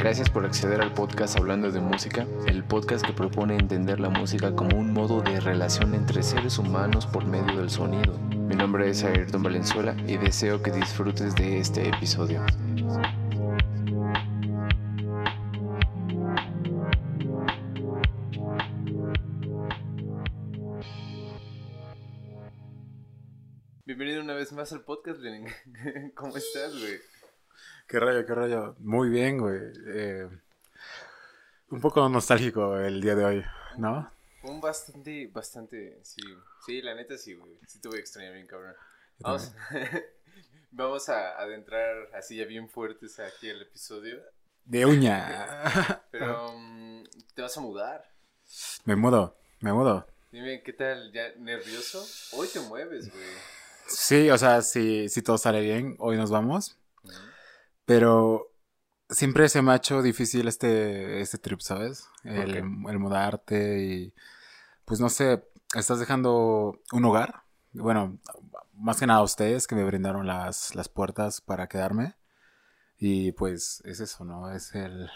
Gracias por acceder al podcast Hablando de Música, el podcast que propone entender la música como un modo de relación entre seres humanos por medio del sonido. Mi nombre es Ayrton Valenzuela y deseo que disfrutes de este episodio. Bienvenido una vez más al podcast, Lenin. ¿Cómo estás, güey? Qué rayo, qué rayo. Muy bien, güey. Eh, un poco nostálgico el día de hoy, ¿no? Un bastante, bastante, sí. Sí, la neta sí, güey. Sí te voy a extrañar bien, cabrón. Vamos, vamos a adentrar así ya bien fuertes aquí el episodio. De uña. Pero, um, ¿te vas a mudar? Me mudo, me mudo. Dime, ¿qué tal? ¿Ya nervioso? Hoy te mueves, güey. Sí, o sea, si, si todo sale bien, hoy nos vamos. Pero siempre se me ha hecho difícil este, este trip, ¿sabes? El, el mudarte y pues no sé, estás dejando un hogar. Bueno, más que nada ustedes que me brindaron las, las puertas para quedarme. Y pues es eso, ¿no? Es el...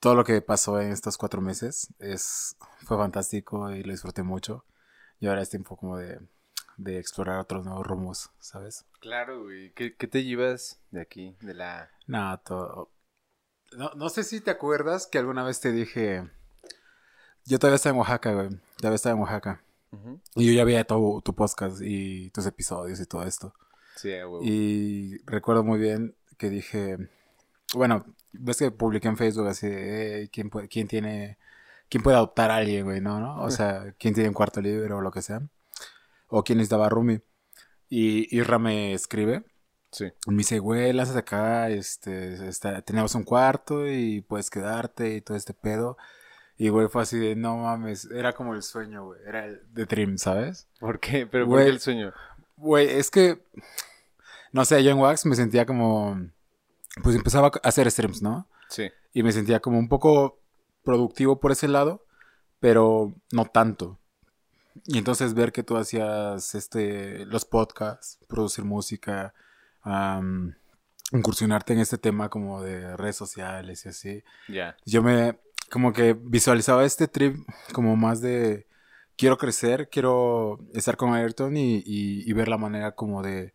Todo lo que pasó en estos cuatro meses es, fue fantástico y lo disfruté mucho. Y ahora es tiempo como de de explorar otros nuevos rumos, ¿sabes? Claro, güey. ¿Qué, te llevas de aquí, de la...? No, todo... No, no sé si te acuerdas que alguna vez te dije... Yo todavía estaba en Oaxaca, güey. Todavía estaba en Oaxaca. Y yo ya veía todo tu podcast y tus episodios y todo esto. Sí, güey. Y recuerdo muy bien que dije... Bueno, ves que publiqué en Facebook así ¿quién, puede, ¿quién tiene... ¿Quién puede adoptar a alguien, güey? ¿No? ¿no? O sea, ¿quién tiene un cuarto libre o lo que sea? O quién estaba Rumi. Y Irra me escribe. Sí. Me dice, güey, lánzate acá, este, está, tenemos un cuarto y puedes quedarte y todo este pedo. Y, güey, fue así de, no mames, era como el sueño, güey, era el de Dream, ¿sabes? ¿Por qué? ¿Pero por qué el sueño? Güey, es que, no sé, yo en Wax me sentía como, pues empezaba a hacer streams, ¿no? Sí. Y me sentía como un poco productivo por ese lado, pero no tanto. Y entonces ver que tú hacías este, los podcasts, producir música, incursionarte en este tema como de redes sociales y así. Yo me, como que visualizaba este trip como más de, quiero crecer, quiero estar con Ayrton y, y ver la manera como de,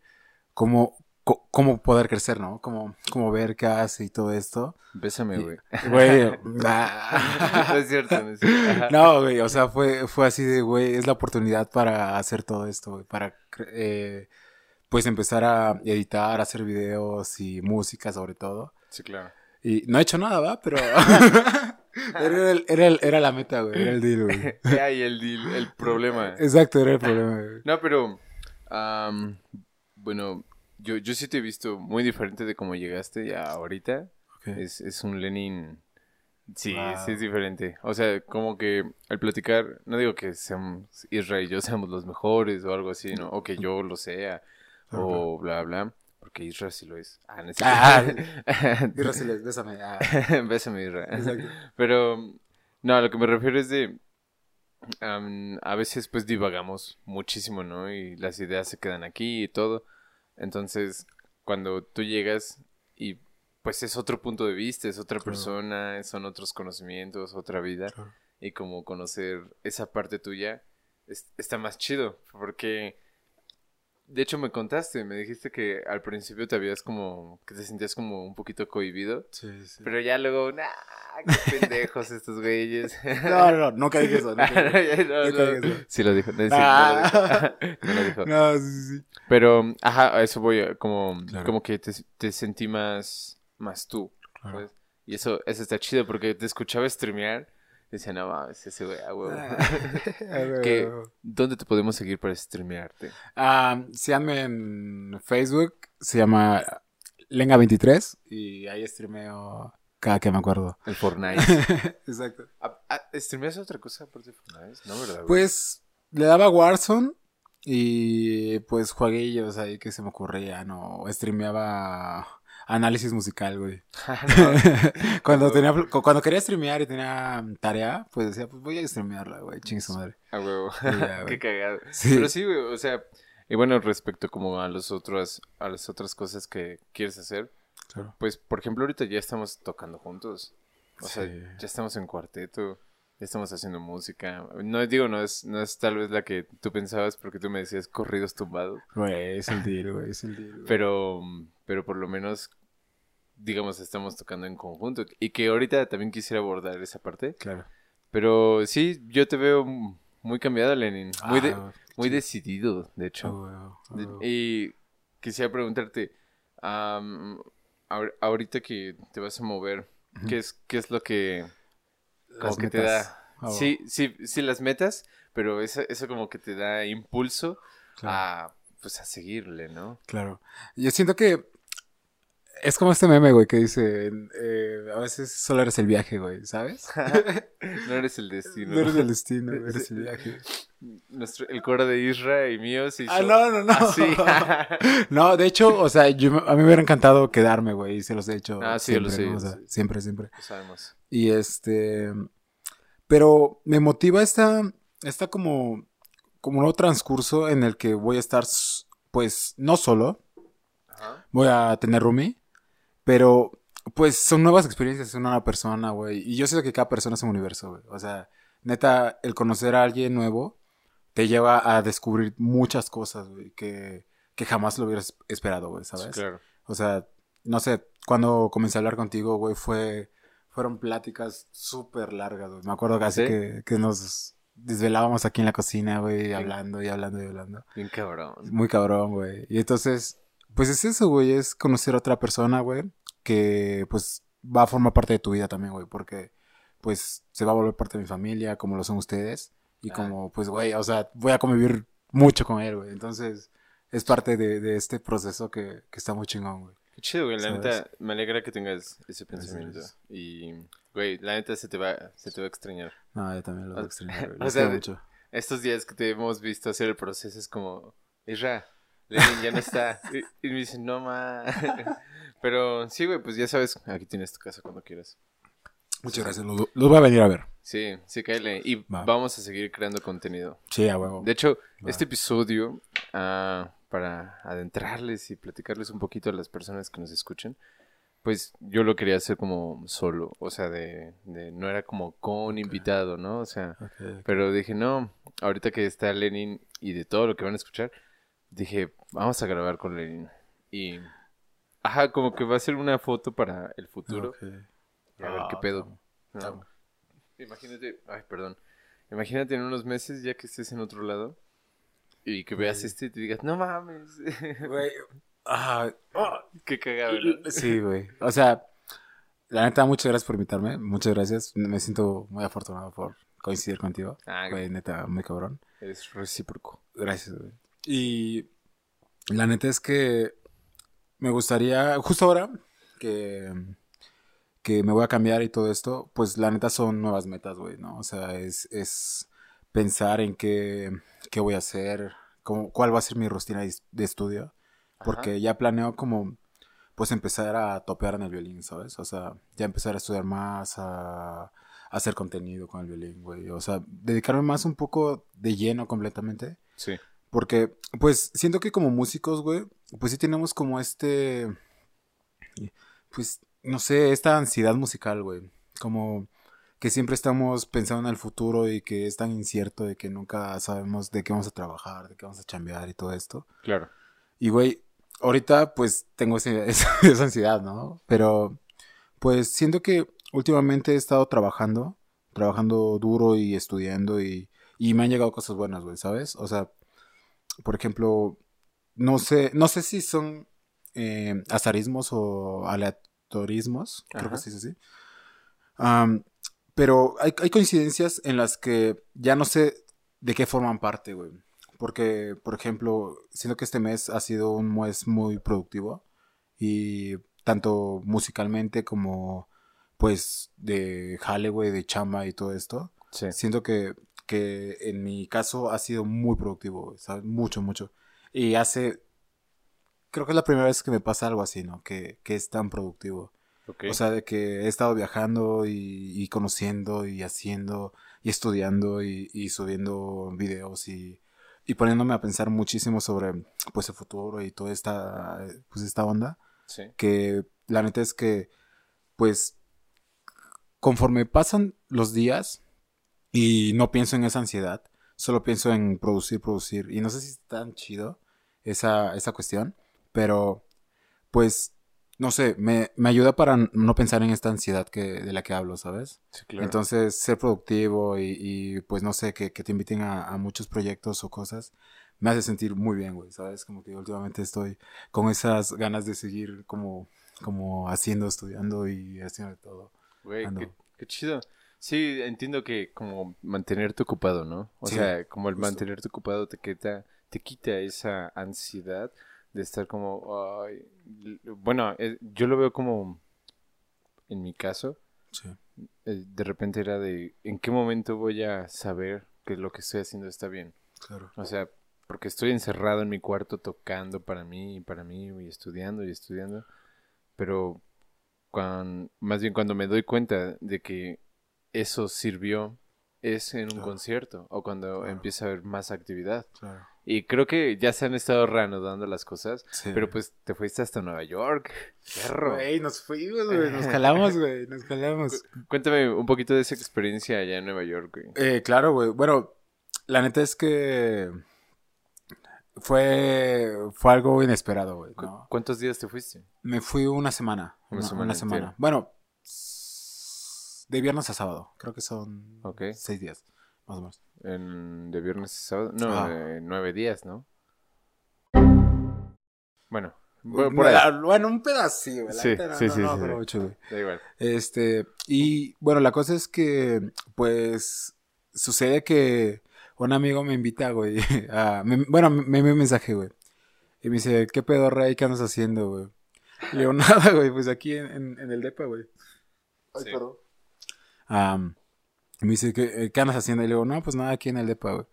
cómo, cómo poder crecer, ¿no? Como, como ver qué hace y todo esto. Bésame, güey. Güey. no es cierto, no es cierto. No, güey, o sea, fue, fue así de, güey, es la oportunidad para hacer todo esto, güey, para, eh, pues, empezar a editar, hacer videos y música sobre todo. Sí, claro. Y no he hecho nada, ¿va? Pero... era, el, era, era, la meta, güey, era el deal, güey. Era ahí el deal, el problema. Exacto, era el problema, güey. No, pero, bueno, yo, yo sí te he visto muy diferente de cómo llegaste ya ahorita. Es, es un Lenin... Sí, sí es diferente. O sea, como que al platicar, no digo que seamos Israel y yo seamos los mejores o algo así, ¿no? O que yo lo sea, o bla, bla. Porque Israel sí lo es. Ah, necesito... ah, Israel sí lo es, bésame. Ah. bésame, Israel. Pero, no, lo que me refiero es de... a veces pues divagamos muchísimo, ¿no? Y las ideas se quedan aquí y todo. Entonces, cuando tú llegas y pues es otro punto de vista, es otra persona, son otros conocimientos, otra vida. Y como conocer esa parte tuya está más chido, porque de hecho me contaste, me dijiste que al principio te habías como, que te sentías como un poquito cohibido. Sí, sí. Pero ya luego, nah, qué pendejos estos güeyes. No, no, no, nunca dije eso. Nunca dije, no, eso. Sí lo dijo. No, no, lo dijo. No, sí, sí. Pero, ajá, a eso voy, como, como que te, te, sentí más, más tú. Claro. Y eso, eso está chido porque te escuchaba streamear Decía, no mames, ese güey, a huevo. Ah, ¿Dónde te podemos seguir para streamearte? Um, síganme en Facebook, se llama Lenga23 y ahí streameo cada que me acuerdo. El Fortnite. Exacto. ¿Streameas otra cosa aparte de Fortnite? No, ¿verdad? Pues le daba Warzone y pues jueguillos ahí que se me ocurrían o streameaba análisis musical, güey. cuando tenía, cuando quería streamear y tenía tarea, pues decía, pues voy a streamearla, güey, chingue su madre. A huevo. Qué cagado. Pero sí, güey, o sea, y bueno, respecto como a los otros, a las otras cosas que quieres hacer, pues, por ejemplo, ahorita ya estamos tocando juntos. O sea, ya estamos en cuarteto, estamos haciendo música. No digo, no es, no es tal vez la que tú pensabas porque tú me decías corridos tumbados. Güey, es el deal, güey, es el deal. Pero, pero por lo menos, digamos, estamos tocando en conjunto. Y que ahorita también quisiera abordar esa parte. Claro. Pero sí, yo te veo muy cambiado, Lenin. Muy, ah, muy decidido, de hecho. Oh, oh. Y quisiera preguntarte, ahorita que te vas a mover, ¿qué es, qué es lo que, como que te da? Oh. Sí, sí, sí, las metas, pero eso, eso como que te da impulso a, pues, a seguirle, ¿no? Claro. Yo siento que es como este meme, güey, que dice, eh, a veces solo eres el viaje, güey, ¿sabes? no eres el destino. No eres el destino, eres el viaje. Nuestro, el coro de Isra y mío sí. Ah, no, no, no. Ah, no, de hecho, o sea, yo, a mí me hubiera encantado quedarme, güey, y se los he hecho. Ah, sí, siempre, lo sé. siempre, siempre. Lo sabemos. Y este, pero me motiva esta, esta como, como nuevo transcurso en el que voy a estar, pues, no solo. Voy a tener roomie pero, pues, son nuevas experiencias en una persona, güey. Y yo sé que cada persona es un universo, güey. O sea, neta, el conocer a alguien nuevo te lleva a descubrir muchas cosas, güey, que, que jamás lo hubieras esperado, güey, ¿sabes? claro. O sea, no sé, cuando comencé a hablar contigo, güey, fue, fueron pláticas súper largas, güey. Me acuerdo casi que, que nos desvelábamos aquí en la cocina, güey, hablando y hablando y hablando. Bien cabrón. Muy cabrón, güey. Y entonces, pues es eso, güey, es conocer a otra persona, güey, que pues va a formar parte de tu vida también, güey, porque pues se va a volver parte de mi familia, como lo son ustedes, y como, pues, güey, o sea, voy a convivir mucho con él, güey, entonces es parte de, este proceso que, está muy chingón, güey. Qué chido, güey, la neta, me alegra que tengas ese pensamiento, y, güey, la neta se te va, se te va a extrañar. No, yo también lo voy a extrañar, güey, o sea, mucho. estos días que te hemos visto hacer el proceso es como, Isra, Lenin ya no está. Y, me dicen, no, ma. Pero sí, güey, pues ya sabes, aquí tienes tu casa cuando quieras. Muchas gracias, los, voy a venir a ver. Sí, sí, cállate. Y vamos a seguir creando contenido. Sí, a huevo. De hecho, este episodio, uh, para adentrarles y platicarles un poquito a las personas que nos escuchen, pues yo lo quería hacer como solo, o sea, de, de no era como con invitado, ¿no? O sea, pero dije, no, ahorita que está Lenin y de todo lo que van a escuchar, dije, vamos a grabar con Lenin. Y, ajá, como que va a ser una foto para el futuro. a ver qué ah, pedo. Imagínate, ay, perdón. Imagínate en unos meses ya que estés en otro lado y que veas este y te digas, no mames. Güey, ah, qué cagado, Sí, güey. O sea, la neta, muchas gracias por invitarme. Muchas gracias. Me siento muy afortunado por coincidir contigo. Ah, güey, neta, muy cabrón. Es recíproco. Gracias, güey. Y la neta es que me gustaría, justo ahora que, que me voy a cambiar y todo esto, pues la neta son nuevas metas, güey, ¿no? O sea, es, es pensar en qué, qué voy a hacer, cómo, cuál va a ser mi rutina de estudio, porque ya planeo como pues empezar a topear en el violín, ¿sabes? O sea, ya empezar a estudiar más, a, a hacer contenido con el violín, güey. O sea, dedicarme más un poco de lleno completamente. Sí. Porque, pues, siento que como músicos, güey, pues sí tenemos como este, pues, no sé, esta ansiedad musical, güey. Como que siempre estamos pensando en el futuro y que es tan incierto de que nunca sabemos de qué vamos a trabajar, de qué vamos a chambear y todo esto. Claro. Y, güey, ahorita pues tengo esa, esa, ansiedad, ¿no? Pero, pues siento que últimamente he estado trabajando, trabajando duro y estudiando y, y me han llegado cosas buenas, güey, ¿sabes? O sea, por ejemplo, no sé, no sé si son eh, azarismos o aleatorismos, creo que se dice así. pero hay, hay, coincidencias en las que ya no sé de qué forman parte, güey. Porque, por ejemplo, siento que este mes ha sido un mes muy productivo. Y tanto musicalmente como, pues, de jale, güey, de chama y todo esto. Siento que que en mi caso ha sido muy productivo, ¿sabes? Mucho, mucho. Y hace, creo que es la primera vez que me pasa algo así, ¿no? Que, que es tan productivo. O sea, de que he estado viajando y, conociendo y haciendo y estudiando y, subiendo videos y, y, poniéndome a pensar muchísimo sobre pues el futuro y toda esta, pues esta onda. Sí. Que la neta es que, pues, conforme pasan los días y no pienso en esa ansiedad, solo pienso en producir, producir. Y no sé si es tan chido esa, esa cuestión, pero pues, no sé, me, me ayuda para no pensar en esta ansiedad que, de la que hablo, ¿sabes? Sí, claro. Entonces, ser productivo y, y, pues no sé, que, que te inviten a, a, muchos proyectos o cosas, me hace sentir muy bien, güey, ¿sabes? Como que últimamente estoy con esas ganas de seguir como, como haciendo, estudiando y haciendo de todo. Güey, qué, qué, chido. Sí, entiendo que como mantenerte ocupado, ¿no? O sí, sea, como el justo. mantenerte ocupado te quita, te quita esa ansiedad de estar como, ay, bueno, eh, yo lo veo como, en mi caso, sí. eh, de repente era de, ¿en qué momento voy a saber que lo que estoy haciendo está bien? Claro. O sea, porque estoy encerrado en mi cuarto tocando para mí y para mí y estudiando y estudiando, pero cuando, más bien cuando me doy cuenta de que eso sirvió es en un Claro. concierto o cuando Claro. empieza a haber más actividad. Claro. Y creo que ya se han estado reanudando las cosas, Sí. pero pues te fuiste hasta Nueva York, perro. Güey, nos fuimos, güey, nos jalamos, güey, nos jalamos. Cuéntame un poquito de esa experiencia allá en Nueva York, güey. Eh, claro, güey. Bueno, la neta es que fue, fue algo inesperado, güey. ¿Cu- ¿no? ¿Cuántos días te fuiste? Me fui una semana. Una Una, semana una semana. Bueno, de viernes a sábado. Creo que son Ok. seis días, más o menos. En, ¿De viernes a sábado? No, Ah. eh, nueve días, ¿no? Bueno, por. La- Bueno, un pedacito, Sí, no- sí, no- sí, no sí, me sí. mucho, güey. Da igual. Este, y bueno, la cosa es que, pues, sucede que un amigo me invita, güey, a, me- bueno, me me envió un mensaje, güey, y me dice, ¿qué pedo, Rey? ¿Qué andas haciendo, güey? Le digo, nada, güey, pues aquí en, en- en el depa, güey. Ay, Sí. perdón. Y me dice, ¿qué, ¿qué andas haciendo? Y le digo, no, pues nada, aquí en el depa, güey.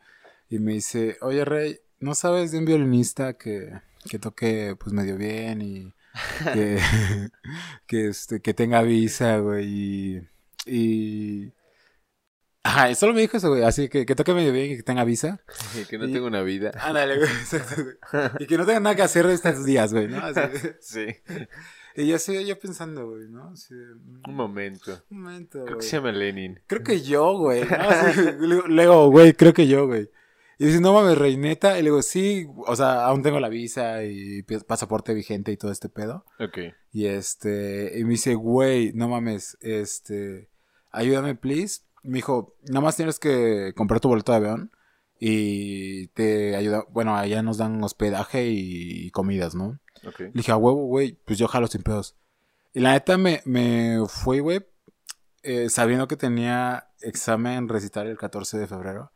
Y me dice, oye, Rey, ¿no sabes de un violinista que, que toque, pues, medio bien y que, que, este, que tenga visa, güey, y, y... Ajá, solo me dijo eso, güey, así que, que toque medio bien y que tenga visa. que no Y- tengo una vida. Ándale, güey. Y que no tenga nada que hacer estos días, güey, ¿no? Así, sí. Y yo así, yo pensando, güey, ¿no? Mm, Un momento. un momento, Creo que se llama Lenin. Creo que yo, güey. luego- güey, creo que yo, güey. Y dice, no mames, reineta. Y le digo, sí, o sea, aún tengo la visa y pasaporte vigente y todo este pedo. Ok. Y este, y me dice, güey, no mames, este, ayúdame, please. Me dijo, nada más tienes que comprar tu boleto de avión y te ayuda, bueno, allá nos dan hospedaje y, comidas, ¿no? Ok. Le dije, a huevo, güey, pues yo jalo sin pedos. Y la neta me, me fui, güey, eh, sabiendo que tenía examen recital el 14 de febrero.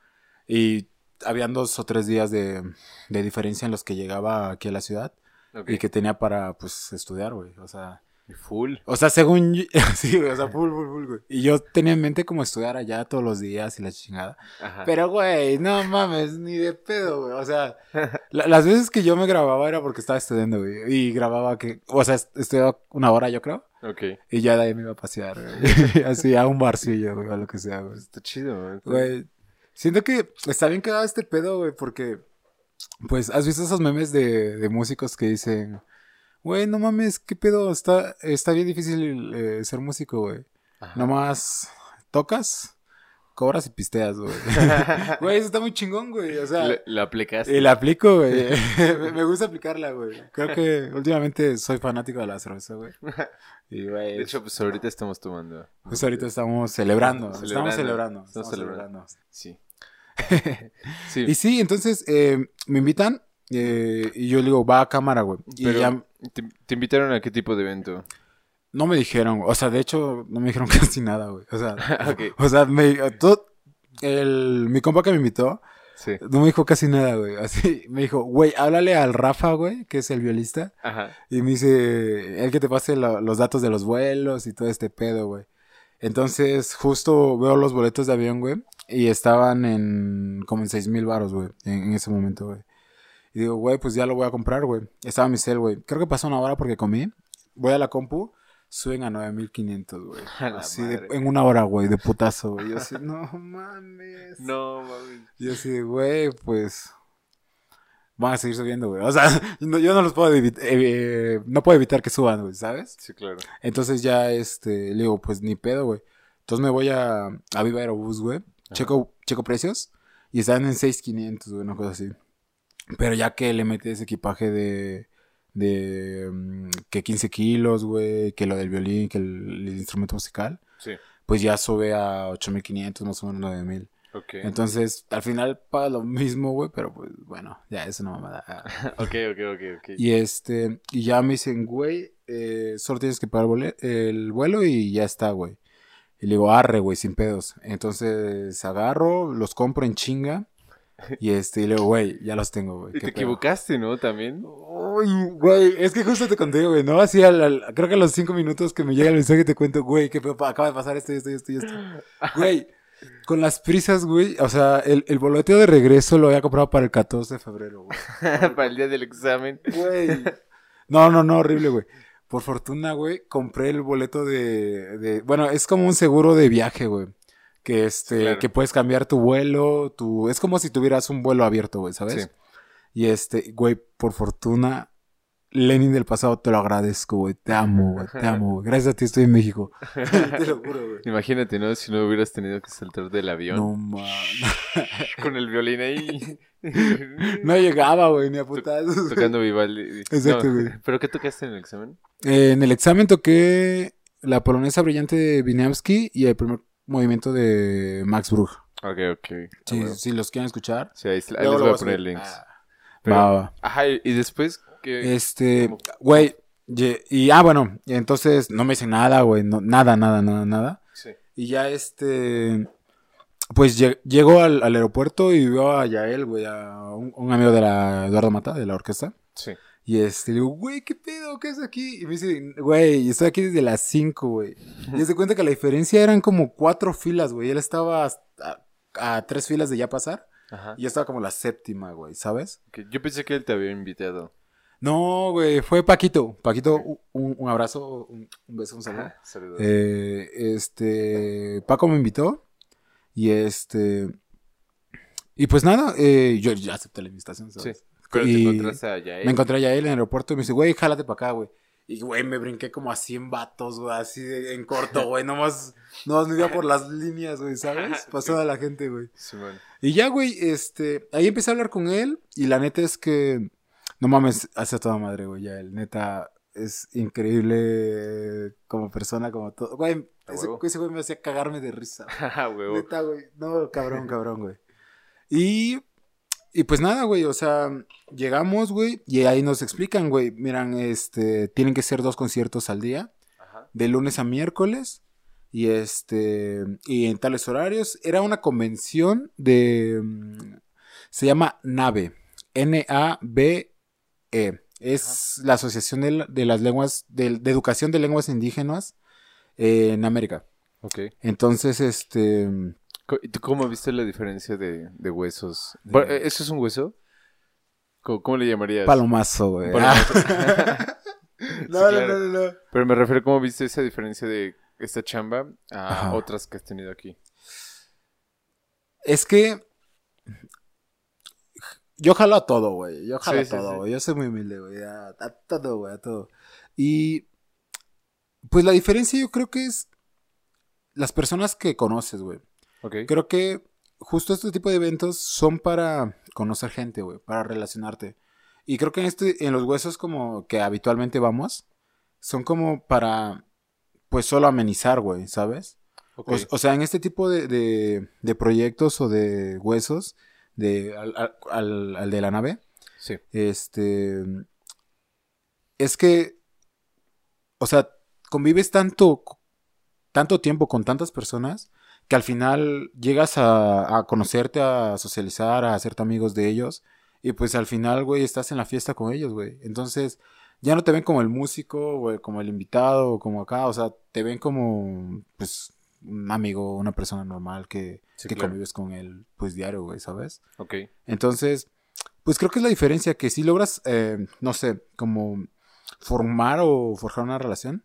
Y habían dos o tres días de, de diferencia en los que llegaba aquí a la ciudad. Ok. Y que tenía para, pues, estudiar, güey. O sea, Full. o sea, según yo- sí, güey, o sea, full, full, full, güey. Y yo tenía en mente como estudiar allá todos los días y la chingada. Ajá. Pero, güey, no mames, ni de pedo, güey. O sea, la- las veces que yo me grababa era porque estaba estudiando, güey. Y grababa que, o sea, est- estudiaba una hora, yo creo. Ok. Y ya de ahí me iba a pasear, güey. Así, a un barcillo, güey, o lo que sea, güey. Está chido, güey. Güey, siento que está bien quedado este pedo, güey, porque, pues, ¿has visto esos memes de, de músicos que dicen, güey, no mames, qué pedo, está, está bien difícil eh, ser músico, güey. Nomás tocas, cobras y pisteas, güey. Güey, eso está muy chingón, güey, o sea... Le- Lo aplicaste. Y la aplico, güey. me, gusta aplicarla, güey. Creo que últimamente soy fanático de la cerveza, güey. Y, güey, De hecho, pues ahorita estamos tomando. pues ahorita estamos celebrando. Celebrando. Estamos celebrando. Estamos celebrando. Sí. sí. Y sí, entonces eh, me invitan eh, y yo le digo, va a cámara, güey. Y Pero, ya ¿te, te invitaron a qué tipo de evento? no me dijeron, o sea, de hecho, no me dijeron casi nada, güey. O sea, o sea, me, todo, el, mi compa que me invitó Sí. no me dijo casi nada, güey. Así, me dijo, güey, háblale al Rafa, güey, que es el violista. Ajá. Y me dice, el que te pase lo- los datos de los vuelos y todo este pedo, güey. Entonces, justo veo los boletos de avión, güey. Y estaban en como en seis mil baros, güey. En, en ese momento, güey. Y digo, güey, pues ya lo voy a comprar, güey. Estaba en mi cel, güey. Creo que pasó una hora porque comí. Voy a la compu. Suben a 9500, güey. Así de, madre. en una hora, güey, de putazo, güey. Yo así, no mames. No, mami. Yo así de, güey, pues. van a seguir subiendo, güey. O sea, yo no los puedo evitar, eh, no puedo evitar que suban, güey, ¿sabes? Sí, claro. Entonces ya, este, le digo, pues ni pedo, güey. Entonces me voy a, a Viva Aerobús, güey. Checo, checo precios. Y están en 6,500, güey, una cosa así. Pero ya que le metes equipaje de, de, mm, que 15 kilos, güey, que lo del violín, que el, el instrumento musical. Sí. Pues ya sube a 8,500, más o menos 9,000. Ok. Entonces, al final paga lo mismo, güey, pero pues bueno, ya es una mamada. ok, ok, ok, ok. Y este, y ya me dicen, güey, eh, solo tienes que pagar el, el vuelo y ya está, güey. Y le digo, arre, güey, sin pedos. Entonces agarro, los compro en chinga. Y este, y le digo, güey, ya los tengo, güey. Y ¿qué te pedo?". equivocaste, ¿no? También. Uy, güey, es que justo te conté, güey, ¿no? Así, al- al- creo que a los cinco minutos que me llega el mensaje te cuento, güey, que acaba de pasar esto y esto y esto y esto. Güey, con las prisas, güey, o sea, el, el boleteo de regreso lo había comprado para el 14 de febrero, güey. Para el día del examen. Güey. No, no, no, horrible, güey. Por fortuna, güey, compré el boleto de, de... Bueno, es como un seguro de viaje, güey. Que este, Claro. que puedes cambiar tu vuelo, tu... Es como si tuvieras un vuelo abierto, güey, ¿sabes? Sí. Y este, güey, por fortuna, Lenin del pasado, te lo agradezco, güey. Te amo, güey. Te amo, güey. Gracias a ti estoy en México. te lo juro, güey. Imagínate, ¿no? Si no hubieras tenido que saltar del avión No, man. con el violín ahí. No llegaba, güey, ni a putazos. Tocando Vivaldi. Exacto, No, güey. ¿Pero qué tocaste en el examen? Eh, en el examen toqué la polonesa brillante de Wieniawski y el primer movimiento de Max Bruch. Ok, ok. Ah, Sí, bueno. si los quieren escuchar. Sí, ahí, ahí les voy a poner links. Ah, Pero- va, va. Ajá, y después que... Este, güey, y ah, bueno, entonces no me dicen nada, güey, no, nada, nada, nada, nada. Sí. Y ya este, pues lle- llego al, al aeropuerto y veo a Yael, güey, a un, un amigo de la Eduardo Mata, de la orquesta. Sí. Y este, le digo, güey, ¿qué pedo? ¿Qué es aquí? Y me dice, güey, estoy aquí desde las 5, güey. Y se cuenta que la diferencia eran como cuatro filas, güey. Él estaba a, tres filas de ya pasar. Ajá. Y yo estaba como la séptima, güey, ¿sabes? Yo pensé que él te había invitado. No, güey, fue Paquito. Paquito, un, un abrazo, un, un beso, un saludo. Ajá, saludos. Eh, este, Paco me invitó. Y este. Y pues nada, eh, yo ya acepté la invitación, sí. Te encontraste allá. Me encontré ya él en el aeropuerto y me dice, güey, jálate para acá, güey. Y, güey, me brinqué como a 100 vatos, güey, así de- en corto, güey. Nomás, nomás me iba por las líneas, güey, ¿sabes? Pasó a la gente, güey. Simón. Y ya, güey, este, ahí empecé a hablar con él y la neta es que, no mames, hace toda madre, güey, ya él, neta, es increíble como persona, como todo. Güey, A ese, ese güey me hacía cagarme de risa. Huevo. Neta, güey. No, cabrón, cabrón, güey. Y, y pues nada, güey. O sea, llegamos, güey. Y ahí nos explican, güey. Miran, este, tienen que ser dos conciertos al día. Ajá. De lunes a miércoles. Y este, y en tales horarios. Era una convención de, mm, se llama NAVE. N-A-B-E. Es la Asociación de, de las Lenguas, de, de Educación de Lenguas Indígenas eh, en América. Ok. Entonces, este... Co- ¿Y tú cómo viste la diferencia de, de huesos? De- Bueno, ¿Eso es un hueso? ¿Cómo, cómo le llamarías? Palomazo, güey. Palomazo. no, Sí, claro. no, no, no. Pero me refiero, ¿cómo viste esa diferencia de esta chamba a Ajá. otras que has tenido aquí? Es que yo jalo a todo, güey. Yo jalo Sí, a todo, sí. güey. Yo soy muy humilde, güey. A, a todo, güey, a todo. Y pues la diferencia yo creo que es las personas que conoces, güey. Creo que justo este tipo de eventos son para conocer gente, güey, para relacionarte. Y creo que en este, en los huesos como que habitualmente vamos, son como para, pues solo amenizar, güey, ¿sabes? O, o sea, en este tipo de, de, de proyectos o de huesos, de, al, al- al- al de la nave, Sí. este, es que, o sea, convives tanto, tanto tiempo con tantas personas que al final llegas a, a conocerte, a socializar, a hacerte amigos de ellos y pues al final, güey, estás en la fiesta con ellos, güey. Entonces, ya no te ven como el músico, güey, como el invitado, o como acá, o sea, te ven como, pues, un amigo, una persona normal que, Sí, que claro. convives con él, pues, diario, güey, ¿sabes? Ok. Entonces, pues creo que es la diferencia, que si logras, eh, no sé, como formar o forjar una relación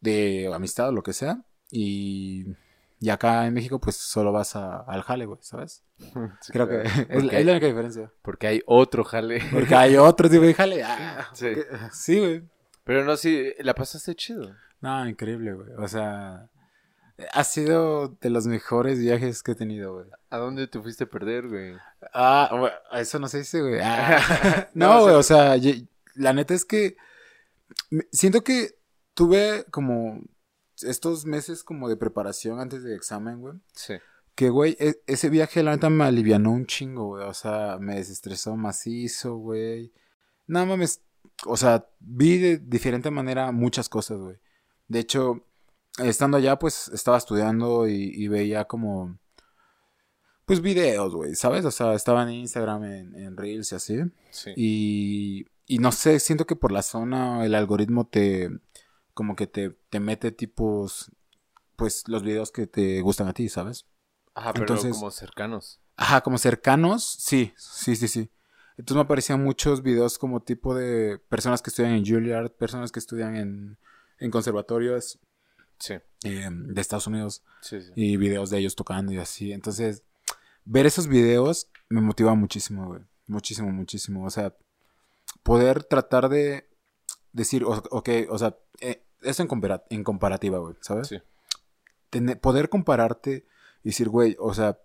de amistad o lo que sea, y Y acá en México, pues solo vas a, al jale, güey, ¿sabes? Creo que es, la única diferencia. Porque hay otro jale. Porque hay otro tipo de jale. Ah, sí. sí, güey. Pero no, sí, la pasaste chido. No, increíble, güey. O sea, ha sido de los mejores viajes que he tenido, güey. ¿A dónde te fuiste a perder, güey? Ah, güey, eso no se dice, güey. Ah. no, güey, o sea, la neta es que siento que tuve como estos meses como de preparación antes del examen, güey. Sí. Que, güey, e, ese viaje, la neta, me alivianó un chingo, güey. O sea, me desestresó macizo, güey. Nada mames. O sea, vi de diferente manera muchas cosas, güey. De hecho, estando allá, pues estaba estudiando y, veía como. Pues videos, güey, ¿sabes? O sea, estaba en Instagram, en, en Reels y así. Sí. Y, y no sé, siento que por la zona el algoritmo te como que te, te mete tipos, pues los videos que te gustan a ti, ¿sabes? Ajá, pero como cercanos. Ajá, como cercanos, sí, sí, sí, sí. Entonces me aparecían muchos videos como tipo de personas que estudian en Juilliard, personas que estudian en, en conservatorios sí. Em, de Estados Unidos. Sí, sí. Y videos de ellos tocando y así. Entonces, ver esos videos me motiva muchísimo, güey. Muchísimo, muchísimo. O sea, poder tratar de decir, ok, o sea, eh, eso en, en comparativa, güey, ¿sabes? Sí. poder compararte y decir, güey, o sea,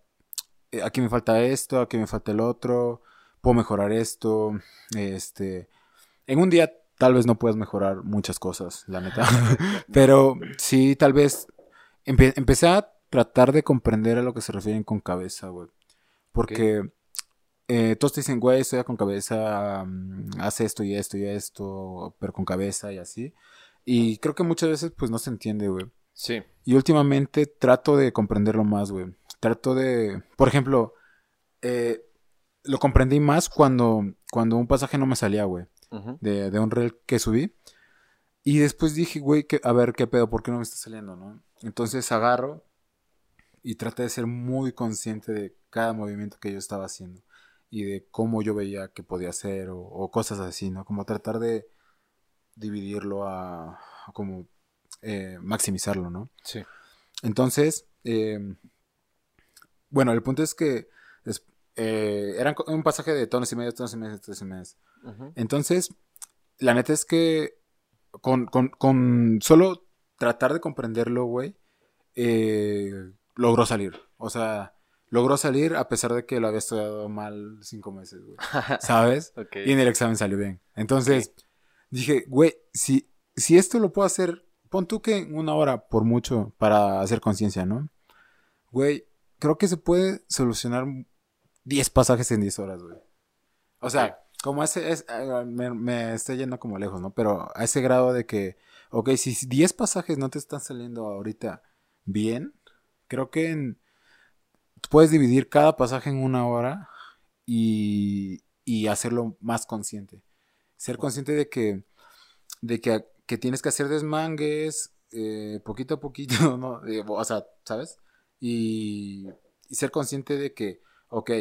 eh, aquí me falta esto, aquí me falta el otro, puedo mejorar esto, este, en un día tal vez no puedas mejorar muchas cosas, la neta, pero sí, tal vez empecé a tratar de comprender a lo que se refieren con cabeza, güey, porque eh, todos te dicen, güey, estoy con cabeza, mm, hace esto y esto y esto, pero con cabeza y así. Y creo que muchas veces pues no se entiende, güey. Sí. Y últimamente trato de comprenderlo más, güey. Trato de, por ejemplo, eh, lo comprendí más cuando, cuando un pasaje no me salía, güey. de, de, un reel que subí. Y después dije, güey, a ver qué pedo, ¿por qué no me está saliendo, no? Entonces agarro y traté de ser muy consciente de cada movimiento que yo estaba haciendo y de cómo yo veía que podía hacer o, cosas así, ¿no? Como tratar de dividirlo a, como eh, maximizarlo, ¿no? Sí. Entonces, em, bueno, el punto es que eh, era un pasaje de tonos y medio, tonos y medio, tonos y medio. Entonces, la neta es que con, con, con solo tratar de comprenderlo, güey, eh, logró salir. O sea, logró salir a pesar de que lo había estudiado mal cinco meses, güey. ¿Sabes? Y en el examen salió bien. Entonces, dije, güey, si, si esto lo puedo hacer, pon tú que una hora por mucho para hacer conciencia, ¿no? Güey, creo que se puede solucionar 10 pasajes en 10 horas, güey. O sea, como ese, es, me, me estoy yendo como lejos, ¿no? Pero a ese grado de que, ok, si 10 pasajes no te están saliendo ahorita bien, creo que en puedes dividir cada pasaje en una hora y, y hacerlo más consciente. Ser consciente de que, de que, que tienes que hacer desmangues eh, poquito a poquito, ¿no? o sea, ¿sabes? Y, y, ser consciente de que, ok,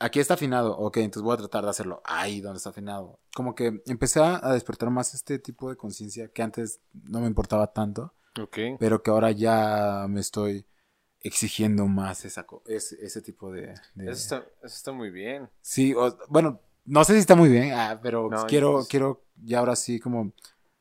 aquí está afinado, ok, entonces voy a tratar de hacerlo ahí donde está afinado. Como que empecé a despertar más este tipo de conciencia que antes no me importaba tanto, okay. pero que ahora ya me estoy exigiendo más esa, ese, ese tipo de... Eso, está, eso, está, muy bien. Sí, bueno, no sé si está muy bien, ah, pero quiero, quiero ya ahora sí como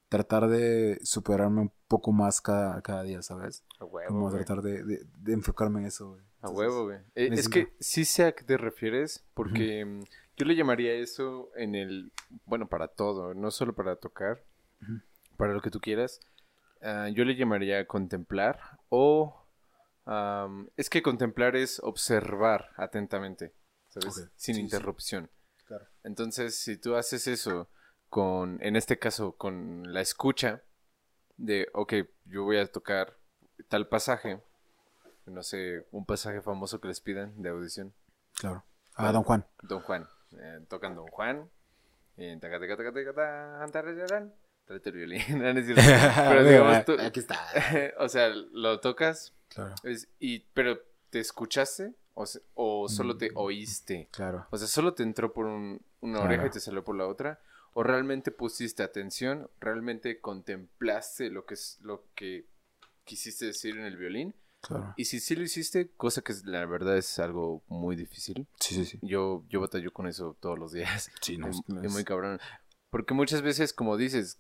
tratar de superarme un poco más cada, cada día, ¿sabes? A huevo, Como tratar de, de, enfocarme en eso, güey. a huevo, güey. Eh, es que sí sé a qué te refieres, porque mm, yo le llamaría eso en el, bueno, para todo, no solo para tocar, para lo que tú quieras. Ah, yo le llamaría contemplar o es que contemplar es observar atentamente, ¿sabes? Sin interrupción. Entonces, si tú haces eso con, en este caso, con la escucha de, ok, yo voy a tocar tal pasaje, no sé, un pasaje famoso que les pidan de audición. Claro. A Don Juan. Don Juan. Eh, tocan Don Juan. Violín. Pero digamos, tú, Aquí está. o sea, lo tocas. Claro. y, pero, ¿te escuchaste? O, solo te mm, oíste. Claro. O sea, solo te entró por una oreja y te salió por la otra. O realmente pusiste atención, realmente contemplaste lo que es lo que quisiste decir en el violín. Y si sí lo hiciste, cosa que la verdad es algo muy difícil. Sí, sí, sí. Yo, yo batallo con eso todos los días. Sí, no, es, es es- muy cabrón. Porque muchas veces, como dices,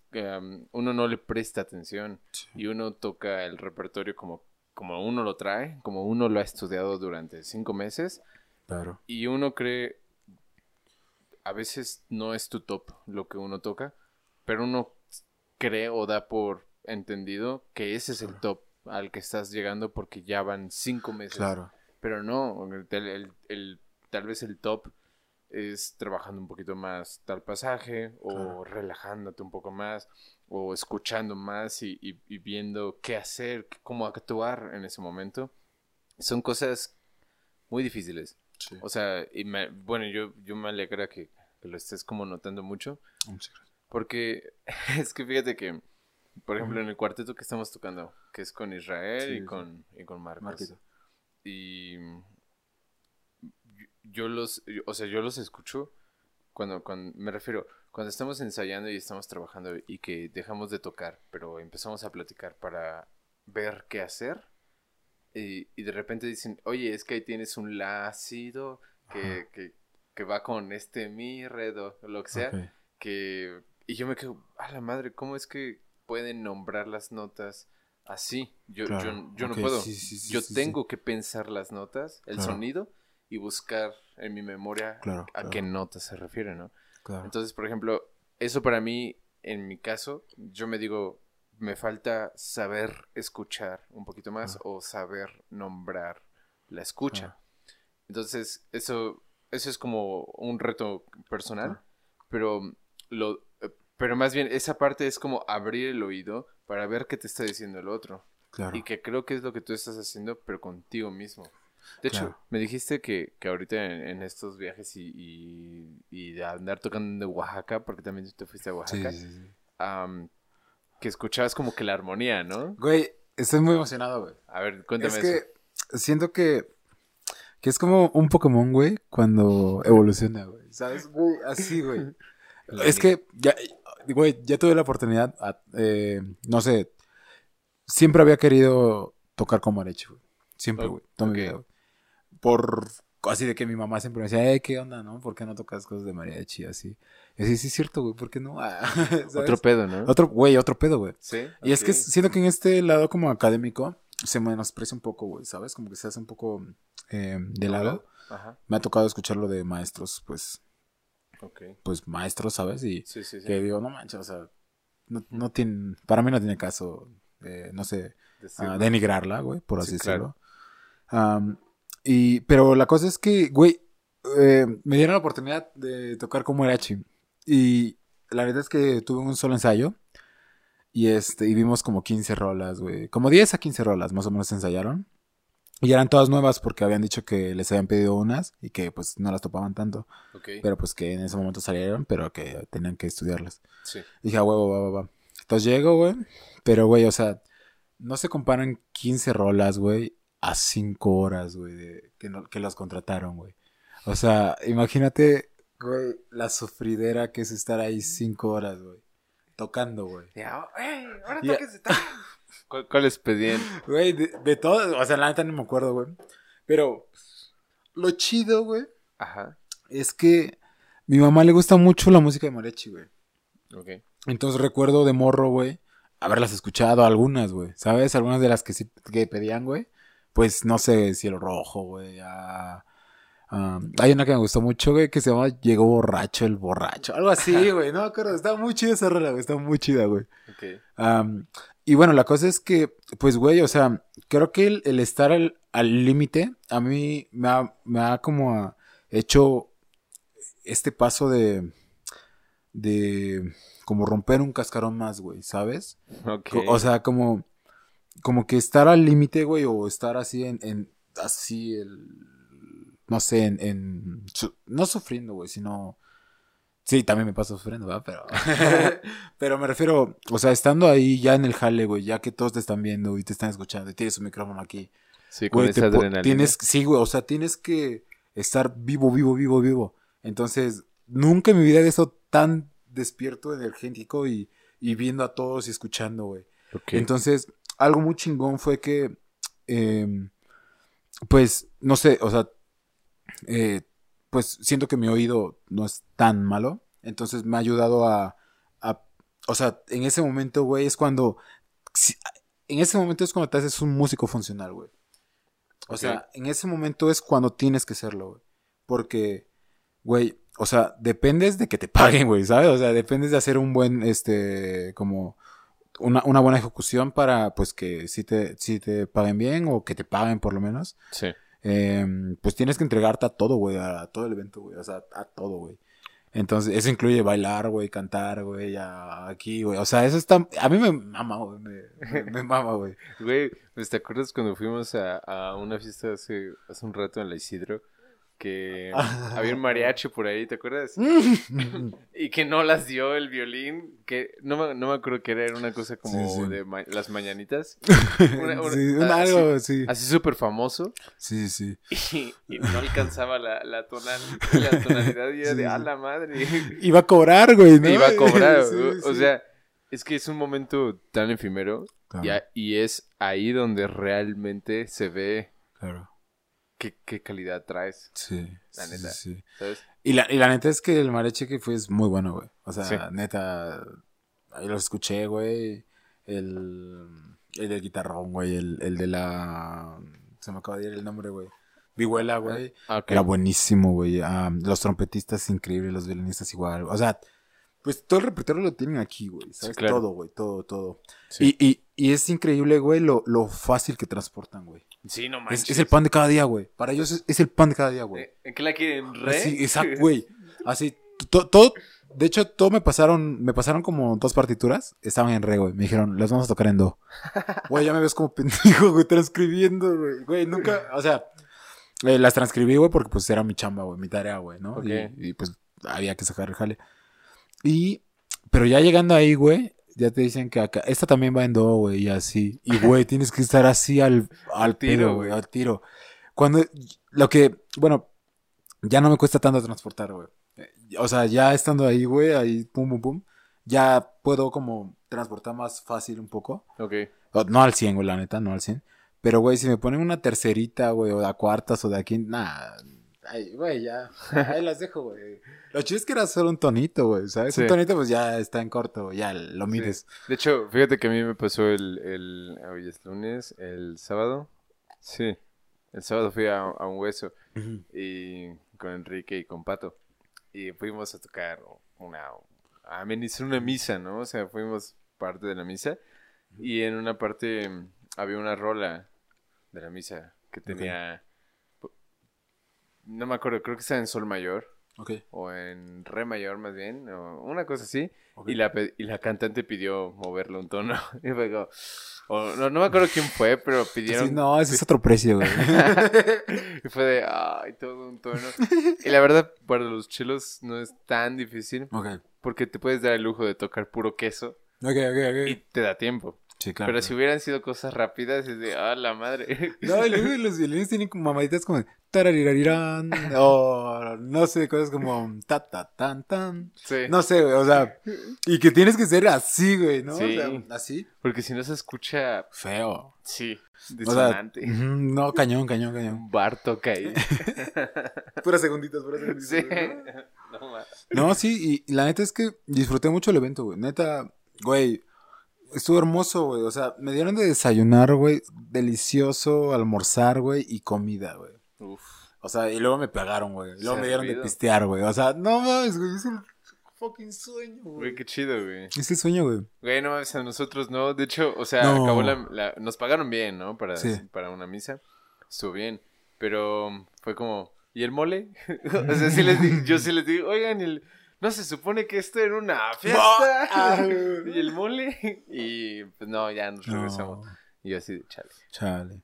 uno no le presta atención Sí. y uno toca el repertorio como, como uno lo trae, como uno lo ha estudiado durante cinco meses Claro. y uno cree, a veces no es tu top lo que uno toca, pero uno cree o da por entendido que ese es el top al que estás llegando porque ya van cinco meses. Claro. Pero no, el, el- el- tal vez el top es trabajando un poquito más tal pasaje o Claro. relajándote un poco más o escuchando más y, y- y viendo qué hacer, cómo actuar en ese momento. Son cosas muy difíciles. Sí. O sea, y me- bueno, yo, yo me alegra que, que lo estés como notando mucho Muchas gracias. porque es que fíjate que, por ejemplo, en el cuarteto que estamos tocando, que es con Israel Sí, y, sí. con, y con Marcos. Marquito. Y yo- los, yo- o sea, yo los escucho cuando, cuando, me refiero, cuando estamos ensayando y estamos trabajando y que dejamos de tocar, pero empezamos a platicar para ver qué hacer. Y, y de repente dicen, oye, es que ahí tienes un la ácido que, que, que va con este mi, re, do, lo que sea que y yo me quedo a la madre cómo es que pueden nombrar las notas así yo Claro, yo, yo no puedo. sí, sí, sí, yo tengo que pensar las notas el Claro. sonido y buscar en mi memoria Claro, a claro. qué notas se refiere no Claro. entonces por ejemplo eso para mí en mi caso yo me digo me falta saber escuchar un poquito más o saber nombrar la escucha entonces, eso, eso es como un reto personal, pero lo eh, pero más bien esa parte es como abrir el oído para ver qué te está diciendo el otro. Claro. Y que creo que es lo que tú estás haciendo, pero contigo mismo. De hecho, me dijiste que, que ahorita en, en estos viajes y, y, y de andar tocando en Oaxaca, porque también te fuiste a Oaxaca, sí, sí. am, que escuchabas como que la armonía, ¿no? Güey, estoy muy emocionado, güey. A ver, cuéntame Es eso. que siento que, que es como un Pokémon, güey, cuando evoluciona, güey. ¿Sabes? Güey, así, güey. es que, ya, güey, ya tuve la oportunidad, a- eh, no sé, siempre había querido tocar con mariachi, güey. Siempre, Oh, güey, toda ok. Por, así de que mi mamá siempre me decía, eh, ¿qué onda, no? ¿Por qué no tocas cosas de mariachi, así? Y así, sí es cierto, güey, ¿por qué no? Ah. Otro pedo, ¿no? Otro, güey, otro pedo, güey. Sí. Y es que siento que en este lado como académico se menosprecia un poco, güey, ¿sabes? Como que se hace un poco eh, de lado. Ajá, Me ha tocado escucharlo de maestros, pues, ok. pues maestros, ¿sabes? Y Sí, sí, sí. que digo, no manches, o sea, no, no tiene, para mí no tiene caso, eh, no sé, Decirlo. ah, denigrarla, güey, por así Sí, claro. decirlo. Y, pero la cosa es que, güey, eh, me dieron la oportunidad de tocar como Erachi. Y la verdad es que tuve un solo ensayo. Y este, y vimos como 15 rolas, güey. Como 10 a 15 rolas, más o menos se ensayaron. Y eran todas nuevas porque habían dicho que les habían pedido unas y que pues no las topaban tanto. Ok, Pero pues que en ese momento salieron, pero que tenían que estudiarlas. sí. Y dije, huevo, va, va, va. Entonces llego, güey. Pero, güey, o sea, no se comparan 15 rolas, güey, a 5 horas, güey, de, que, no- que las contrataron, güey. O sea, imagínate, güey, la sufridera que es estar ahí 5 horas, güey. Tocando, güey. Ya, ¡ey! Ahora Ya. ¿Cuál- ¿Cuáles pedían? Güey, de, de todo, o sea, la neta no me acuerdo, güey. Pero lo chido, güey, Ajá. es que mi mamá le gusta mucho la música de mariachi, güey. Ok. Entonces recuerdo de morro, güey, haberlas escuchado algunas, güey. ¿Sabes? Algunas de las que sí que pedían, güey. Pues no sé, Cielo Rojo, güey. ah, ah, hay una que me gustó mucho, güey, que se llama Llegó Borracho el Borracho. Algo así, güey. No me acuerdo. Estaba muy chida esa rola, güey. Estaba muy chida, güey. Y bueno, la cosa es que, pues, güey, o sea, creo que el, el estar al al límite a mí me ha, me ha como hecho este paso de, de como romper un cascarón más, güey, ¿sabes? O sea, como, como que estar al límite, güey, o estar así en, en así el, no sé, en, en su- no sufriendo, güey, sino, sí, también me paso sufriendo, ¿verdad? Pero, pero me refiero, o sea, estando ahí ya en el jale, güey, ya que todos te están viendo y te están escuchando y tienes un micrófono aquí, sí, con güey, esa adrenalina. tienes, sí, güey, o sea, tienes que estar vivo, vivo, vivo, vivo. Entonces, nunca en mi vida he estado tan despierto, energético y, y viendo a todos y escuchando, güey. Ok. Entonces, algo muy chingón fue que em, pues, no sé, o sea, eh, pues siento que mi oído no es tan malo. Entonces me ha ayudado a, a o sea, en ese momento, güey, es cuando, en ese momento es cuando te haces un músico funcional, güey. O sea, en ese momento es cuando tienes que serlo, güey. Porque, güey, o sea, dependes de que te paguen, güey, ¿sabes? O sea, dependes de hacer un buen, este, como, una, una buena ejecución para, pues, que si te, si te paguen bien o que te paguen por lo menos. Sí. Em, pues tienes que entregarte a todo, güey, a todo el evento, güey, o sea, a todo, güey. Entonces, eso incluye bailar, güey, cantar, güey, aquí, güey. O sea, eso está. A mí me mama, güey. Me, me, mama, güey. Güey, pues, ¿te acuerdas cuando fuimos a, a una fiesta hace, hace un rato en la Isidro? Que había un mariachi por ahí, ¿te acuerdas? y que no las dio el violín, que no me, no me acuerdo que era, una cosa como de las mañanitas. sí, algo, sí. Así súper famoso. Sí, sí. Y, no alcanzaba la, la, tonal, la tonalidad y era de, a la madre. Iba a cobrar, güey, ¿no? Iba a cobrar, o, sea, es que es un momento tan efímero y es ahí donde realmente se ve... Claro qué, calidad traes. Sí. La neta. Sí, Y, la, y la neta es que el mareche que fue es muy bueno, güey. O sea, neta. Ahí lo escuché, güey. El, el del guitarrón, güey. El, el de la. Se me acaba de ir el nombre, güey. Vihuela, güey. Ah, Era buenísimo, güey. Ah, los trompetistas increíbles, los violinistas igual. O sea, pues todo el repertorio lo tienen aquí, güey. ¿Sabes? Todo, güey. Todo, todo. Y, y, y es increíble, güey, lo, lo fácil que transportan, güey. Sí, no manches. Es, el pan de cada día, güey. Para ellos es, el pan de cada día, güey. Eh, ¿En qué la quieren? ¿Re? Sí, exacto, güey. Así, todo, de hecho, todo me pasaron, me pasaron como dos partituras, estaban en re, güey. Me dijeron, las vamos a tocar en do. Güey, ya me ves como pendejo, güey, transcribiendo, güey. Güey, nunca, o sea, eh, las transcribí, güey, porque pues era mi chamba, güey, mi tarea, güey, ¿no? Y, y, pues había que sacar el jale. Y, pero ya llegando ahí, güey, ya te dicen que acá, esta también va en do, güey, y así. Y, güey, tienes que estar así al, al tiro, güey, al tiro. Cuando, lo que, bueno, ya no me cuesta tanto transportar, güey. O sea, ya estando ahí, güey, ahí, pum, pum, pum, ya puedo como transportar más fácil un poco. Ok. No al 100, güey, la neta, no al 100. Pero, güey, si me ponen una tercerita, güey, o a cuartas o de aquí, nada, Ay, güey, ya. Ahí las dejo, güey. Lo chido es que era solo un tonito, güey, ¿sabes? Un tonito, pues ya está en corto, ya lo mides. De hecho, fíjate que a mí me pasó el, el. Hoy es lunes, el sábado. Sí. El sábado fui a, un hueso. Y con Enrique y con Pato. Y fuimos a tocar una. a amenizar una misa, ¿no? O sea, fuimos parte de la misa. Y en una parte había una rola de la misa que tenía no me acuerdo, creo que está en sol mayor. O en re mayor más bien, o una cosa así. Y, la, y la cantante pidió moverle un tono. y fue o, no, no, me acuerdo quién fue, pero pidieron... no, ese es otro precio, güey. y fue de, ay, todo un tono. y la verdad, para los chelos no es tan difícil. Porque te puedes dar el lujo de tocar puro queso. Y te da tiempo. Pero si hubieran sido cosas rápidas, es de, ah, la madre. No, y luego los violines tienen como mamaditas como tararirarirán, o no sé, cosas como ta ta tan tan. Sí. No sé, güey, o sea, y que tienes que ser así, güey, ¿no? Sí. así. Porque si no se escucha feo. Sí. Disonante. no, cañón, cañón, cañón. Bartok ahí. puras segunditas, puras segunditas. Sí. ¿no? no, sí, y la neta es que disfruté mucho el evento, güey. Neta, güey Estuvo hermoso, güey. O sea, me dieron de desayunar, güey. Delicioso, almorzar, güey. Y comida, güey. Uf. O sea, y luego me pegaron, güey. Luego me dieron de pistear, güey. O sea, no mames, güey. Es un fucking sueño, güey. Güey, qué chido, güey. Ese sueño, güey. Güey, no mames, a nosotros no. De hecho, o sea, acabó la, Nos pagaron bien, ¿no? Para, para una misa. Estuvo bien. Pero fue como... ¿Y el mole? o sea, sí les yo sí les digo, oigan, el no se supone que esto era una fiesta. Ah, y el mole. Y pues no, ya nos regresamos. Y yo así, chale. Chale.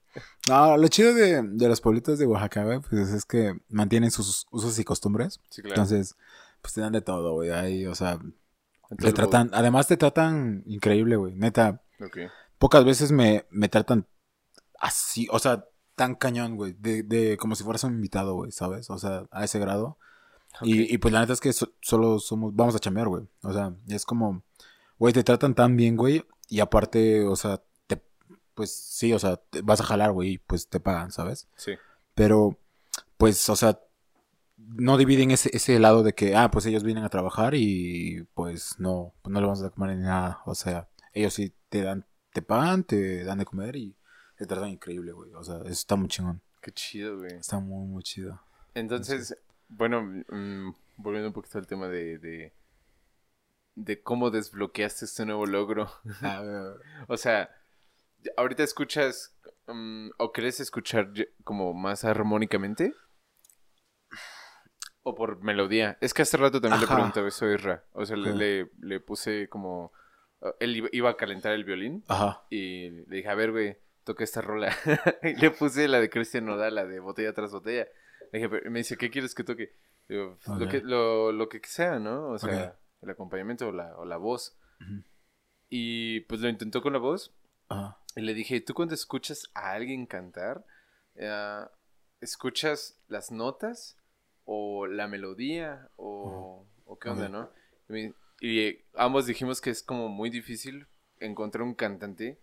No, lo chido de, de los pueblitos de Oaxaca, güey, pues es que mantienen sus usos y costumbres. Sí, claro. Entonces, pues te dan de todo, güey. Ahí, o sea, te tratan, además te tratan increíble, güey. Neta. Okay. Pocas veces me, me tratan así, o sea, tan cañón, güey. De, de como si fueras un invitado, güey, ¿sabes? O sea, a ese grado. Y, pues la neta es que solo somos, vamos a chambear, güey. O sea, es como, güey, te tratan tan bien, güey. Y aparte, o sea, te, pues sí, o sea, te- vas a jalar, güey, y pues te pagan, ¿sabes? Sí. Pero, pues, o sea, no dividen ese, ese lado de que, ah, pues ellos vienen a trabajar y pues no, pues, no le vamos a comer ni nada. O sea, ellos sí te dan, te pagan, te dan de comer y te tratan increíble, güey. O sea, eso está muy chingón. Qué chido, güey. Está muy, muy chido. Entonces, bueno, mm, volviendo un poquito al tema de, de, de cómo desbloqueaste este nuevo logro. Ah, O sea, ahorita escuchas mm, o crees escuchar como más armónicamente o por melodía. Es que hace rato también Ajá. le preguntaba eso a Isra. O sea, le, le, le puse como... uh, Él iba- iba a calentar el violín Ajá. y le dije, a ver, güey, toca esta rola. y le puse la de Cristian Nodal, la de botella tras botella. Le dije, pero- me dice, ¿qué quieres que toque? Digo, "Pues, lo, que, lo, lo que sea, ¿no? O sea, el acompañamiento o la, o la voz. Y pues lo intentó con la voz. Y le dije, ¿tú cuando escuchas a alguien cantar, eh, escuchas las notas o la melodía o, o qué onda, no? Y, me- y, eh, ambos dijimos que es como muy difícil encontrar un cantante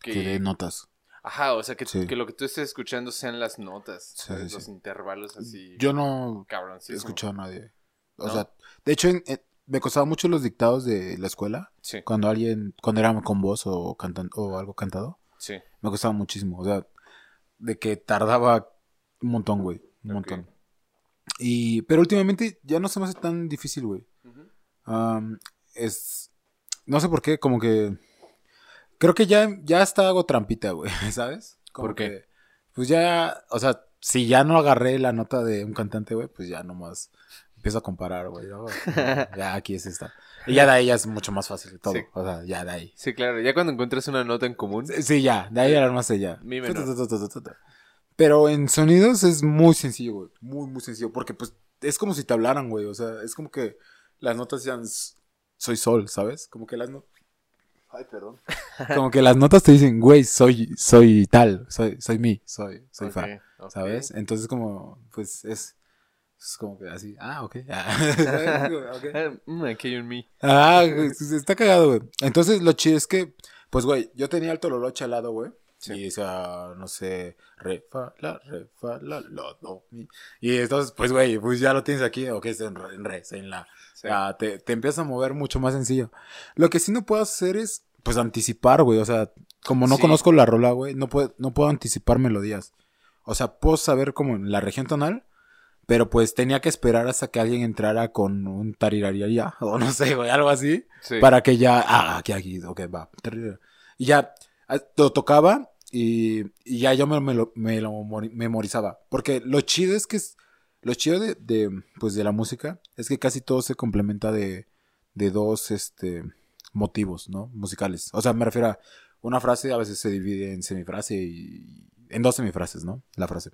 que... Que de notas. Ajá, o sea, que, Sí. que lo que tú estés escuchando sean las notas, Sí, ¿sabes? sí, los intervalos así. Yo no he escuchado a nadie. O ¿No? sea, de hecho, en- en- me costaban mucho los dictados de la escuela. Sí, Cuando alguien, cuando era con voz o, cantan, o algo cantado. sí. Me costaba muchísimo. O sea, de que tardaba un montón, güey. Un montón. Y, pero últimamente ya no se me hace tan difícil, güey. Am, es, no sé por qué, como que, creo que ya, ya hasta hago trampita, güey, ¿sabes? Como ¿Por qué? que, pues ya, o sea, si ya no agarré la nota de un cantante, güey, pues ya nomás empiezo a comparar, güey. ¿no? ya aquí es esta. Y ya de ahí ya es mucho más fácil todo. Sí. O sea, ya de ahí. Sí, claro, ya cuando encuentras una nota en común, Sí, Sí, ya, de ahí más allá. Mi. Pero en sonidos es muy sencillo, güey. Muy, muy sencillo. Porque pues es como si te hablaran, güey. O sea, es como que las notas sean soy sol, ¿sabes? Como que las notas. Ay, perdón. Como que las notas te dicen, güey, soy, soy tal, soy, soy mí, soy, soy Ok, fa. ¿sabes? Entonces como, pues es, es como que así, ah, ok, ah, ¿sabes? Como, ok. Ah, mm, aquí hay un mí. Ah, está cagado, güey. Entonces, lo chido es que, pues, güey, yo tenía el tololoche al lado, güey. Sí. Y decía, no sé, re, fa, la, re, fa, la, lo, do, mi. Y entonces, pues, güey, pues ya lo tienes aquí, ok, es en re, en re, en la. Sí. Ah, te, te empiezas a mover mucho más sencillo. Lo que sí no puedo hacer es, pues, anticipar, güey. O sea, como no Sí. conozco la rola, güey, no puedo, no puedo anticipar melodías. O sea, puedo saber como en la región tonal, pero pues tenía que esperar hasta que alguien entrara con un tarirariaria, o no sé, güey, algo así, Sí. para que ya, ah, aquí, aquí, ok, va. Y ya, ah, lo tocaba y, ya yo me, me lo, me lo mori- memorizaba. Porque lo chido es que es, lo chido de, pues, de la música es que casi todo se complementa de, de dos, este, motivos, ¿no? Musicales. O sea, me refiero a una frase a veces se divide en semifrase y en dos semifrases, ¿no? La frase.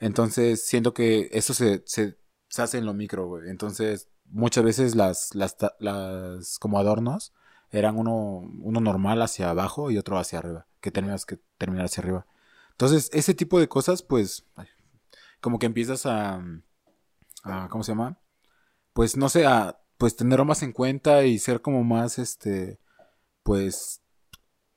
Entonces, siento que eso se, se, se hace en lo micro, güey. Entonces, muchas veces las, las, las como adornos eran uno, uno normal hacia abajo y otro hacia arriba, que tenías que terminar hacia arriba. Entonces, ese tipo de cosas, pues, como que empiezas a, a ¿cómo se llama? Pues, no sé, a, pues, tenerlo más en cuenta y ser como más, este, pues,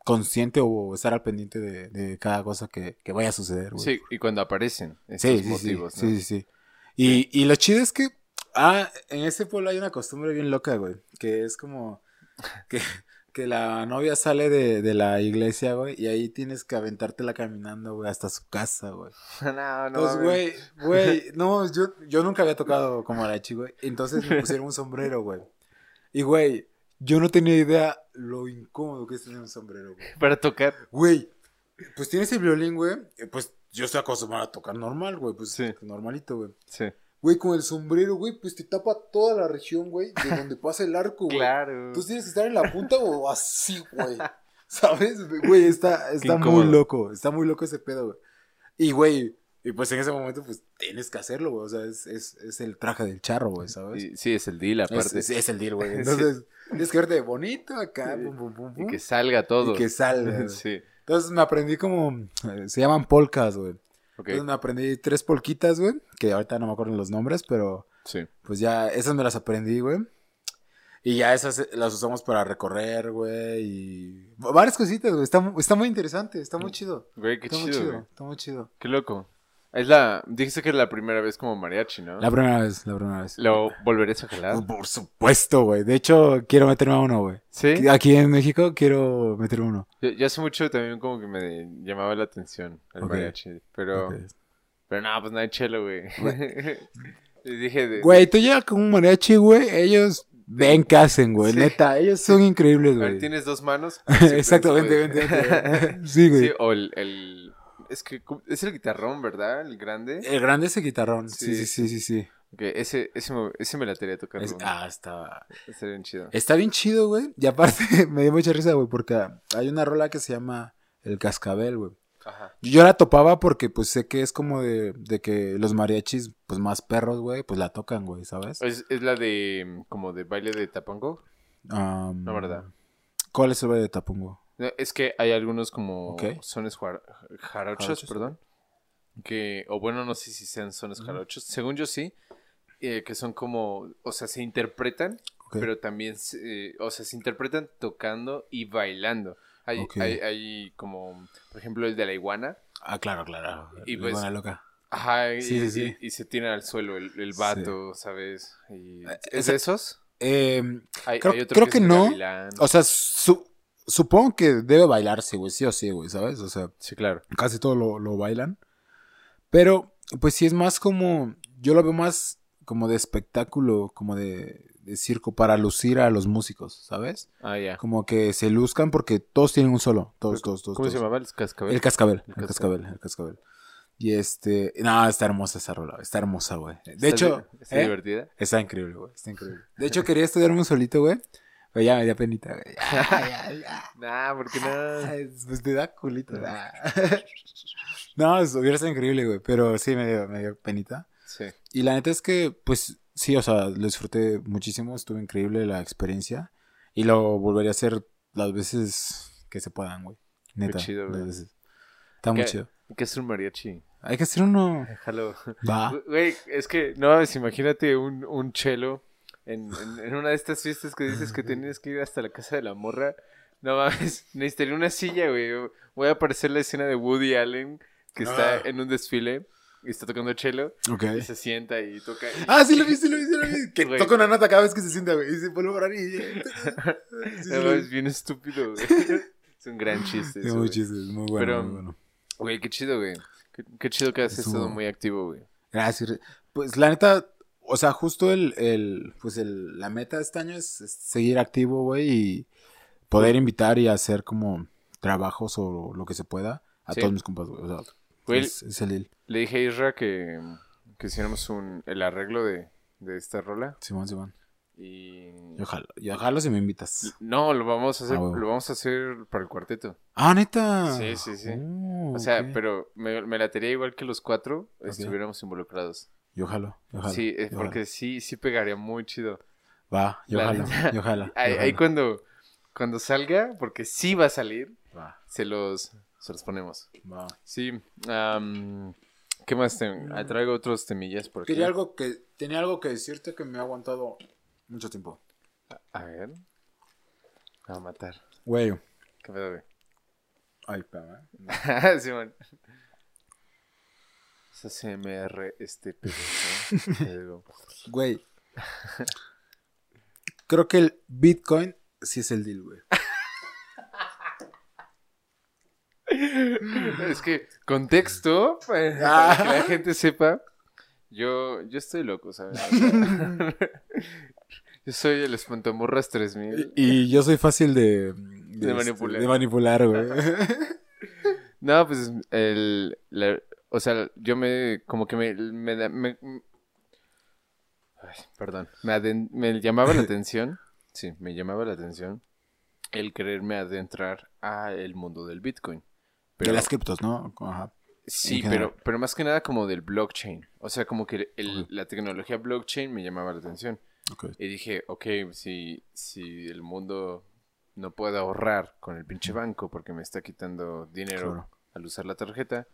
consciente o estar al pendiente de, de cada cosa que, que vaya a suceder, güey. Sí, y cuando aparecen estos Sí, sí, motivos, sí, ¿no? sí, sí, sí. Y, y lo chido es que, ah, en ese pueblo hay una costumbre bien loca, güey, que es como que, que la novia sale de, de la iglesia, güey, y ahí tienes que aventártela caminando, güey, hasta su casa, güey. no, no. Entonces, güey, güey, no, yo, yo nunca había tocado como arachi, güey, entonces me pusieron un sombrero, güey. Y, güey, yo no tenía idea lo incómodo que es tener un sombrero, güey. Para tocar. Güey, pues tienes el violín, güey. eh, Pues yo estoy acostumbrado a tocar normal, güey. Pues Sí. normalito, güey. Sí. Güey, con el sombrero, güey, pues te tapa toda la región, güey, de donde pasa el arco, güey. Claro. Entonces tienes que estar en la punta o así, güey. ¿Sabes? Güey, está, está muy loco. Está muy loco ese pedo, güey. Y, güey, y pues en ese momento, pues tienes que hacerlo, güey. O sea, es, es, es el traje del charro, güey, ¿sabes? Sí, es el deal, aparte. es, es el deal, güey. Sí. Entonces, tienes que verte bonito acá, Sí. pum, pum, pum, Y pum. que salga todo. Y que salga. sí. Entonces me aprendí como. eh, se llaman polcas, güey. Entonces me aprendí tres polquitas, güey. Que ahorita no me acuerdo los nombres, pero Sí. pues ya esas me las aprendí, güey. Y ya esas eh, las usamos para recorrer, güey. Y Varias cositas, güey. Está, mu- está muy interesante, está muy chido. Güey, qué Está muy chido, chido, güey. está muy chido. Qué loco. Es la... Dijiste que es la primera vez como mariachi, ¿no? La primera vez, la primera vez. ¿Lo volverías a jalar? Por supuesto, güey. De hecho, quiero meterme a uno, güey. ¿Sí? Aquí en México quiero meterme uno. Yo, yo hace mucho también como que me llamaba la atención el mariachi. Pero... Pero no, pues no hay chelo, güey. dije de... Güey, tú llegas con un mariachi, güey. Ellos ven qué hacen, güey. Sí. Neta, ellos son increíbles, A ver, güey. ¿tienes dos manos? Exactamente, vente, vente. Sí, güey. Sí, o el, el... Es que es el guitarrón, ¿verdad? El grande. El grande ese guitarrón. Sí, Sí, sí, sí, sí, sí. Ok, ese, ese, me, ese me la tocarlo. tocar. Es- ah, está... Estaría bien chido. Está bien chido, güey. Y aparte, me dio mucha risa, güey, porque hay una rola que se llama El Cascabel, güey. Ajá. Yo la topaba porque, pues, sé que es como de, de que los mariachis, pues, más perros, güey, pues, la tocan, güey, ¿sabes? Es, es la de... como de baile de tapango. Am, No, ¿verdad? ¿Cuál es el baile de Tapungo? No, Es que hay algunos como sones jarochos, Jarochos. perdón. Que, o bueno, no sé si sean sones jarochos. Según yo sí. eh, que son como, o sea, se interpretan, pero también, se- eh, o sea, se interpretan tocando y bailando. Hay, hay, hay como, por ejemplo, el de la iguana. Ah, claro, claro. Y pues- pues... loca. Ajá, y, Sí, sí, sí. y- y se tiran al suelo el, el vato, ¿sabes? Y, Eh, ¿Es de esos? Eh, Hay, creo- que no. gavilán. o sea, su- supongo que debe bailarse, güey, sí o sí, güey, ¿sabes? O sea, Sí, claro. casi todo lo, lo bailan. Pero, pues sí es más como, yo lo veo más como de espectáculo, como de, de circo para lucir a los músicos, ¿sabes? Ah, ya. Como que se luzcan porque todos tienen un solo, todos, todos, todos. ¿Cómo se todos. llamaba? ¿El cascabel? El cascabel, El el cascabel. cascabel, el cascabel. Y este, no, está hermosa esa rola, está hermosa, güey. De ¿Está hecho, ¿Está ¿eh? divertida? Está increíble, güey, está increíble. De hecho, quería estudiarme un solito, güey. Pero ya me da penita, güey. Ya, ya, ya. Nah, porque no. Pues te da culito. ah. No, eso hubiera sido increíble, güey. Pero sí me dio, me dio penita. Sí. Y la neta es que, pues, sí, o sea, lo disfruté muchísimo. Estuvo increíble la experiencia. Y lo volvería a hacer las veces que se puedan, güey. Neta. chido, güey. las veces. Está muy chido. ¿Qué es un mariachi? Hay que hacer uno. Déjalo. Va. Güey, es que, no, es, imagínate un, un chelo en, en, en una de estas fiestas que dices que tienes que ir hasta la casa de la morra. No mames, necesitaría una silla, güey. Voy a aparecer la escena de Woody Allen que está Ah. en un desfile y está tocando chelo Ok. y se sienta y toca. Ah, sí lo vi, sí lo vi, sí lo vi. Que Güey. toca una nota cada vez que se sienta, güey. Y se vuelve a parar y... Sí, No, es bien estúpido, güey. Es un gran chiste. Es muy chiste, es muy bueno, Pero- muy bueno. Güey, qué chido, güey. Qué, qué chido que has Estuvo- estado muy activo, güey. Gracias. Pues la neta, o sea, justo el, el pues el, la meta de este año es, es seguir activo, güey, y poder invitar y hacer como trabajos o lo que se pueda a Sí. todos mis compas, güey. O sea, Güey, es, es el le dije a Isra que, que hiciéramos un, el arreglo de, de esta rola. Simón, Simón. Y. Yo jalo, yo jalo si me invitas. No, lo vamos a hacer, Ah, lo vamos a hacer para el cuarteto. Ah, neta. Sí, sí, sí. Oh, O sea, pero me, me latería igual que los cuatro estuviéramos involucrados. Yo jalo, yo jalo. sí, porque sí, sí pegaría muy chido. Va, yo La neta. yo jalo. Ahí, cuando, cuando salga, porque sí va a salir, Va, se los, se los ponemos. va. Sí. ¿Qué más? Te, ah, traigo otros temillas por aquí. Quería algo que, tenía algo que decirte que me ha aguantado mucho tiempo. A ver. Me va a matar. Güey. ¿Qué pedo, güey? Ay, espérame. Simón. Es ASMR este pedo. Güey. Creo que el Bitcoin sí es el deal, güey. Es que, contexto, para Ah. que la gente sepa, yo, yo estoy loco, ¿sabes? Yo soy el espantamorras 3000. Y yo soy fácil de... De manipular. De manipular, güey. No, pues, el, la- o sea, yo me, como que me, me, me- ay, perdón, me, aden- me llamaba la atención, sí, me llamaba la atención el quererme adentrar a el mundo del Bitcoin. Pero, De las criptos, ¿no? Ajá. sí, pero, pero más que nada como del blockchain. O sea, como que el- la tecnología blockchain me llamaba la atención. Y dije, ok, si, si el mundo no puede ahorrar con el pinche banco porque me está quitando dinero Claro. al usar la tarjeta,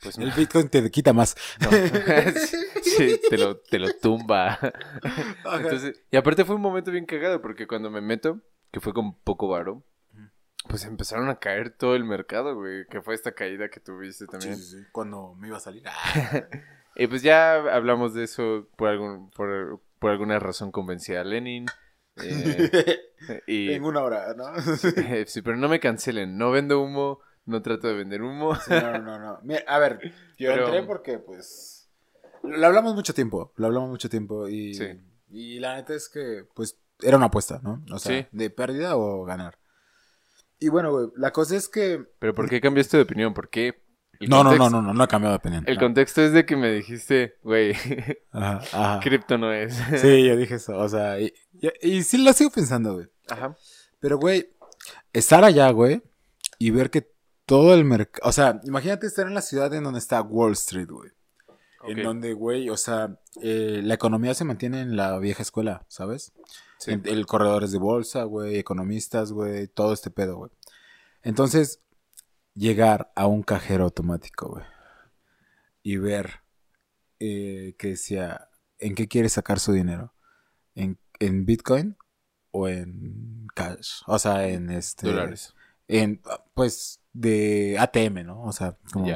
pues El Bitcoin te quita más. no. sí, te lo, te lo tumba. Entonces, y aparte fue un momento bien cagado porque cuando me meto, que fue con poco varo, pues empezaron a caer todo el mercado, güey. Que fue esta caída que tuviste también. Sí, sí, sí. Cuando me iba a salir. y pues ya hablamos de eso por, algún, por, por alguna razón convencí a Lenin. Eh, y, en una hora, ¿no? sí, pero no me cancelen. No vendo humo, no trato de vender humo. no, no, no. a ver, yo entré porque, pues. Lo hablamos mucho tiempo. Lo hablamos mucho tiempo. Y, y la neta es que, pues, era una apuesta, ¿no? O sea, de pérdida o ganar. Y bueno, güey, la cosa es que... ¿Pero por qué cambiaste de opinión? ¿Por qué? No, no, no, no, no, no ha cambiado de opinión. El contexto es de que me dijiste, güey, cripto no es. sí, yo dije eso, o sea, y, y, sí lo sigo pensando, güey. Ajá. Pero, güey, estar allá, güey, y ver que todo el mercado, o sea, imagínate estar en la ciudad en donde está Wall Street, güey. En donde, güey, o sea, eh, la economía se mantiene en la vieja escuela, ¿sabes? El, corredores de bolsa, güey, economistas, güey, todo este pedo, güey. Entonces, llegar a un cajero automático, güey, y ver eh, que decía, ¿en qué quiere sacar su dinero? ¿En, ¿En, Bitcoin o en cash? O sea, en este... Dólares. En, pues, de ATM, ¿no? O sea, como...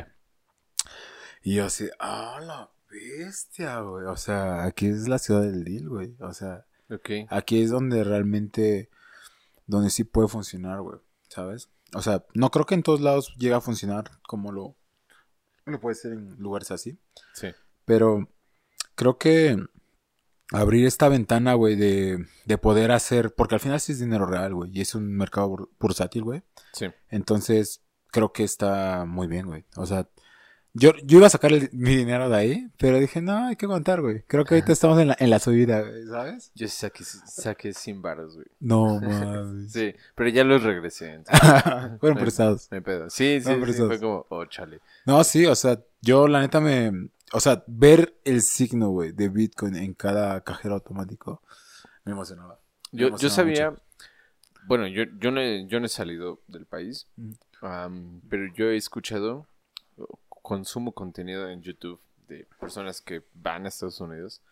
Y yo así, ah, la bestia, güey. O sea, aquí es la ciudad del deal, güey. O sea, Aquí es donde realmente, donde sí puede funcionar, güey, ¿sabes? O sea, no creo que en todos lados llegue a funcionar como lo, lo puede ser en lugares así. Sí. Pero creo que abrir esta ventana, güey, de, de poder hacer, porque al final sí es dinero real, güey, y es un mercado bursátil, güey. Sí. Entonces, creo que está muy bien, güey. O sea, yo, yo iba a sacar mi dinero de ahí, pero dije, no, hay que aguantar, güey. Creo que ahorita estamos en la, en la subida, ¿sabes? Yo saqué, saqué sin baros, güey. No, mames. sí, pero ya los regresé. Fueron prestados. Me pedo. Sí, sí, sí, fue como, oh, chale. No, sí, o sea, yo la neta me... O sea, ver el signo, güey, de Bitcoin en cada cajero automático me emocionaba. yo, yo sabía... Bueno, yo, yo, no he, yo no he salido del país, pero yo he escuchado consumo contenido en YouTube de personas que van a Estados Unidos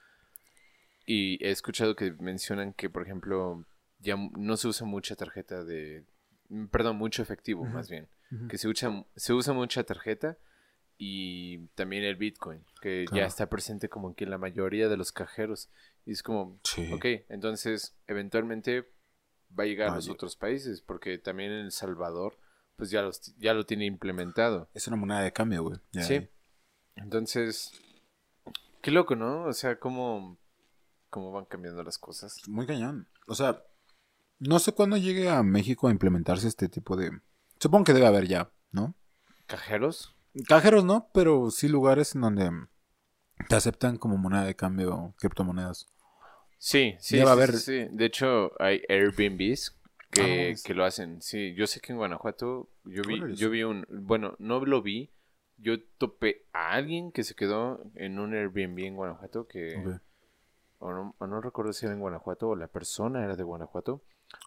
y he escuchado que mencionan que, por ejemplo, ya no se usa mucha tarjeta de... Perdón, mucho efectivo, más bien. Que se usa, se usa mucha tarjeta y también el Bitcoin, que ya está presente como que en la mayoría de los cajeros. Y es como, ok, entonces eventualmente va a llegar a los otros países, porque también en El Salvador pues ya, los, ya lo tiene implementado. Es una moneda de cambio, güey. Sí. Entonces, qué loco, ¿no? O sea, cómo, cómo van cambiando las cosas. Muy cañón. O sea, no sé cuándo llegue a México a implementarse este tipo de... Supongo que debe haber ya, ¿no? ¿Cajeros? Cajeros no, pero sí lugares en donde te aceptan como moneda de cambio criptomonedas. Sí, sí, sí, haber... sí. De hecho, hay Airbnbs que, que, lo hacen. Sí, yo sé que en Guanajuato yo vi, yo vi un, bueno, no lo vi, yo topé a alguien que se quedó en un Airbnb en Guanajuato que, o, no, no, recuerdo si era en Guanajuato o la persona era de Guanajuato,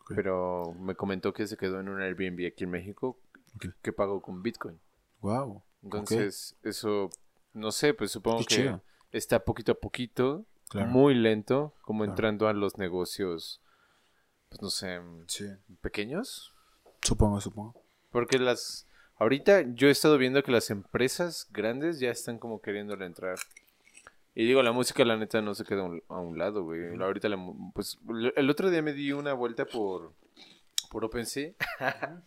pero me comentó que se quedó en un Airbnb aquí en México que pagó con Bitcoin. Wow. Entonces, eso, no sé, pues supongo que está poquito a poquito, muy lento, como entrando a los negocios pues no sé, pequeños. Supongo, supongo. Porque las... Ahorita yo he estado viendo que las empresas grandes ya están como queriéndole entrar. Y digo, la música la neta no se queda a un lado, güey. Ahorita, pues, el otro día me di una vuelta por, por OpenSea.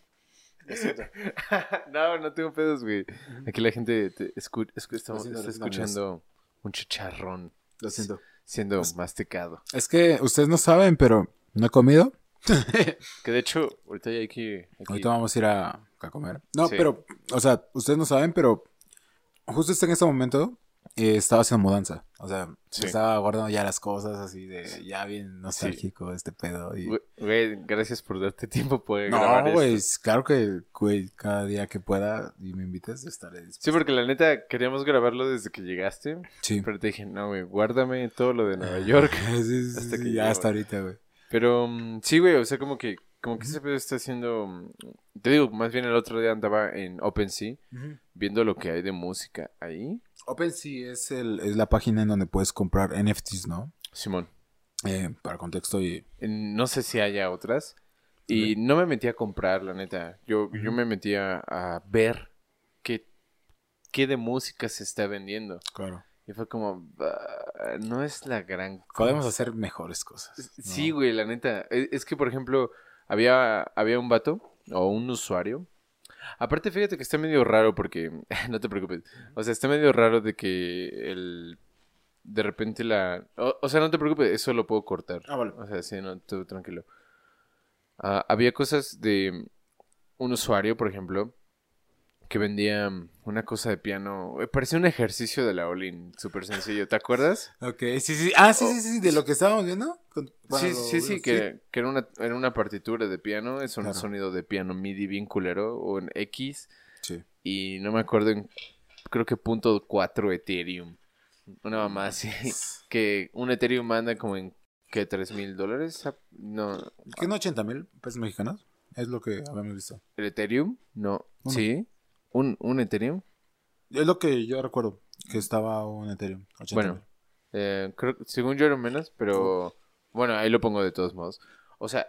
no, no tengo pedos, güey. Aquí la gente te está escuchando un chicharrón. Lo siento. Siendo pues masticado. Es que ustedes no saben, pero ¿No he comido? que de hecho, ahorita ya hay que... Ahorita vamos a ir a, comer. No, pero, o sea, ustedes no saben, pero justo en este momento eh, estaba haciendo mudanza. O sea, estaba guardando ya las cosas así de ya bien nostálgico este pedo. Y... Güey, gracias por darte tiempo por no, güey, claro que, güey, cada día que pueda y me invites estaré dispuesto. Sí, porque la neta queríamos grabarlo desde que llegaste. Sí. Pero te dije, no, güey, guárdame todo lo de Nueva York. sí, hasta que ya hasta ahorita, güey. Pero mm, sí, güey, o sea, como que como que ese pedo está haciendo. Mm, te digo, más bien el otro día andaba en OpenSea viendo lo que hay de música ahí. OpenSea es, el, es la página en donde puedes comprar NFTs, ¿no? Simón. Eh, para contexto y. No sé si haya otras. Y no me metí a comprar, la neta. Yo, yo me metí a, ver qué, qué de música se está vendiendo. Claro. Y fue como, no es la gran cosa. Podemos hacer mejores cosas. Sí, güey, la neta. Es, es, que, por ejemplo, había, había un vato o un usuario. Aparte, fíjate que está medio raro porque, no te preocupes. O sea, está medio raro de que el de repente la... O, sea, no te preocupes, eso lo puedo cortar. Ah, vale. O sea, sí, no, todo tranquilo. Ah, había cosas de un usuario, por ejemplo, que vendía una cosa de piano. Eh, parecía un ejercicio de la Olin, súper sencillo. ¿Te acuerdas? Ok, sí, sí. Ah, sí, sí, sí, de lo que estábamos viendo. sí, sí, sí, que, que, era, una, era una partitura de piano. Es un sonido de piano MIDI bien culero o en X. Sí. Y no me acuerdo en, creo que punto 4 Ethereum. Una mamá así. que un Ethereum anda como en, ¿qué? ¿3 mil dólares? No. ¿Qué no 80 mil pesos mexicanos? Es lo que habíamos visto. ¿El Ethereum? No. ¿Sí? ¿Un, ¿Un Ethereum? Es lo que yo recuerdo, que estaba un Ethereum. bueno, eh, creo, según yo era menos, pero bueno, ahí lo pongo de todos modos. O sea,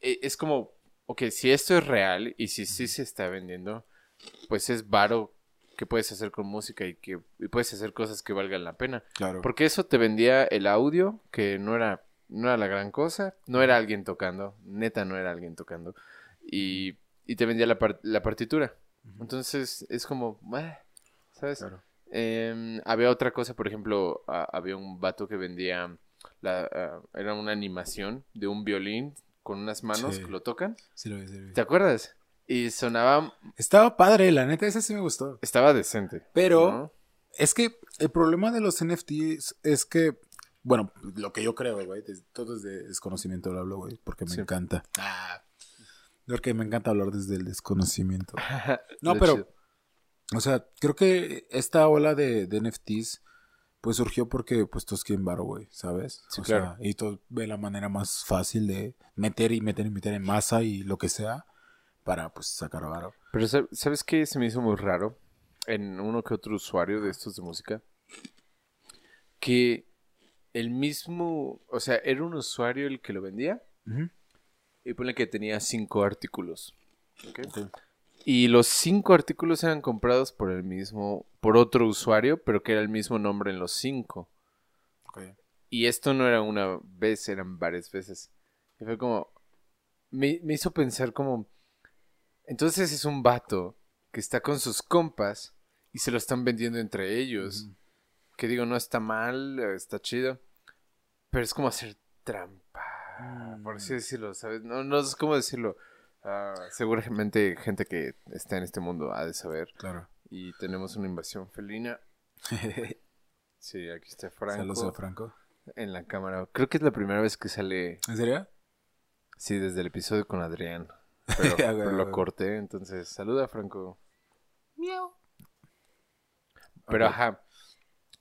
e, es como, ok, si esto es real y si sí se está vendiendo, pues es varo que puedes hacer con música y que puedes hacer cosas que valgan la pena. Claro. Porque eso te vendía el audio, que no era, no era la gran cosa, no era alguien tocando, neta no era alguien tocando, y, y te vendía la, la partitura. Entonces es como, ¿sabes? Em, había otra cosa, por ejemplo, había un vato que vendía, la, ah, era una animación de un violín con unas manos que lo tocan. Sí, lo vi, sí, ¿Te acuerdas? Y sonaba... Estaba padre, la neta, ese sí me gustó. Estaba decente. Pero es que el problema de los NFTs es que, bueno, lo que yo creo, güey, todo es de desconocimiento lo hablo, güey, porque me encanta. Ah, porque me encanta hablar desde el desconocimiento. no, pero, o sea, creo que esta ola de, NFTs, pues surgió porque, pues, todos quieren varo, güey, ¿sabes? Sí, o claro. sea, y todo ve la manera más fácil de meter y meter y meter en masa y lo que sea para, pues, sacar varo. Pero, ¿sabes qué se me hizo muy raro? En uno que otro usuario de estos de música. Que el mismo, o sea, era un usuario el que lo vendía. Y pone que tenía cinco artículos. Y los cinco artículos eran comprados por el mismo, por otro usuario, pero que era el mismo nombre en los cinco. Y esto no era una vez, eran varias veces. Y fue como, me, hizo pensar como, entonces es un vato que está con sus compas y se lo están vendiendo entre ellos. Que digo, no está mal, está chido. Pero es como hacer trampa. Mm. por así decirlo, ¿sabes? No, no sé cómo decirlo. Ah, seguramente gente que está en este mundo ha de saber. Claro. Y tenemos una invasión felina. sí, aquí está Franco. Saludos a Franco. En la cámara. Creo que es la primera vez que sale. ¿En serio? Sí, desde el episodio con Adrián. Pero, lo corté, entonces saluda Franco. Miau. Pero ajá.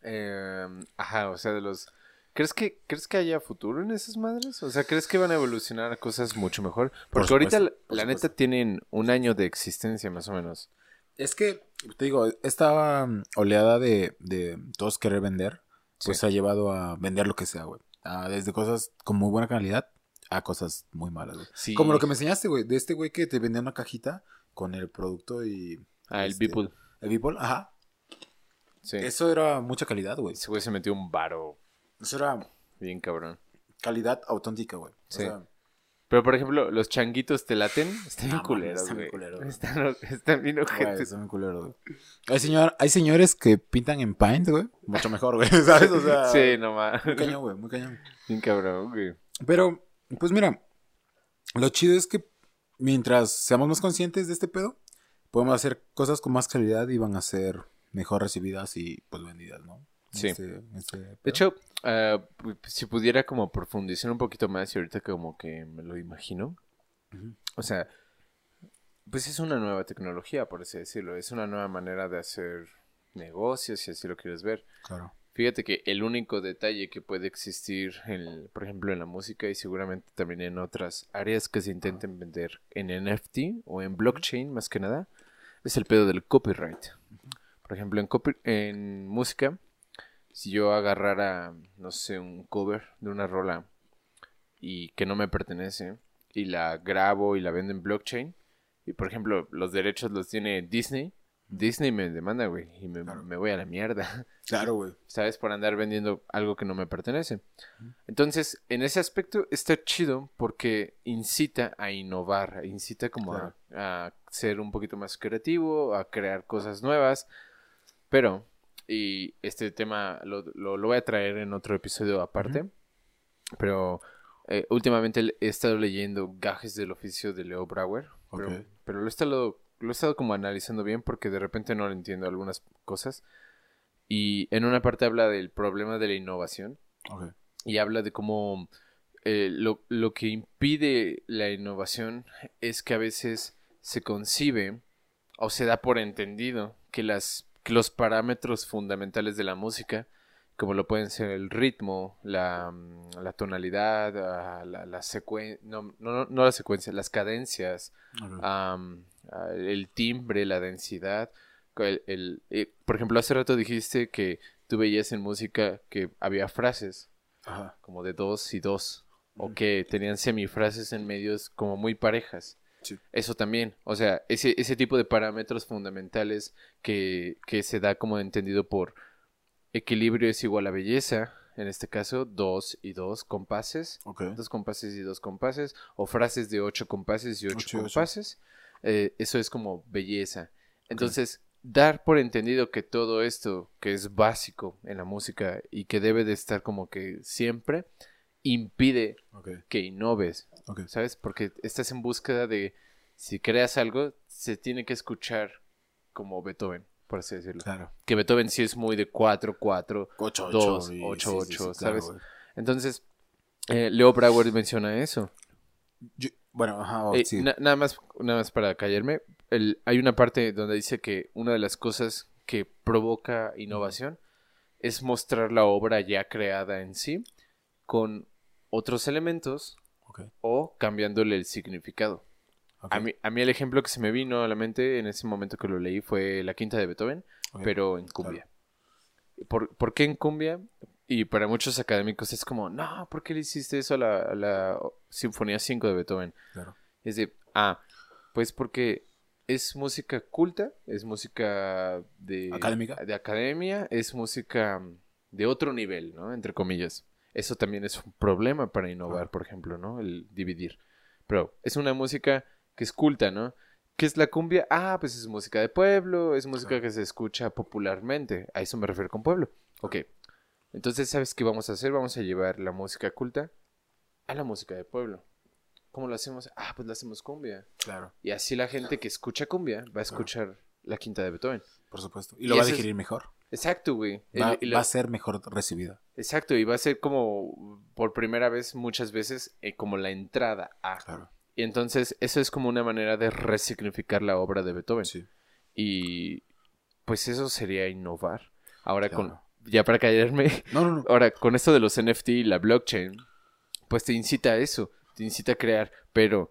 Eh, ajá, o sea, de los ¿Crees que, ¿Crees que haya futuro en esas madres? O sea, ¿crees que van a evolucionar a cosas mucho mejor? Porque ahorita, la, neta, tienen un año de existencia, más o menos. Es que, te digo, esta um, oleada de, de todos querer vender, pues ha llevado a vender lo que sea, güey. desde cosas con muy buena calidad a cosas muy malas, güey. Como lo que me enseñaste, güey, de este güey que te vendía una cajita con el producto y... Ah, el este, Beeple. El Beeple, ajá. Sí. Eso era mucha calidad, güey. Ese güey se metió un varo eso era. Bien cabrón. Calidad auténtica, güey. Sí. pero por ejemplo, los changuitos te laten. Están bien culeros, güey. Están, están, bien ojetes. Están bien culeros, güey. Hay, señor, hay señores que pintan en Paint, güey. Mucho mejor, güey. ¿Sabes? O sea. Sí, nomás. Muy cañón, güey. Muy cañón. Bien cabrón, güey. Pero, pues mira. Lo chido es que mientras seamos más conscientes de este pedo, podemos hacer cosas con más calidad y van a ser mejor recibidas y pues vendidas, ¿no? Sí. Este, este de hecho, uh, si pudiera como profundizar un poquito más y ahorita como que me lo imagino. O sea, pues es una nueva tecnología, por así decirlo. Es una nueva manera de hacer negocios, si así lo quieres ver. Claro. Fíjate que el único detalle que puede existir, en, por ejemplo, en la música y seguramente también en otras áreas que se intenten vender en NFT o en blockchain más que nada, es el pedo del copyright. Por ejemplo, en, en música si yo agarrara, no sé, un cover de una rola y que no me pertenece y la grabo y la vendo en blockchain, y por ejemplo, los derechos los tiene Disney, Disney me demanda, güey, y me, me, voy a la mierda. Claro, güey. ¿Sabes? Por andar vendiendo algo que no me pertenece. Entonces, en ese aspecto está chido porque incita a innovar, incita como a, ser un poquito más creativo, a crear cosas nuevas. Pero, y este tema lo, lo, voy a traer en otro episodio aparte, pero eh, últimamente he estado leyendo Gajes del Oficio de Leo Brauer, pero, pero lo he estado lo he estado como analizando bien porque de repente no lo entiendo algunas cosas. Y en una parte habla del problema de la innovación. Y habla de cómo eh, lo, lo, que impide la innovación es que a veces se concibe o se da por entendido que, las, los parámetros fundamentales de la música, como lo pueden ser el ritmo, la, la tonalidad, ah, la, la secuencia, no, no, no, la secuencia, las cadencias, el timbre, la densidad. El, eh, por ejemplo, hace rato dijiste que tú veías en música que había frases como de dos y dos, o que tenían semifrases en medios como muy parejas. Eso también, o sea, ese, ese tipo de parámetros fundamentales que, que se da como entendido por equilibrio es igual a belleza, en este caso, dos y dos compases, dos compases y dos compases, o frases de ocho compases y ocho, compases. Eh, eso es como belleza. Entonces, dar por entendido que todo esto que es básico en la música y que debe de estar como que siempre, impide que innoves, ¿sabes? Porque estás en búsqueda de, si creas algo, se tiene que escuchar como Beethoven, por así decirlo. Claro. Que Beethoven sí es muy de 4, 4, 8, 2, 8, 8, ¿sabes? Entonces, eh, Leo Brauer menciona eso. Bueno, ajá, eh, nada, más, nada más para callarme. El, hay una parte donde dice que una de las cosas que provoca innovación es mostrar la obra ya creada en sí con otros elementos o cambiándole el significado. A, mí, a mí el ejemplo que se me vino a la mente en ese momento que lo leí fue la quinta de Beethoven, pero en cumbia. ¿Por, ¿Por, qué en cumbia? Y para muchos académicos es como, no, ¿por qué le hiciste eso a la, Sinfonía 5 de Beethoven? Claro. Es de, ah, pues porque es música culta, es música de... Académica. De academia, es música de otro nivel, ¿no? Entre comillas. Eso también es un problema para innovar, por ejemplo, ¿no? El dividir. Pero es una música que es culta, ¿no? ¿Qué es la cumbia? Ah, pues es música de pueblo, es música que se escucha popularmente. A eso me refiero con pueblo. Ok, entonces, ¿sabes qué vamos a hacer? Vamos a llevar la música culta a la música de pueblo. ¿Cómo lo hacemos? Ah, pues la hacemos cumbia. Claro. Y así la gente que escucha cumbia va a escuchar la quinta de Beethoven. Por supuesto. Y lo va a digerir mejor. Exacto, güey. Va, a ser mejor recibida. Exacto, y va a ser como por primera vez, muchas veces, eh, como la entrada a. Claro. Y entonces, eso es como una manera de resignificar la obra de Beethoven. Sí. Y pues eso sería innovar. Ahora con ya para callarme. No, no, no. Ahora, con esto de los NFT y la blockchain, pues te incita a eso, te incita a crear, pero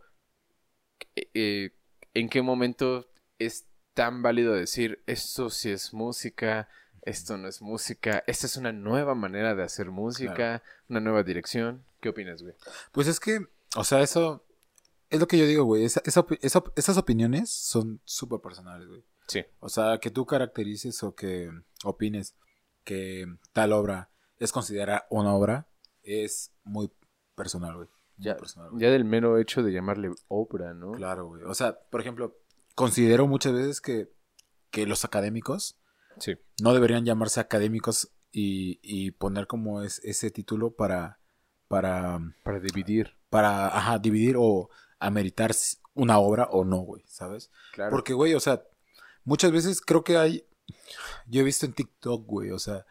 eh, ¿en qué momento es tan válido decir esto sí es música, esto no es música, esta es una nueva manera de hacer música, una nueva dirección? ¿Qué opinas, güey? Pues es que, o sea, eso es lo que yo digo, güey. esas opiniones son súper personales, güey. Sí. O sea, que tú caracterices o que opines que tal obra es considerada una obra es muy personal, güey. Ya, ya del mero hecho de llamarle obra, ¿no? Claro, güey. O sea, por ejemplo, considero muchas veces que, que los académicos sí. no deberían llamarse académicos y, y poner como es, ese título para, para... Para dividir. Para, ajá, dividir o ameritar una obra o no, güey, ¿sabes? Claro. Porque, güey, o sea, muchas veces creo que hay yo he visto en TikTok, güey, o sea,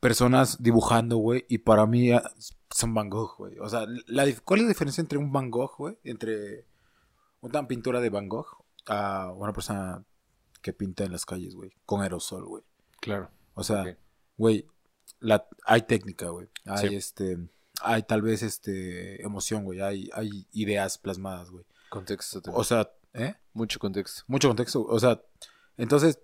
personas dibujando, güey, y para mí ah, son Van Gogh, güey. O sea, la, ¿cuál es la diferencia entre un Van Gogh, güey? Entre una pintura de Van Gogh a una persona que pinta en las calles, güey, con aerosol, güey. Claro. O sea, güey, la, hay técnica, güey. Hay este, hay tal vez este, emoción, güey. Hay, hay ideas plasmadas, güey. Contexto. O sea, ¿eh? Mucho contexto. Mucho contexto. O sea, entonces,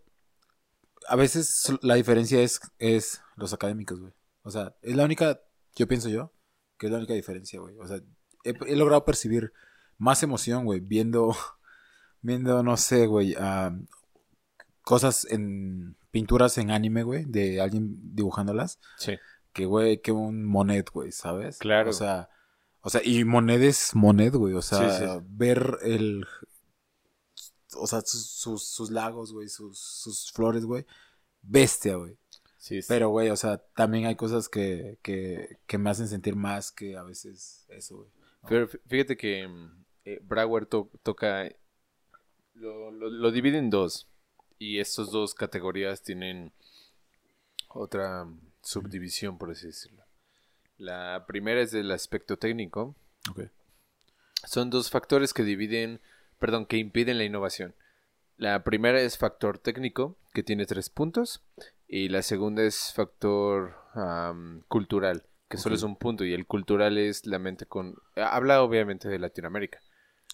a veces la diferencia es, es los académicos, güey. O sea, es la única, yo pienso yo, que es la única diferencia, güey. O sea, he, logrado percibir más emoción, güey, viendo, viendo, no sé, güey, cosas en pinturas en anime, güey, de alguien dibujándolas. Sí. Que, güey, que un Monet, güey, ¿sabes? Claro. O sea, o sea, y Monet es Monet, güey, o sea, ver el... O sea, sus, sus, lagos, güey, sus, sus flores, güey. Bestia, güey. Sí, sí. Pero, güey, o sea, también hay cosas que, que, que me hacen sentir más que a veces eso, güey. Pero fíjate que eh, Brauer toca, lo, lo, divide en dos. Y estas dos categorías tienen otra subdivisión, por así decirlo. La primera es del aspecto técnico. Son dos factores que dividen, perdón, que impiden la innovación. La primera es factor técnico, que tiene tres puntos, y la segunda es factor cultural, que solo es un punto, y el cultural es la mente con... Habla obviamente de Latinoamérica.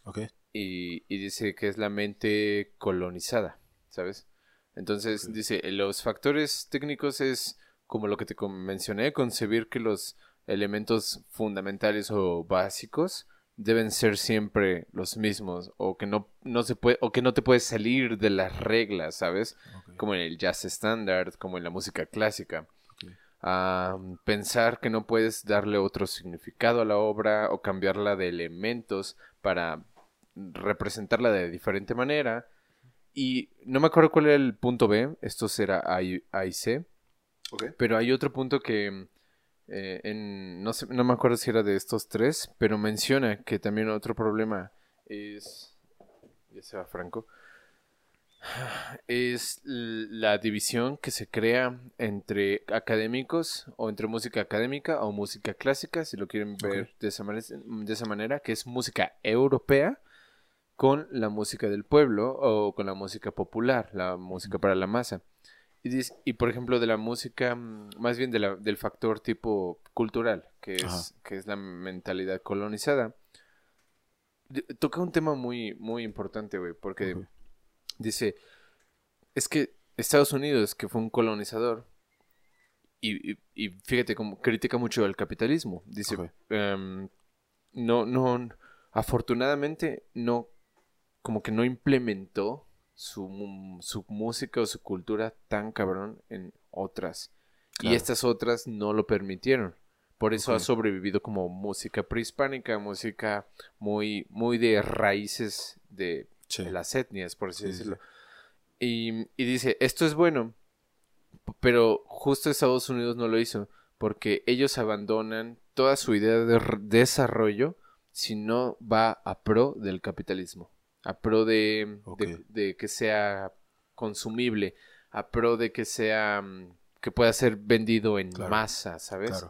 Okay. Y, dice que es la mente colonizada, ¿sabes? Entonces dice, los factores técnicos es como lo que te mencioné, concebir que los elementos fundamentales o básicos deben ser siempre los mismos o que no, no se puede o que no te puedes salir de las reglas, ¿sabes? Como en el jazz estándar, como en la música clásica. pensar que no puedes darle otro significado a la obra o cambiarla de elementos para representarla de diferente manera. Y no me acuerdo cuál era el punto B, esto será A y, C. Pero hay otro punto que eh, en, no, sé, no me acuerdo si era de estos tres, pero menciona que también otro problema es, ya sea Franco, es la división que se crea entre académicos o entre música académica o música clásica, si lo quieren ver de, esa de esa manera, que es música europea con la música del pueblo o con la música popular, la música para la masa. Y, y por ejemplo, de la música, mm, más bien de la, del factor tipo cultural, que es, que es la mentalidad colonizada. Toca un tema muy, muy importante, güey, porque dice, es que Estados Unidos, que fue un colonizador, y, y, fíjate, como critica mucho al capitalismo, dice, em, no, no, afortunadamente, no, como que no implementó su, su música o su cultura tan cabrón en otras. Y estas otras no lo permitieron. Por eso ha sobrevivido como música prehispánica, música muy, muy de raíces de, las etnias, por así decirlo. Y, y, dice, esto es bueno, pero justo Estados Unidos no lo hizo, porque ellos abandonan toda su idea de desarrollo si no va a pro del capitalismo a pro de, de, que sea consumible, a pro de que sea mm, que pueda ser vendido en masa, ¿sabes?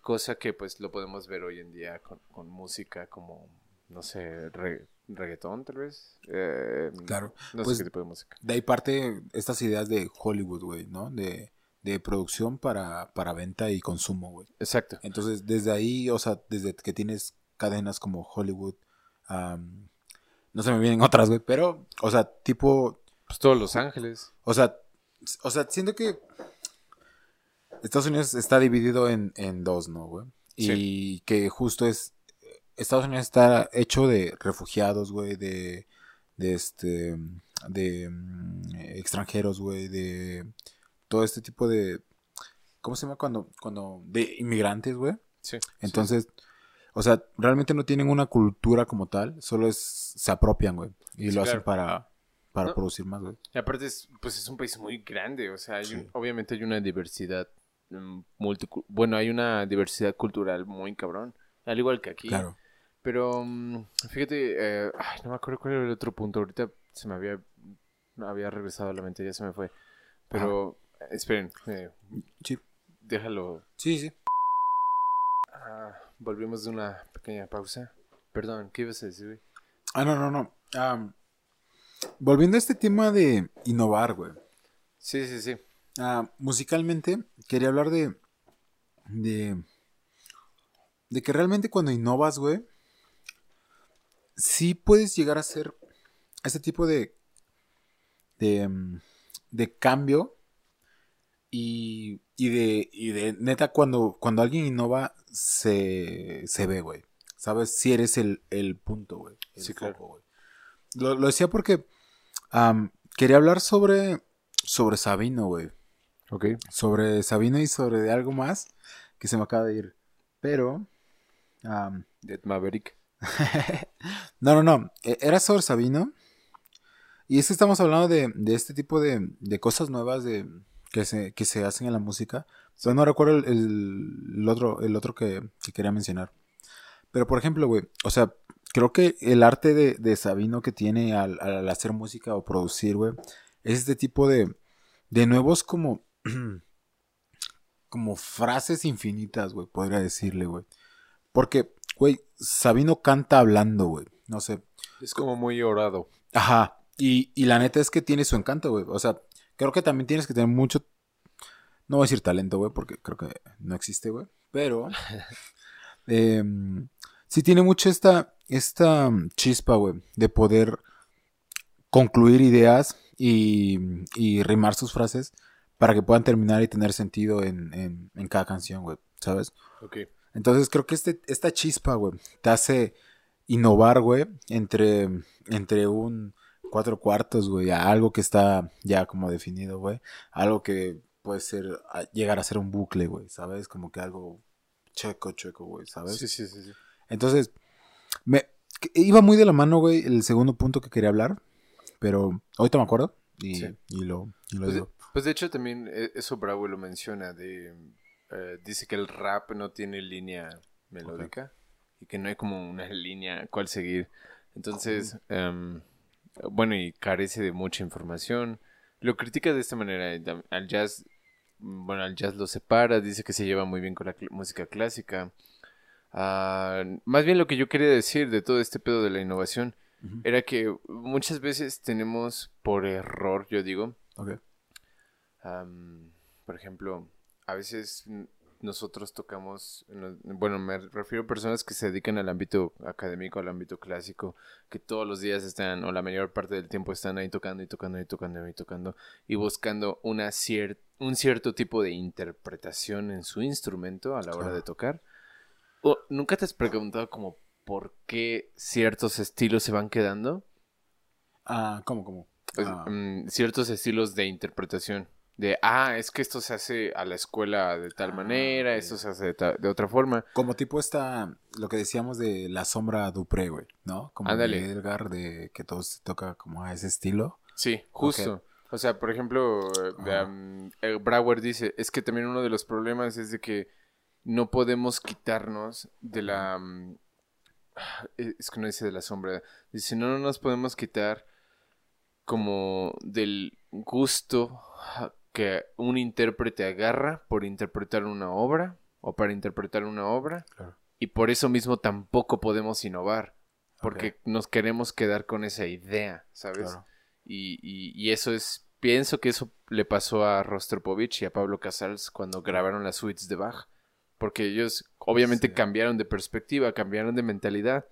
Cosa que pues lo podemos ver hoy en día con, con música como, no sé, reggaetón tal vez. Eh, claro. No sé pues, qué tipo de música. De ahí parte estas ideas de Hollywood, güey, ¿no? De, de producción para, para venta y consumo, güey. Exacto. Entonces, desde ahí, o sea, desde que tienes cadenas como Hollywood, no se me vienen otras, güey, pero, o sea, tipo... Pues todos Los Ángeles. O sea, o sea, siento que Estados Unidos está dividido en, en dos, ¿no, güey? Y que justo es... Estados Unidos está hecho de refugiados, güey, de, de este, de mm, extranjeros, güey, de todo este tipo de, ¿cómo se llama cuando, cuando, de inmigrantes, güey? Sí. Entonces, o sea, realmente no tienen una cultura como tal, solo es, se apropian, güey. Y lo hacen para, para producir más, güey. Y aparte, es, pues es un país muy grande, o sea, obviamente hay una diversidad mm, bueno, hay una diversidad cultural muy cabrón, al igual que aquí. Claro. Pero, mm, fíjate, eh, ay, no me acuerdo cuál era el otro punto, ahorita se me había, había regresado a la mente, ya se me fue. Pero, esperen, eh, sí. déjalo. Sí, sí. Volvimos de una pequeña pausa. Perdón, ¿qué ibas a decir, Ah, no, no, no. volviendo a este tema de innovar, güey. Sí, sí, sí. Ah, musicalmente, quería hablar de. de. de que realmente cuando innovas, güey. Sí puedes llegar a hacer este tipo de. de. Mm, de cambio. Y, y de, y de neta, cuando, cuando alguien innova, se, se ve, güey. ¿sabes? Si eres el, el punto, güey. Sí, claro. foco. Lo, lo decía porque am, quería hablar sobre, sobre Sabino, güey. Ok. Sobre Sabino y sobre algo más que se me acaba de ir. Pero... am, Dead Maverick. no, no, no. E- Era sobre Sabino. Y es que estamos hablando de, de este tipo de, de cosas nuevas de, que, se, que se hacen en la música. Yo no recuerdo el, el- el otro, el otro que, que quería mencionar. Pero por ejemplo, güey, o sea, creo que el arte de, de Sabino que tiene al, al hacer música o producir, güey, es este tipo de, de nuevos como, como frases infinitas, güey, podría decirle, güey. Porque, güey, Sabino canta hablando, güey. No sé. Es como muy orado. Ajá. Y, y la neta es que tiene su encanto, güey. O sea, creo que también tienes que tener mucho. No voy a decir talento, güey, porque creo que no existe, güey. Pero. em, sí tiene mucho esta, esta chispa, güey, de poder concluir ideas y, y rimar sus frases para que puedan terminar y tener sentido en, en, en cada canción, güey. ¿Sabes? Ok. Entonces creo que este, esta chispa, güey, te hace innovar, güey, entre, entre un cuatro cuartos, güey, a algo que está ya como definido, güey. Algo que puede ser, a- llegar a ser un bucle, güey, ¿sabes? Como que algo checo, checo, güey, ¿sabes? Sí, sí, sí, sí. Entonces, me, iba muy de la mano, güey, el segundo punto que quería hablar, pero ahorita me acuerdo y, Sí. y lo, y lo Pues de, digo. pues de hecho también eh, eso Bravo lo menciona de eh, dice que el rap no tiene línea melódica y que no hay como una línea cual seguir. Entonces, em, bueno, y carece de mucha información. Lo critica de esta manera. Al jazz, mm, bueno, al jazz lo separa, dice que se lleva muy bien con la cl- música clásica. Ah, más bien lo que yo quería decir de todo este pedo de la innovación era que muchas veces tenemos por error, yo digo, Ok. Am, por ejemplo, a veces nosotros tocamos, no- bueno, me refiero a personas que se dedican al ámbito académico, al ámbito clásico, que todos los días están, o la mayor parte del tiempo están ahí tocando y tocando y tocando y tocando y buscando una cier- un cierto tipo de interpretación en su instrumento a la hora de tocar. ¿O ¿Nunca te has preguntado como por qué ciertos estilos se van quedando? Ah, ¿cómo, cómo? pues, Ah. mm, ciertos estilos de interpretación. De, ah, es que esto se hace a la escuela de tal Ah, manera, esto se hace de, ta- de otra forma. Como tipo esta, lo que decíamos de la sombra Dupré, güey, ¿no? Como Ándale. de Edgar, de que todo se toca como a ese estilo. Sí, justo. O sea, por ejemplo, eh, um, eh, Brouwer dice, es que también uno de los problemas es de que no podemos quitarnos de la... mm, eh, Es que no dice de la sombra. Dice, no, no nos podemos quitar como del gusto ja, que un intérprete agarra por interpretar una obra o para interpretar una obra Claro. y por eso mismo tampoco podemos innovar porque nos queremos quedar con esa idea, ¿sabes? Claro. Y, y- y eso es, pienso que eso le pasó a Rostropovich y a Pablo Casals cuando grabaron las suites de Bach, porque ellos obviamente Sí. cambiaron de perspectiva, cambiaron de mentalidad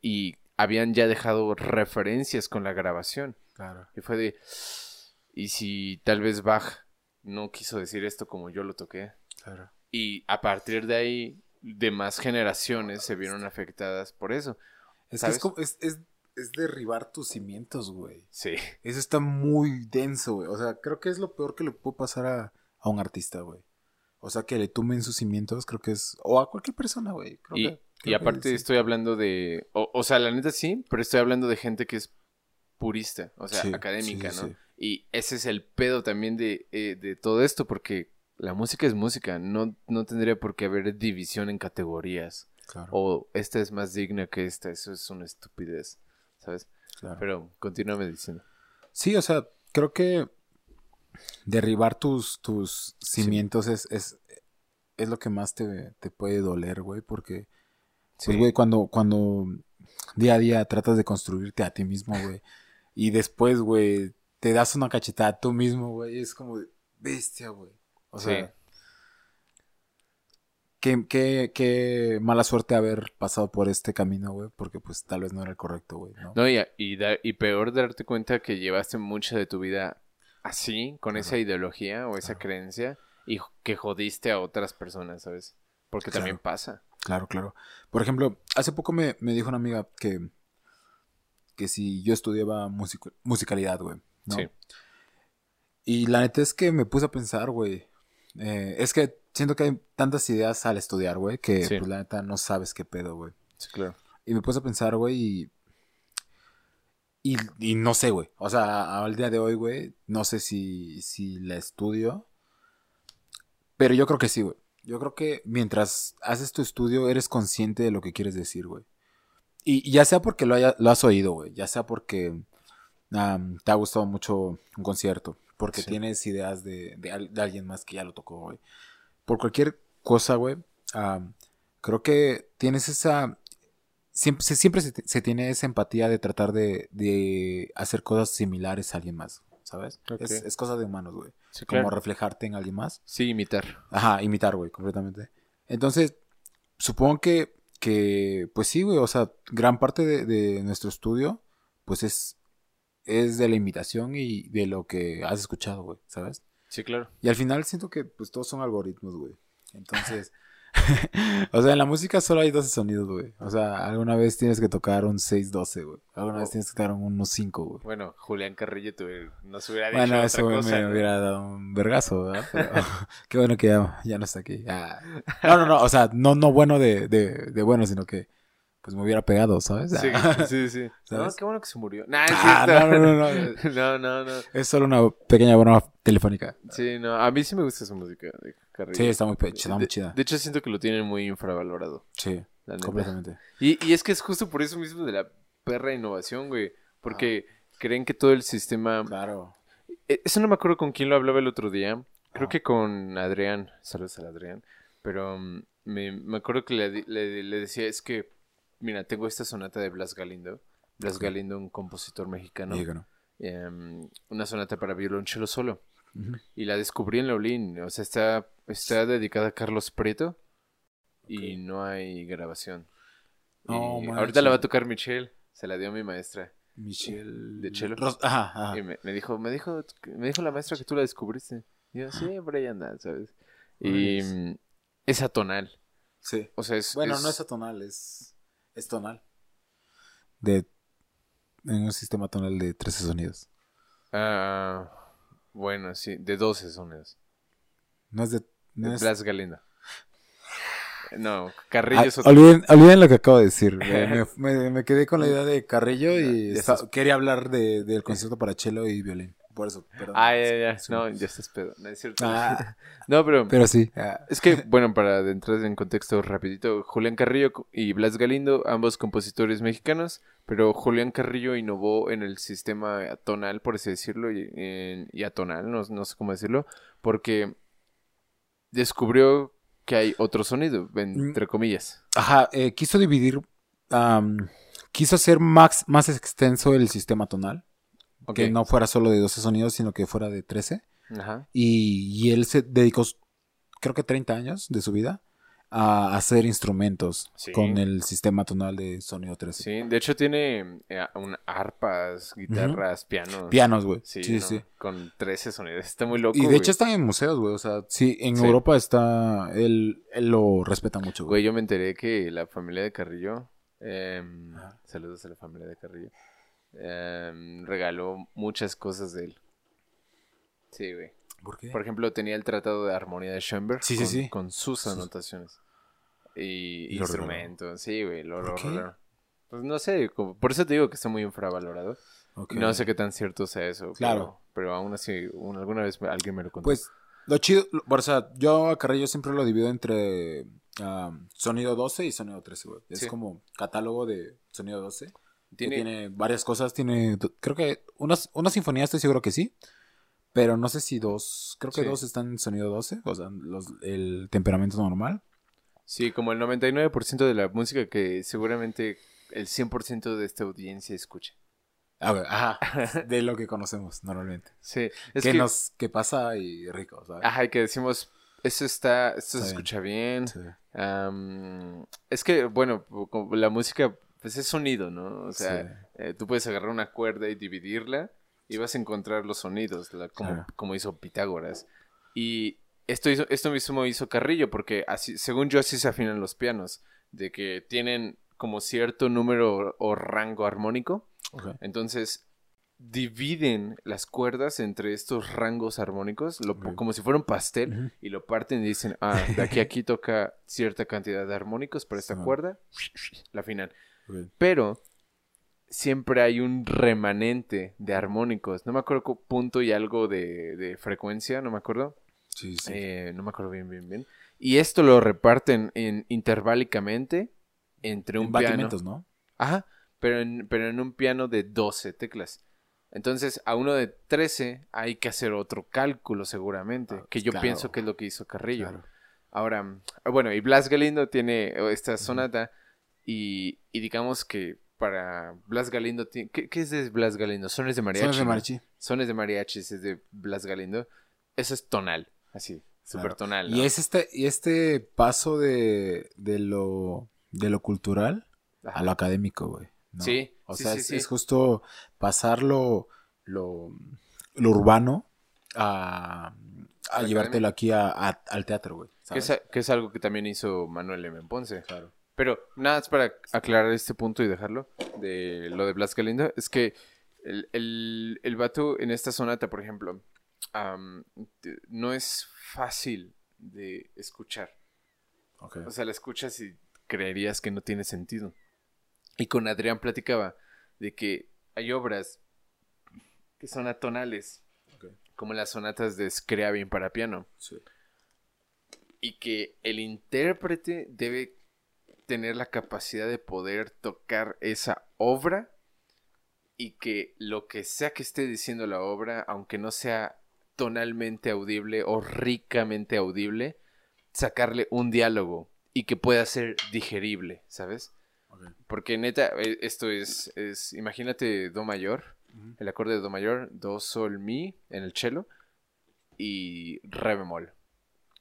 y habían ya dejado referencias con la grabación. Claro. Y fue de, ¿y si tal vez Bach no quiso decir esto como yo lo toqué? Claro. Y a partir de ahí, demás generaciones se vieron afectadas por eso. Es ¿Sabes? que es, como- es, es, es derribar tus cimientos, güey. Sí. Eso está muy denso, güey. O sea, creo que es lo peor que le puede pasar a, a un artista, güey. O sea, que le tumben sus cimientos, creo que es... O a cualquier persona, güey. Creo Y, que- y creo aparte estoy hablando de, o, o sea, la neta sí, pero estoy hablando de gente que es purista, o sea, Sí, académica, sí, sí, ¿no? Y ese es el pedo también de, eh, de todo esto, porque la música es música, no, no tendría por qué haber división en categorías, Claro, o esta es más digna que esta, eso es una estupidez, ¿sabes? claro. Pero continúame diciendo. Sí, o sea, creo que derribar tus, tus cimientos es, es, es lo que más te, te puede doler, güey, porque, pues, güey, cuando, cuando día a día tratas de construirte a ti mismo, güey, y después, güey, te das una cachetada tú mismo, güey, es como de bestia, güey. O Sí. sea, qué, qué, qué mala suerte haber pasado por este camino, güey, porque pues tal vez no era el correcto, güey, ¿no? No, y, y, da- y peor darte cuenta que llevaste mucha de tu vida así, con esa ideología o esa Claro. creencia, y que jodiste a otras personas, ¿sabes? Porque también pasa. Claro, claro. Por ejemplo, hace poco me, me dijo una amiga que, que si yo estudiaba musicalidad, güey. ¿No? Sí. Y la neta es que me puse a pensar, güey. Eh, es que siento que hay tantas ideas al estudiar, güey, que pues la neta no sabes qué pedo, güey. Sí, claro. Y me puse a pensar, güey, y, y, y. no sé, güey. O sea, al día de hoy, güey, no sé si, si la estudio. Pero yo creo que sí, güey. Yo creo que mientras haces tu estudio, eres consciente de lo que quieres decir, güey. Y, ya sea porque lo, haya, lo has oído, güey. Ya sea porque te ha gustado mucho un concierto. Porque tienes ideas de, de, alguien más que ya lo tocó, güey. Por cualquier cosa, güey. creo que tienes esa siempre, siempre se, tiene esa empatía de tratar de, hacer cosas similares a alguien más, ¿sabes? Es, cosa de humanos, güey. Como reflejarte en alguien más. Sí, imitar. Ajá, imitar, güey, completamente. Entonces, supongo que, que pues sí, güey, o sea, gran parte de, nuestro estudio, pues es, es de la imitación y de lo que has escuchado, güey, ¿sabes? Sí, claro. Y al final siento que, pues, todos son algoritmos, güey. Entonces... o sea, en la música solo hay 12 sonidos, güey. O sea, alguna vez tienes que tocar un 6-12, güey. Alguna vez tienes que tocar un 1-5, güey. Bueno, Julián Carrillo no se hubiera dicho Bueno, eso me hubiera dado un vergazo, ¿verdad? qué bueno que ya, ya no está aquí. Ah. No, no, no. O sea, no, no bueno de, de, de bueno, sino que pues me hubiera pegado, ¿sabes? Sí, sí, sí. No, qué bueno que se murió. Ah, no, no, no, no. no, no, no. Es solo una pequeña broma telefónica. Sí, no, a mí sí me gusta esa música de Carrillo. Sí, está muy, está muy chida. De, hecho, siento que lo tienen muy infravalorado. Sí, completamente. Y, y es que es justo por eso mismo de la perra innovación, güey. Porque creen que todo el sistema... Claro. E, eso no me acuerdo con quién lo hablaba el otro día. Creo que con Adrián. Saludos a Adrián. Pero mm, me, me acuerdo que le, le, le decía, es que Mira, tengo esta sonata de Blas Galindo. Blas Galindo, un compositor mexicano. Em, una sonata para violonchelo solo. Y la descubrí en Laulín. O sea, está, está dedicada a Carlos Preto. Y no hay grabación. ahorita la va a tocar Michelle. Se la dio mi maestra. Michelle. De chelo. ajá, Y me, dijo, me dijo, me dijo la maestra que tú la descubriste. Y yo, sí, por ahí anda, ¿sabes? Y mm, es atonal. Sí. O sea, es. Bueno, no es atonal, es. Es tonal. De, en un sistema tonal de 13 sonidos. Ah, bueno, sí, de 12 sonidos. No es de... No es... Blas. No, Carrillo ah, es otro. Olviden, olviden, lo que acabo de decir. me, me, quedé con la idea de Carrillo y quería hablar de, del concierto para cello y violín. Por eso, perdón. Ah, ya, ya. No, ya estás pedo. No es cierto. Ah. no, pero. Pero sí. Es que, bueno, para entrar en contexto rapidito, Julián Carrillo y Blas Galindo, ambos compositores mexicanos, pero Julián Carrillo innovó en el sistema atonal, por así decirlo, y, atonal, no, no, sé cómo decirlo, porque descubrió que hay otro sonido, entre comillas. Ajá, eh, quiso dividir, quiso hacer más, más extenso el sistema tonal que no fuera solo de 12 sonidos, sino que fuera de 13. Ajá. Y, él se dedicó, creo que 30 años de su vida, a hacer instrumentos con el sistema tonal de sonido 13. Sí, de hecho tiene eh, arpas, guitarras, pianos. Pianos, güey. Sí, sí, Con 13 sonidos. Está muy loco. Y de hecho están en museos, güey. O sea, sí, en Europa está. Él, él lo respeta mucho, güey. yo me enteré que la familia de Carrillo. Em, saludos a la familia de Carrillo. Em, regaló muchas cosas de él. Sí, güey. ¿Por qué? Por ejemplo, tenía el Tratado de Armonía de Schoenberg sí, con, sí, sí. con sus anotaciones. Y, instrumentos. Sí, güey, lo, Pues no sé, por eso te digo que está muy infravalorado. No sé qué tan cierto sea eso. Claro. Pero, aún así, alguna vez alguien me lo contó. Pues lo chido, o sea, yo a Carrillo siempre lo divido entre sonido 12 y sonido 13, güey. Es como catálogo de sonido 12. Tiene, varias cosas, tiene, creo que unas, una sinfonía estoy seguro que sí, pero no sé si dos, creo que dos están en sonido 12, o sea, los, el temperamento normal. Sí, como el 99% de la música que seguramente el 100% de esta audiencia escucha. A ver, ajá, de lo que conocemos normalmente. Sí, es que, nos, que pasa y rico, ¿sabes? Ajá, y que decimos, eso está, esto se escucha bien. es que, bueno, la música pues es sonido, ¿no? O sea, eh, tú puedes agarrar una cuerda y dividirla y vas a encontrar los sonidos, como, como hizo Pitágoras. Y esto, hizo, esto mismo hizo Carrillo, porque así, según yo así se afinan los pianos, de que tienen como cierto número o rango armónico. Entonces, dividen las cuerdas entre estos rangos armónicos, como si fuera un pastel, y lo parten y dicen, ah, de aquí a aquí toca cierta cantidad de armónicos para esta cuerda, la final. Pero siempre hay un remanente de armónicos, no me acuerdo punto y algo de, frecuencia, no me acuerdo. Sí, sí. Eh, no me acuerdo bien, bien, bien. Y esto lo reparten en, interválicamente entre un piano. ¿no? Ajá, pero en, pero en un piano de 12 teclas. Entonces, a uno de 13 hay que hacer otro cálculo seguramente, ah, que yo pienso que es lo que hizo Carrillo. Ahora, bueno, y Blas Galindo tiene esta sonata y, digamos que para Blas Galindo, ¿qué, ¿qué, es de Blas Galindo? Sones de mariachi. Sones de mariachi. Sones de mariachi es de Blas Galindo. Eso es tonal, así, súper tonal. Y es este, y este paso de, de, lo, de lo cultural a lo académico, güey. Sí. O sea, es, justo pasar lo, lo, urbano a, a llevártelo aquí a, al teatro, güey. Que es, algo que también hizo Manuel M. Ponce. Claro. Pero nada, es para aclarar este punto y dejarlo de lo de Blas Galindo. Es que el, el, el vato en esta sonata, por ejemplo, no es fácil de escuchar. O sea, la escuchas y creerías que no tiene sentido. Y con Adrián platicaba de que hay obras que son atonales, como las sonatas de Scriabin para piano. Y que el intérprete debe tener la capacidad de poder tocar esa obra y que lo que sea que esté diciendo la obra, aunque no sea tonalmente audible o ricamente audible, sacarle un diálogo y que pueda ser digerible, ¿sabes? Porque neta, e, esto es, es imagínate Do mayor, el acorde de Do mayor, Do, Sol, Mi en el cello y Re bemol.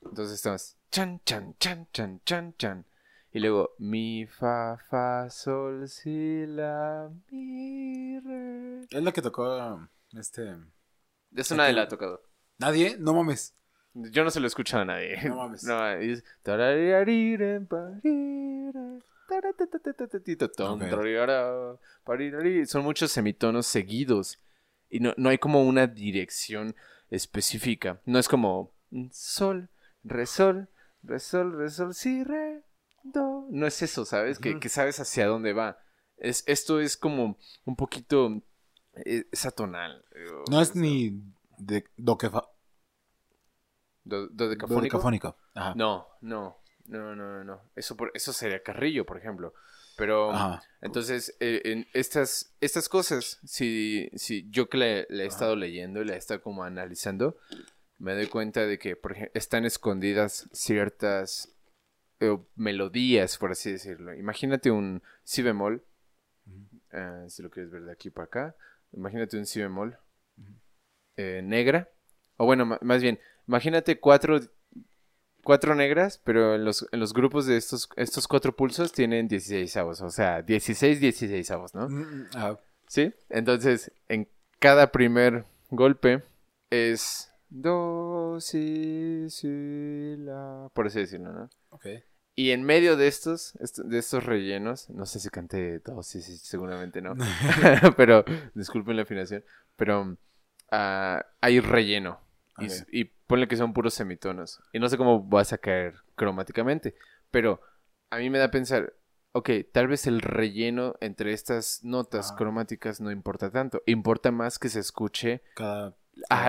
Entonces estamos chan, chan, chan, chan, chan, chan. Y luego Mi, Fa, Fa, Sol, Si, La, Mi, Re. Es la que tocó este... Eso nadie la ha tocado. ¿Nadie? No mames. Yo no se lo he escuchado a nadie. No mames. No, es... Son muchos semitonos seguidos. Y no, no hay como una dirección específica. No es como sol, re, sol, re, sol, re, sol, si, re, do. No es eso, ¿sabes? que, que, sabes hacia dónde va. Es, esto es como un poquito eh, es, atonal. No es ni de do que fa... ¿Do? No, no. No, no, no. Eso, por, eso sería Carrillo, por ejemplo. Pero entonces, eh, en estas, estas cosas, si, si yo que le, he estado leyendo y le he estado como analizando, me doy cuenta de que, por ejemplo, están escondidas ciertas eh, melodías, por así decirlo. Imagínate un si bemol, uh, si lo quieres ver de aquí para acá. Imagínate un si bemol eh, negra, o bueno, más bien, imagínate cuatro cuatro negras, pero en los, en los grupos de estos, estos cuatro pulsos tienen 16 avos, o sea, 16, 16 avos, ¿no? Mm, ah. ¿Sí? Entonces, en cada primer golpe es do, si, si, la, por así decirlo, ¿no? Ok. Y en medio de estos, de estos rellenos, no sé si canté do, sí, sí, seguramente no, pero disculpen la afinación, pero uh, hay relleno. Y, ponle que son puros semitonos. Y no sé cómo vas a caer cromáticamente. Pero a mí me da a pensar, ok, tal vez el relleno entre estas notas cromáticas no importa tanto. Importa más que se escuche Cada...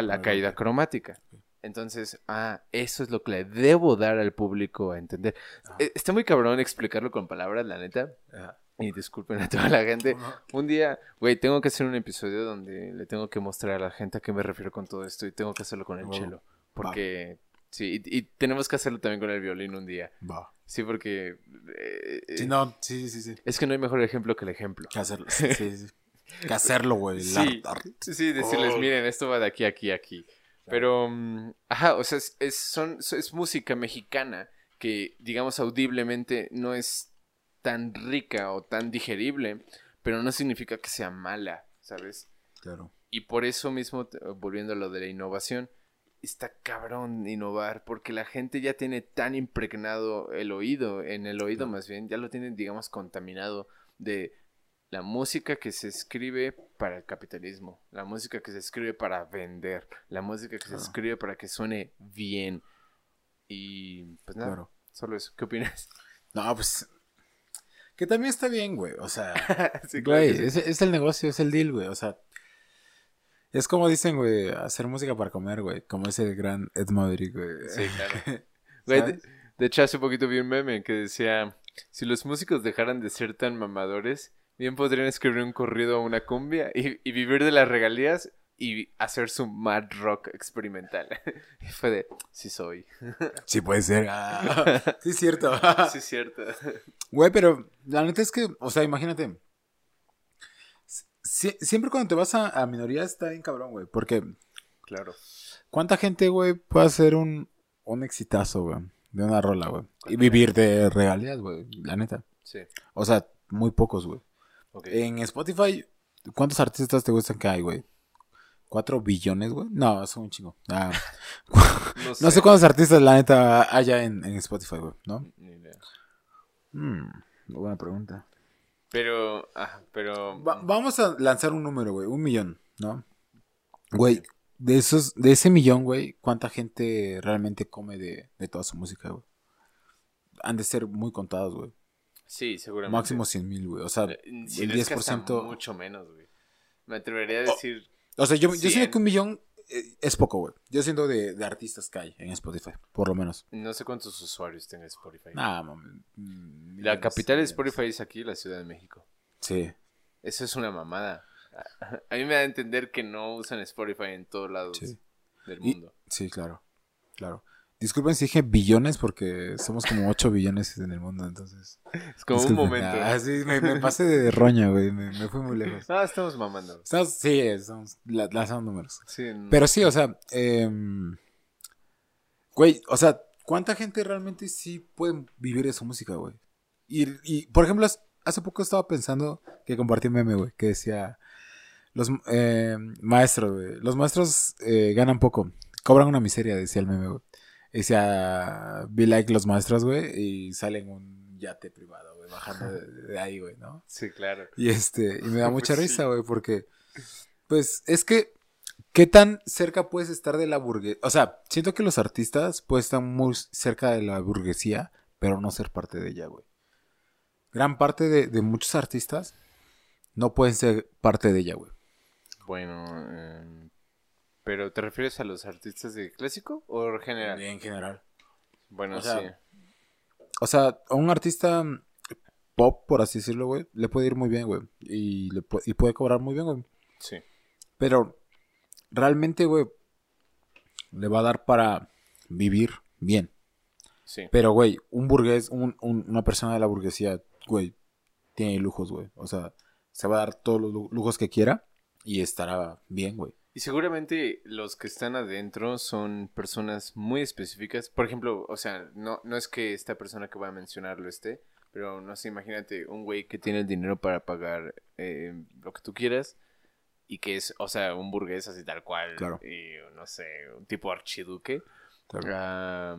la caída cromática. Entonces, ah, eso es lo que le debo dar al público a entender. E, está muy cabrón explicarlo con palabras, la neta. Y disculpen a toda la gente. Un día, güey, tengo que hacer un episodio donde le tengo que mostrar a la gente a qué me refiero con todo esto y tengo que hacerlo con el chelo. Porque, sí, y, tenemos que hacerlo también con el violín un día. Va. Sí, porque... Eh, sí, no, sí, sí, sí. Es que no hay mejor ejemplo que el ejemplo. Que hacerlo, sí, sí. que hacerlo, güey. Sí, sí, decirles, miren, esto va de aquí, aquí, aquí. Pero, mm, ajá, o sea, es, son, es música mexicana que, digamos, audiblemente no es tan rica o tan digerible, pero no significa que sea mala, ¿sabes? Claro. Y por eso mismo, volviendo a lo de la innovación, está cabrón innovar porque la gente ya tiene tan impregnado el oído, en el oído más bien, ya lo tienen, digamos, contaminado de la música que se escribe para el capitalismo, la música que se escribe para vender, la música que se escribe para que suene bien. Y pues nada, solo eso. ¿Qué opinas? No, pues que también está bien, güey. O sea, güey, es, es, el negocio, es el deal, güey. O sea, es como dicen, güey, hacer música para comer, güey. Como ese gran Ed Maverick, güey. Sí, claro. Güey, de, hecho, hace poquito vi un meme que decía: si los músicos dejaran de ser tan mamadores, bien podrían escribir un corrido a una cumbia y, y vivir de las regalías y hacer su mad rock experimental. y fue de, sí soy. sí puede ser. Ah, sí es cierto. sí es cierto. Güey, pero la neta es que, o sea, imagínate siempre cuando te vas a, minoría está bien cabrón, güey. Porque. Claro. ¿Cuánta gente, güey, puede hacer un, un exitazo, güey? De una rola, güey. Y vivir de regalías, güey. La neta. Sí. O sea, muy pocos, güey. En Spotify, ¿cuántos artistas te gustan que hay, güey? ¿Cuatro billones, güey? No, son un chingo. Ah. no, sé. cuántos artistas, la neta, haya en, Spotify, güey, ¿no? Ni idea. Hmm, buena pregunta. Pero, ah, pero... vamos a lanzar un número, güey, un millón, ¿no? Güey, de esos, de ese millón, güey, ¿cuánta gente realmente come de, de toda su música, güey? Han de ser muy contados, güey. Sí, seguramente. Máximo 100 mil, güey. O sea, eh, el 10%... mucho menos, güey. Me atrevería a decir... O, sea, yo, yo sé que un millón eh, es poco, güey. Yo siento de, de, artistas que hay en Spotify, por lo menos. No sé cuántos usuarios tiene Spotify. Nah, mm, La capital de Spotify es aquí, la Ciudad de México. Sí. Eso es una mamada. A mí me da a entender que no usan Spotify en todos lados del mundo. sí, claro. Claro. Disculpen si dije billones porque somos como 8 billones en el mundo, entonces. Es como un momento. Ah, sí, me, pasé de roña, güey. Me, fui muy lejos. Ah, estamos mamando. sí, estamos lanzando números. Sí, Pero sí, o sea, eh, güey, o sea, ¿cuánta gente realmente sí puede vivir de su música, güey? Y, y, por ejemplo, hace poco estaba pensando que compartí un meme, güey, que decía, los eh, maestros, güey, los maestros eh, ganan poco, cobran una miseria, decía el meme, güey. Decía, be like los maestros, güey, y salen un yate privado, güey, bajando de, ahí, güey, ¿no? Sí, claro. Y este, y me da mucha risa, güey, porque, pues, es que, ¿qué tan cerca puedes estar de la burguesía? O sea, siento que los artistas pueden estar muy cerca de la burguesía, pero no ser parte de ella, güey. Gran parte de, de muchos artistas no pueden ser parte de ella, güey. Bueno, eh, ¿Pero te refieres a los artistas de clásico o en general? En general. Bueno, sí. O sea, a un artista pop, por así decirlo, güey, le puede ir muy bien, güey. Y, le y puede cobrar muy bien, güey. Sí. Pero realmente, güey, le va a dar para vivir bien. Sí. Pero, güey, un burgués, un, una persona de la burguesía, güey, tiene lujos, güey. O sea, se va a dar todos los lujos que quiera y estará bien, güey. Y seguramente los que están adentro son personas muy específicas. Por ejemplo, o sea, no, no es que esta persona que voy a mencionar lo esté, pero no sé, imagínate un güey que tiene el dinero para pagar eh, lo que tú quieras y que es, o sea, un burgués así tal cual. Claro. Y no sé, un tipo archiduque. Claro.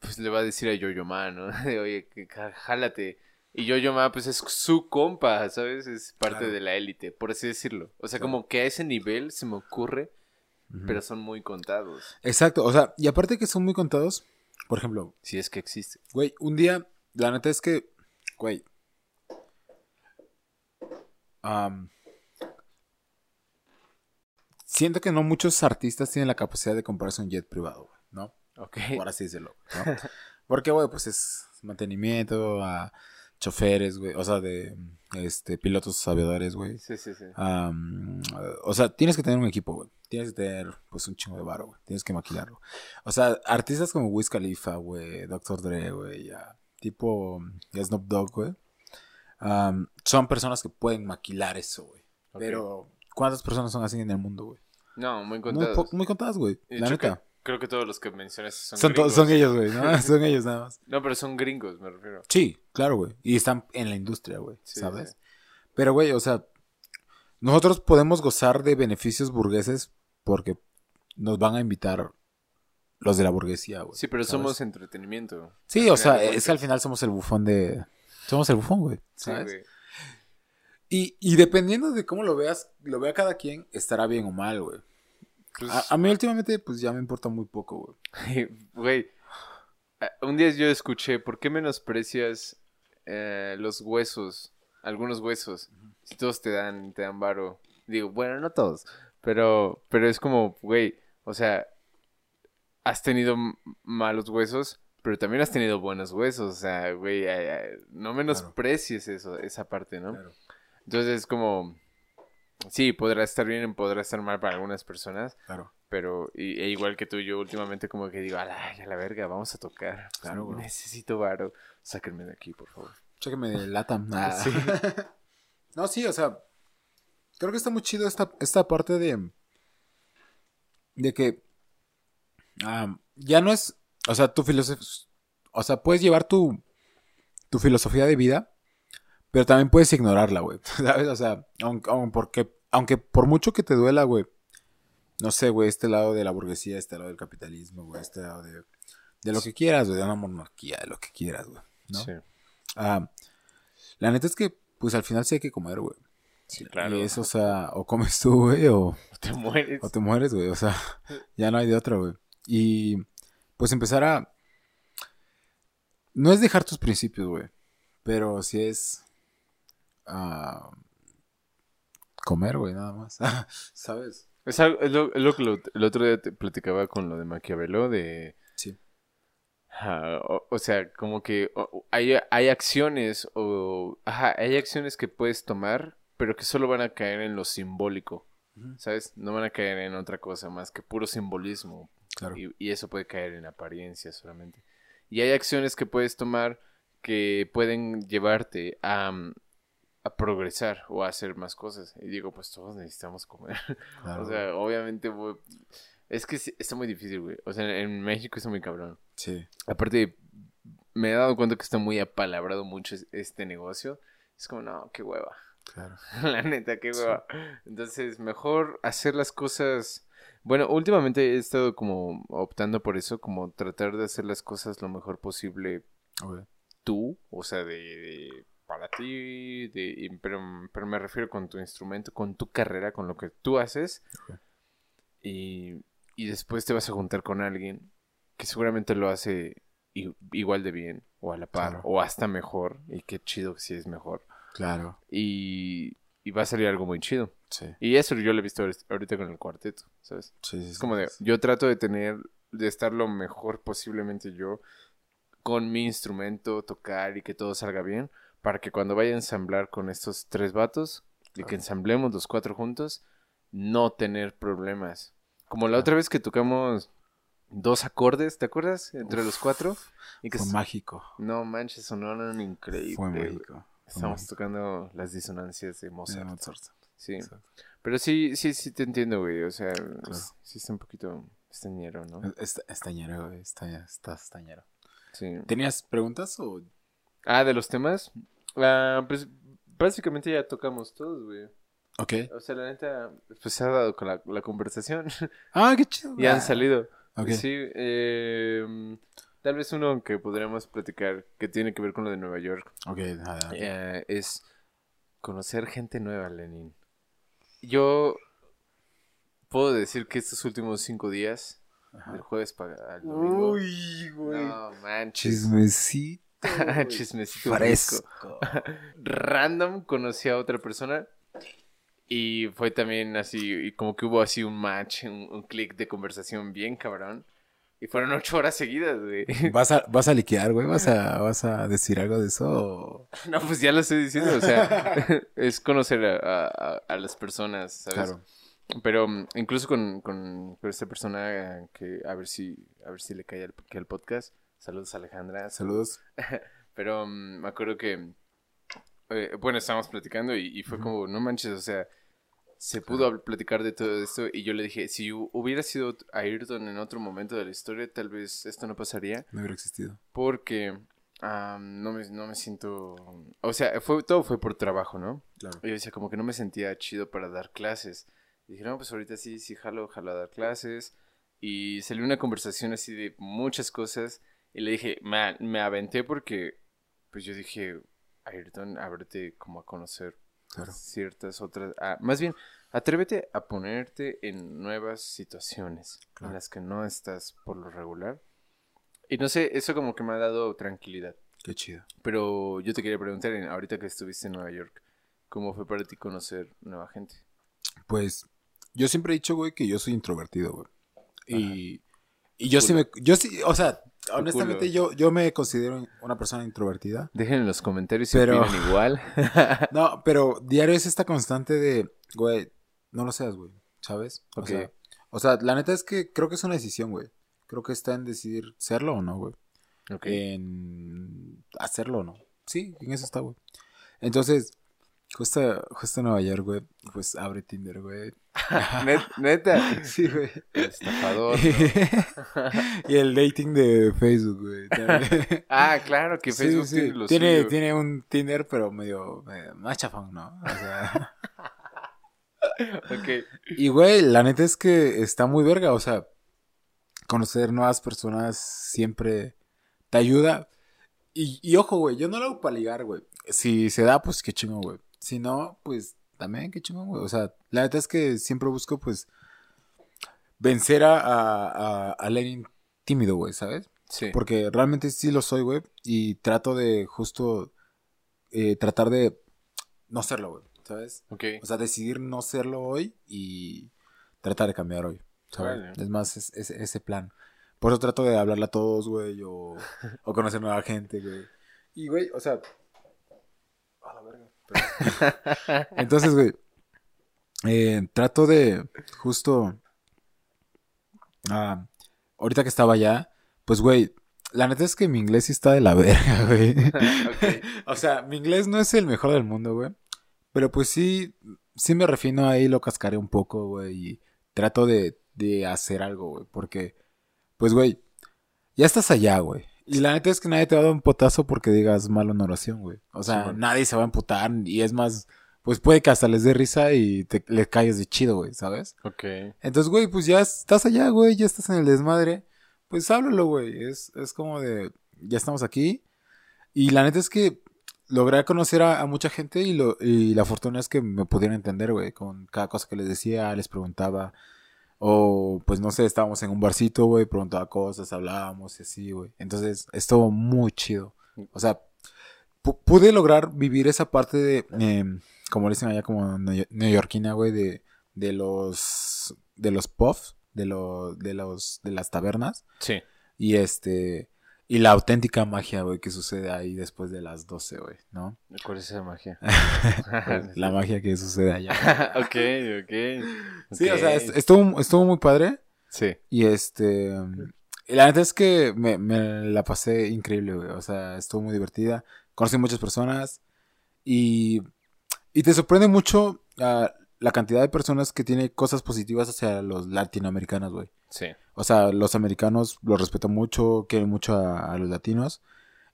pues le va a decir a Yoyo Man, ¿no? Oye, jálate y yo yo Ma, pues es su compa, ¿sabes? Es parte de la élite, por así decirlo. O sea, como que a ese nivel se me ocurre, pero son muy contados. Exacto, o sea, y aparte que son muy contados, por ejemplo. Si es que existe. Güey, un día, la neta es que, güey. siento que no muchos artistas tienen la capacidad de comprarse un jet privado, ¿no? Ok. Por así decirlo, ¿no? Porque, güey, pues es mantenimiento, a choferes, güey, o sea, de este pilotos aviadores, güey. Sí, sí, sí. o sea, tienes que tener un equipo, güey. Tienes que tener, pues, un chingo de varo, güey. Tienes que maquilarlo. O sea, artistas como Wiz Khalifa, güey, Dr. Dre, güey, ya. Tipo Snoop Dogg, güey. son personas que pueden maquilar eso, güey. Pero, ¿cuántas personas son así en el mundo, güey? No, muy contadas. Muy, contadas, güey. La neta. Creo que todos los que mencionas son Son, gringos. son ellos, güey, ¿no? Son ellos nada más. No, pero son gringos, me refiero. Sí, claro, güey. Y están en la industria, güey, ¿sabes? Pero, güey, o sea, nosotros podemos gozar de beneficios burgueses porque nos van a invitar los de la burguesía, güey. Sí, pero ¿sabes? somos entretenimiento. Sí, o sea, es que al final somos el bufón de... Somos el bufón, güey. Sí, ¿sabes? güey. y, y dependiendo de cómo lo veas, lo vea cada quien, estará bien o mal, güey. Pues, A, a mí últimamente, pues ya me importa muy poco, güey. Güey, un día yo escuché, ¿por qué menosprecias eh, los huesos? Algunos huesos. Si todos te dan, te dan varo. Digo, bueno, no todos. Pero, pero es como, güey, o sea, has tenido malos huesos, pero también has tenido buenos huesos. O sea, güey, no menosprecies eso, esa parte, ¿no? Claro. Entonces es como, sí, podrá estar bien, podrá estar mal para algunas personas. Claro. Pero, y, e igual que tú, yo últimamente como que digo, a la, a la verga, vamos a tocar. Claro, güey. Necesito varo. Sáquenme de aquí, por favor. Chéqueme de Latam. Ah. Sí. no, sí, o sea, creo que está muy chido esta, esta parte de. De que. ah, ya no es. O sea, tu filosofía. O sea, puedes llevar tu. Tu filosofía de vida. Pero también puedes ignorarla, güey. ¿Sabes? O sea, aunque, aunque por mucho que te duela, güey. No sé, güey, este lado de la burguesía, este lado del capitalismo, güey, este lado de. De lo que quieras, güey, de una monarquía, de lo que quieras, güey. ¿no? Sí, Ah, la neta es que, pues al final sí hay que comer, güey. sí, claro. Y eso, o sea, o comes tú, güey, o, Te mueres. o te mueres, güey. O sea, ya no hay de otra, güey. Y pues empezar a. No es dejar tus principios, güey. Pero sí es. Ah, comer, güey, nada más. ¿Sabes? Es, lo, lo que lo- el otro día te platicaba con lo de Maquiavelo, de... Sí. o, o sea, como que o- hay, hay acciones o... Ajá, hay acciones que puedes tomar, pero que solo van a caer en lo simbólico. ¿sabes? No van a caer en otra cosa más que puro simbolismo. Claro. Y, y eso puede caer en apariencia solamente. Y hay acciones que puedes tomar que pueden llevarte a, a progresar o a hacer más cosas. Y digo, pues todos necesitamos comer. claro, o sea, obviamente, güey, es que está muy difícil, güey. O sea, en México está muy cabrón. sí. Aparte, me he dado cuenta que está muy apalabrado mucho es- este negocio. Es como, no, qué hueva. Claro. La neta, qué hueva. Entonces, mejor hacer las cosas. Bueno, últimamente he estado como optando por eso, como tratar de hacer las cosas lo mejor posible Ok. tú, o sea, de, de- para ti, de, pero, pero me refiero con tu instrumento, con tu carrera, con lo que tú haces. Ok. Y, y después te vas a juntar con alguien que seguramente lo hace igual de bien, o a la par, Claro. o hasta mejor, y qué chido que sí es mejor. Claro. Y, y va a salir algo muy chido. Sí. Y eso yo lo he visto ahorita- ahorita con el cuarteto, ¿sabes? Sí, sí, Es como de, yo trato de tener, de estar lo mejor posiblemente yo con mi instrumento, tocar y que todo salga bien, para que cuando vaya a ensamblar con estos tres vatos y que Claro. ensamblemos los cuatro juntos, no tener problemas. Como la Claro. otra vez que tocamos dos acordes, ¿te acuerdas? Entre los cuatro. Y que Fue mágico. no manches, sonaron increíble. Fue mágico. Estamos mágico. tocando las disonancias de Mozart. De Mozart. Sí. Pero sí, sí, sí te entiendo, güey. O sea, sí está un poquito estañero, ¿no? Estañero, güey. Está, está estañero. Sí. ¿Tenías preguntas o...? Ah, de los temas. Ah, pues básicamente ya tocamos todos, güey. Ok. O sea, la neta, pues se ha dado con la, la conversación. Ah, qué chido. y han salido. Ok. Sí, eh, tal vez uno que podríamos platicar que tiene que ver con lo de Nueva York. Ok, adelante. eh, es conocer gente nueva, Lenin. Yo puedo decir que estos últimos cinco días, Ajá. del jueves para el domingo. Uy, güey. no manches. Chismecito. Chismecito Fresco. fresco. Random conocí a otra persona y fue también así, y como que hubo así un match, un, un clic de conversación bien cabrón. Y fueron ocho horas seguidas, güey. ¿Vas a, ¿Vas a liquear, güey? ¿Vas a, ¿Vas a decir algo de eso? o- No, pues ya lo estoy diciendo, o sea, es conocer a, a- a las personas, ¿sabes? Claro. Pero mm, incluso con, con, con esta persona eh, que a ver si a ver si le cae el, que el podcast. Saludos Alejandra. Saludos. Pero mm, me acuerdo que eh, bueno, estábamos platicando y, y fue como, no manches, o sea, se pudo platicar de todo esto y yo le dije, si hu- hubiera sido Ayrton en otro momento de la historia, tal vez esto no pasaría No hubiera existido. porque am, no, me, no me siento, o sea, fue, todo fue por trabajo, ¿no? Claro. Y yo decía, como que no me sentía chido para dar clases. Y dije, no, pues ahorita sí, sí, jalo, jalo a dar clases. Y salió una conversación así de muchas cosas. Y le dije, me, me aventé porque, pues yo dije, Ayrton, ábrete como a conocer ciertas otras. más bien, atrévete a ponerte en nuevas situaciones en las que no estás por lo regular. Y no sé, eso como que me ha dado tranquilidad. Qué chido. Pero yo te quería preguntar, ahorita que estuviste en Nueva York, ¿cómo fue para ti conocer nueva gente? Pues yo siempre he dicho, güey, que yo soy introvertido, güey. Y, y yo sí me. Yo sí, o sea, honestamente yo, yo me considero una persona introvertida. Dejen en los comentarios si pero... opinan igual. no, pero diario es esta constante de, güey, no lo seas, güey, ¿sabes? O, sea, o sea, la neta es que creo que es una decisión, güey. Creo que está en decidir serlo o no, güey. En hacerlo o no. Sí, en eso está, güey. Entonces, justo, justo en Nueva York, güey, pues abre Tinder, güey. Neta. Sí, güey. estafador. y el dating de Facebook, güey. ah, claro, que Facebook tiene tiene, tiene un Tinder, pero medio, más chafón, ¿no? O sea. ok. Y, güey, la neta es que está muy verga, o sea conocer nuevas personas siempre te ayuda. Y, ojo, güey, yo no lo hago para ligar, güey. Si se da, pues qué chingón, güey. Si no, pues también qué chingón, güey. O sea, la neta es que siempre busco, pues, vencer a, a, a Lenin tímido, güey, ¿sabes? Sí. Porque realmente sí lo soy, güey. Y trato de justo eh, tratar de no serlo, güey, ¿sabes? Ok. O sea, decidir no serlo hoy y tratar de cambiar hoy. Es más, es, ese plan. Por eso trato de hablarle a todos, güey, o, o conocer nueva gente, güey. Y, güey, o sea... A la verga. Entonces, güey, eh, trato de justo... Ah, ahorita que estaba allá, pues, güey, la neta es que mi inglés sí está de la verga, güey. o sea, mi inglés no es el mejor del mundo, güey. Pero pues sí, sí me refino ahí, lo cascaré un poco, güey. Y trato de de hacer algo, güey. Porque, pues, güey, ya estás allá, güey. Y la neta es que nadie te va a dar un potazo porque digas mal una oración, güey. O sea, nadie se va a emputar. Y es más, pues puede que hasta les dé risa y te le calles de chido, güey, ¿sabes? Ok. Entonces, güey, pues ya estás allá, güey, ya estás en el desmadre. Pues háblalo, güey. Es, es como de, ya estamos aquí. Y la neta es que logré conocer a, mucha gente y, lo, y la fortuna es que me pudieron entender, güey. Con cada cosa que les decía, les preguntaba. O, pues no sé, estábamos en un barcito, güey, preguntaba cosas, hablábamos y así, güey. Entonces, estuvo muy chido. O sea, pude lograr vivir esa parte de, em, como dicen allá, como neoyorquina, güey, de, de los, de los puffs, de los, de los, de las tabernas. Sí. Y este, y la auténtica magia, güey, que sucede ahí después de las 12, güey, ¿no? ¿Cuál es esa magia? la magia que sucede allá. ok, ok. Sí, o sea, estuvo, estuvo muy padre. Sí. Y este... Y la neta es que me, me la pasé increíble, güey. O sea, estuvo muy divertida. Conocí muchas personas. Y, y te sorprende mucho uh, la cantidad de personas que tiene cosas positivas hacia los latinoamericanos, güey. Sí. O sea, los americanos los respetan mucho, quieren mucho a, los latinos.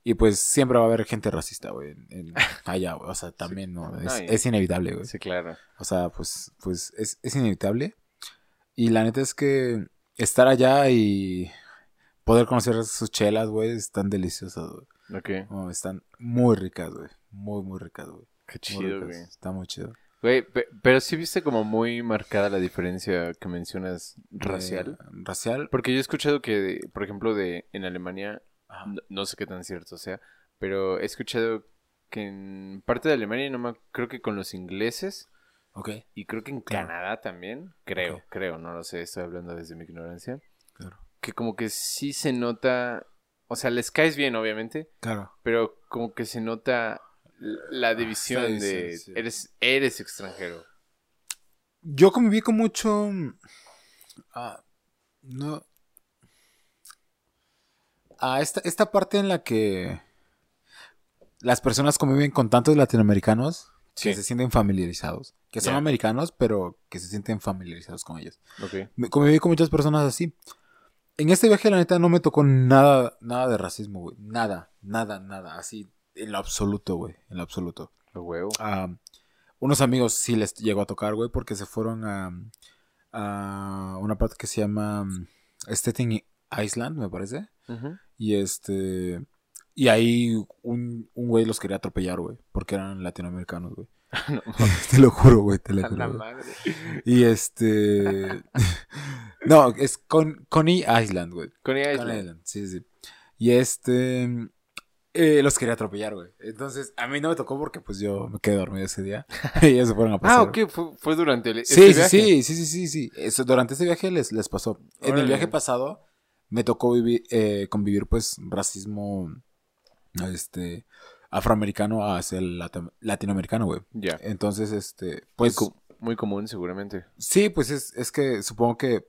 Y pues siempre va a haber gente racista, güey, allá, güey. O sea, también, ¿no? Es, inevitable, güey. Sí, claro. O sea, pues, pues es, es inevitable. Y la neta es que estar allá y poder conocer sus chelas, güey, están deliciosas, güey. Ok. están muy ricas, güey. Muy, muy ricas, güey. Qué chido, güey. Está muy chido. Güey, pero sí viste como muy marcada la diferencia que mencionas racial. racial. Porque yo he escuchado que, por ejemplo, de en Alemania, no, sé qué tan cierto sea, pero he escuchado que en parte de Alemania, no me, creo que con los ingleses, Ok. y creo que en Canadá también, creo, creo, no lo sé, estoy hablando desde mi ignorancia, Claro. que como que sí se nota, o sea, les caes bien, obviamente, Claro. pero como que se nota la ah, división de eres eres extranjero. Yo conviví con mucho ah, no a esta, esta parte en la que las personas conviven con tantos latinoamericanos que se sienten familiarizados, que son americanos, pero que se sienten familiarizados con ellos. Okay. Conviví con muchas personas así. En este viaje, la neta, no me tocó nada, nada de racismo, güey. Nada, nada, nada. Así, en lo absoluto, güey. En lo absoluto. Lo huevo. Ah, unos amigos sí les llegó a tocar, güey, porque se fueron a, a una parte que se llama Stettin Island, me parece. Y este. Y ahí un, un güey los quería atropellar, güey. Porque eran latinoamericanos, güey. no, te lo juro, güey, te lo juro. Y este. no, es con, Coney Island, güey. Coney Island. Sí, sí. Y este. Eh, los quería atropellar, güey. Entonces, a mí no me tocó porque pues yo me quedé dormido ese día. y ellos se fueron a pasar. Ah, ok, fue, durante el sí, sí, sí, sí, sí, sí, sí. Eso, durante ese viaje les, les pasó. En el viaje pasado me tocó vivir, eh, convivir pues racismo este afroamericano hacia el latinoamericano, güey. Ya. Entonces, este, pues... Muy, común, seguramente. Sí, pues es, es que supongo que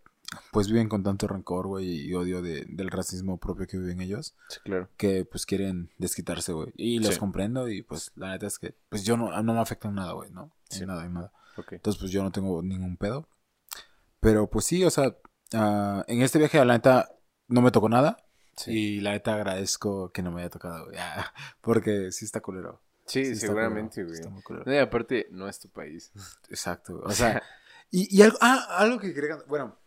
pues viven con tanto rencor, güey, y odio de, del racismo propio que viven ellos. Sí, claro. Que pues quieren desquitarse, güey. Y los comprendo y pues la neta es que pues yo no, no me afecta nada, güey, ¿no? Sí. Nada, nada. Entonces pues yo no tengo ningún pedo. Pero pues sí, o sea, uh, en este viaje la neta no me tocó nada. Y la neta agradezco que no me haya tocado, güey. porque sí está culero. Sí, seguramente, güey. No, y aparte, no es tu país. Exacto, O sea, y, y algo, ah, algo que quería... Bueno,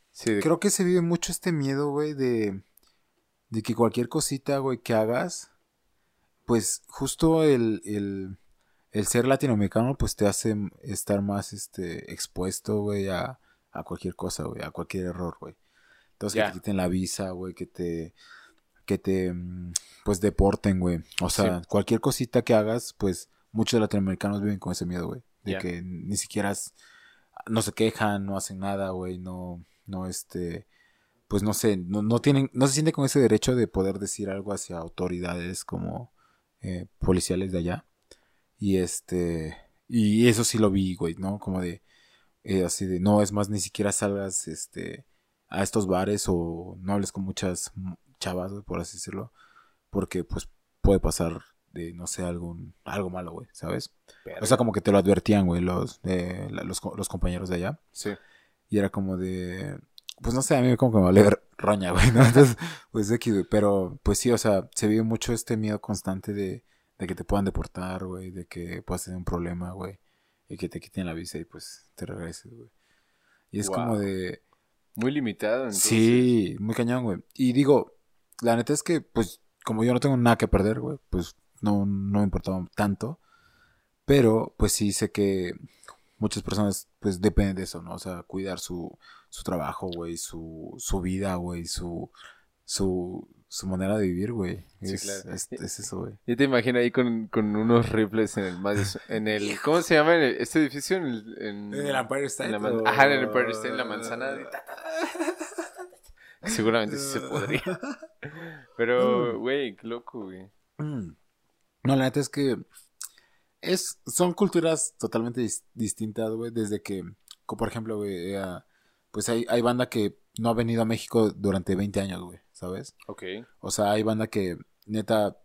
creo que se vive mucho este miedo, güey, de, de que cualquier cosita, güey, que hagas, pues justo el, el, el ser latinoamericano, pues te hace estar más, este, expuesto, güey, a, a cualquier cosa, güey, a cualquier error, güey. Entonces, que te quiten la visa, güey, que te que te, mm, pues, deporten, güey. O sea, cualquier cosita que hagas, pues, muchos latinoamericanos viven con ese miedo, güey. De que ni siquiera no se quejan, no hacen nada, güey, no, no, este, pues, no sé, no, no tienen, no se siente con ese derecho de poder decir algo hacia autoridades como eh, policiales de allá. Y este, y eso sí lo vi, güey, ¿no? Como de, eh, así de, no, es más, ni siquiera salgas, este, a estos bares o no hables con muchas chavas, güey, por así decirlo. Porque, pues, puede pasar de, no sé, algún, algo malo, güey, ¿sabes? O sea, como que te lo advertían, güey, los, los, los, compañeros de allá. Sí. Y era como de, pues no sé, a mí como que me vale roña, güey, ¿no? Entonces, pues X, güey. Pero, pues sí, o sea, se vive mucho este miedo constante de, de que te puedan deportar, güey, de que puedas tener un problema, güey. Y que te quiten la visa y pues te regreses, güey. Y es como de... Muy limitado, entonces. Sí, muy cañón, güey. Y digo, la neta es que, pues, como yo no tengo nada que perder, güey, pues no, no me importaba tanto. Pero, pues sí sé que muchas personas, pues, dependen de eso, ¿no? O sea, cuidar su, su trabajo, güey, su, su vida, güey, su, su, su manera de vivir, güey. Sí, es, claro. es, eso, güey. Yo te imagino ahí con, con unos rifles en el en el ¿cómo se llama este edificio? En el, en, el Empire State. Ajá, en el Empire State, en la manzana. De... Seguramente sí se podría. Pero, mm. güey, qué loco, güey. Mm. No, la neta es que es, son culturas totalmente distintas, güey, desde que, como por ejemplo, güey, eh, pues hay, hay banda que no ha venido a México durante 20 años, güey, ¿sabes? Ok. O sea, hay banda que, neta,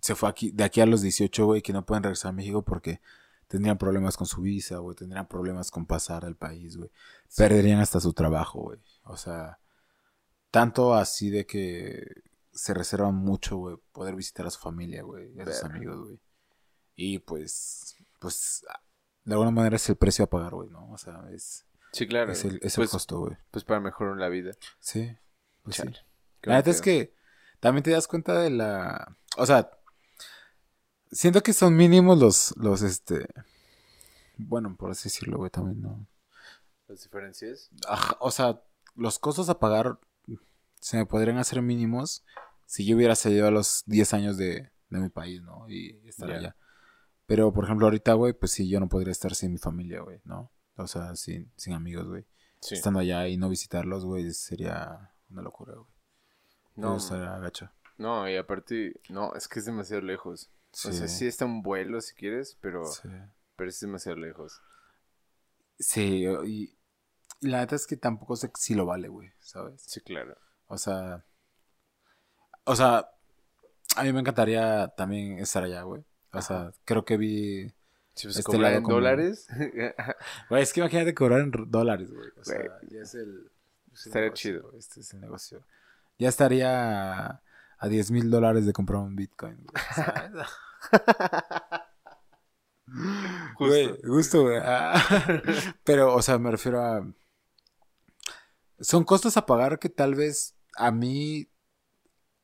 se fue aquí, de aquí a los 18, güey, que no pueden regresar a México porque tendrían problemas con su visa, güey, tendrían problemas con pasar al país, güey. Perderían hasta su trabajo, güey. O sea, tanto así de que se reservan mucho, güey, poder visitar a su familia, güey, a sus amigos, güey. Y pues, pues, de alguna manera es el precio a pagar, güey, ¿no? O sea, es... Sí, claro. Es el, pues, costo, güey. Pues para mejorar la vida. Sí. Pues sí. La verdad es que también te das cuenta de la... O sea, Siento que son mínimos los, los, este... Bueno, por así decirlo, güey, también, ¿no? ¿Las diferencias? o sea, los costos a pagar se me podrían hacer mínimos si yo hubiera salido a los 10 años de, de mi país, ¿no? Y estar allá. Pero, por ejemplo, ahorita, güey, pues sí, yo no podría estar sin mi familia, güey, ¿no? O sea, sin, sin amigos, güey. Estando allá y no visitarlos, güey, sería una locura, güey. No. Sería agacho. No, y aparte, no, es que es demasiado lejos. O sea, sí está un vuelo si quieres, pero, pero es demasiado lejos. Sí, y, la neta es que tampoco sé si lo vale, güey, ¿sabes? Sí, claro. O sea, o sea, a mí me encantaría también estar allá, güey. O sea, creo que vi... Si este en dólares. Güey, es que imagínate cobrar en dólares, güey. O sea, ya es el... estaría chido. Este es el negocio. Ya estaría a 10 mil dólares de comprar un Bitcoin, güey. Güey, gusto, güey. Ah. Pero, o sea, me refiero a. son costos a pagar que tal vez a mí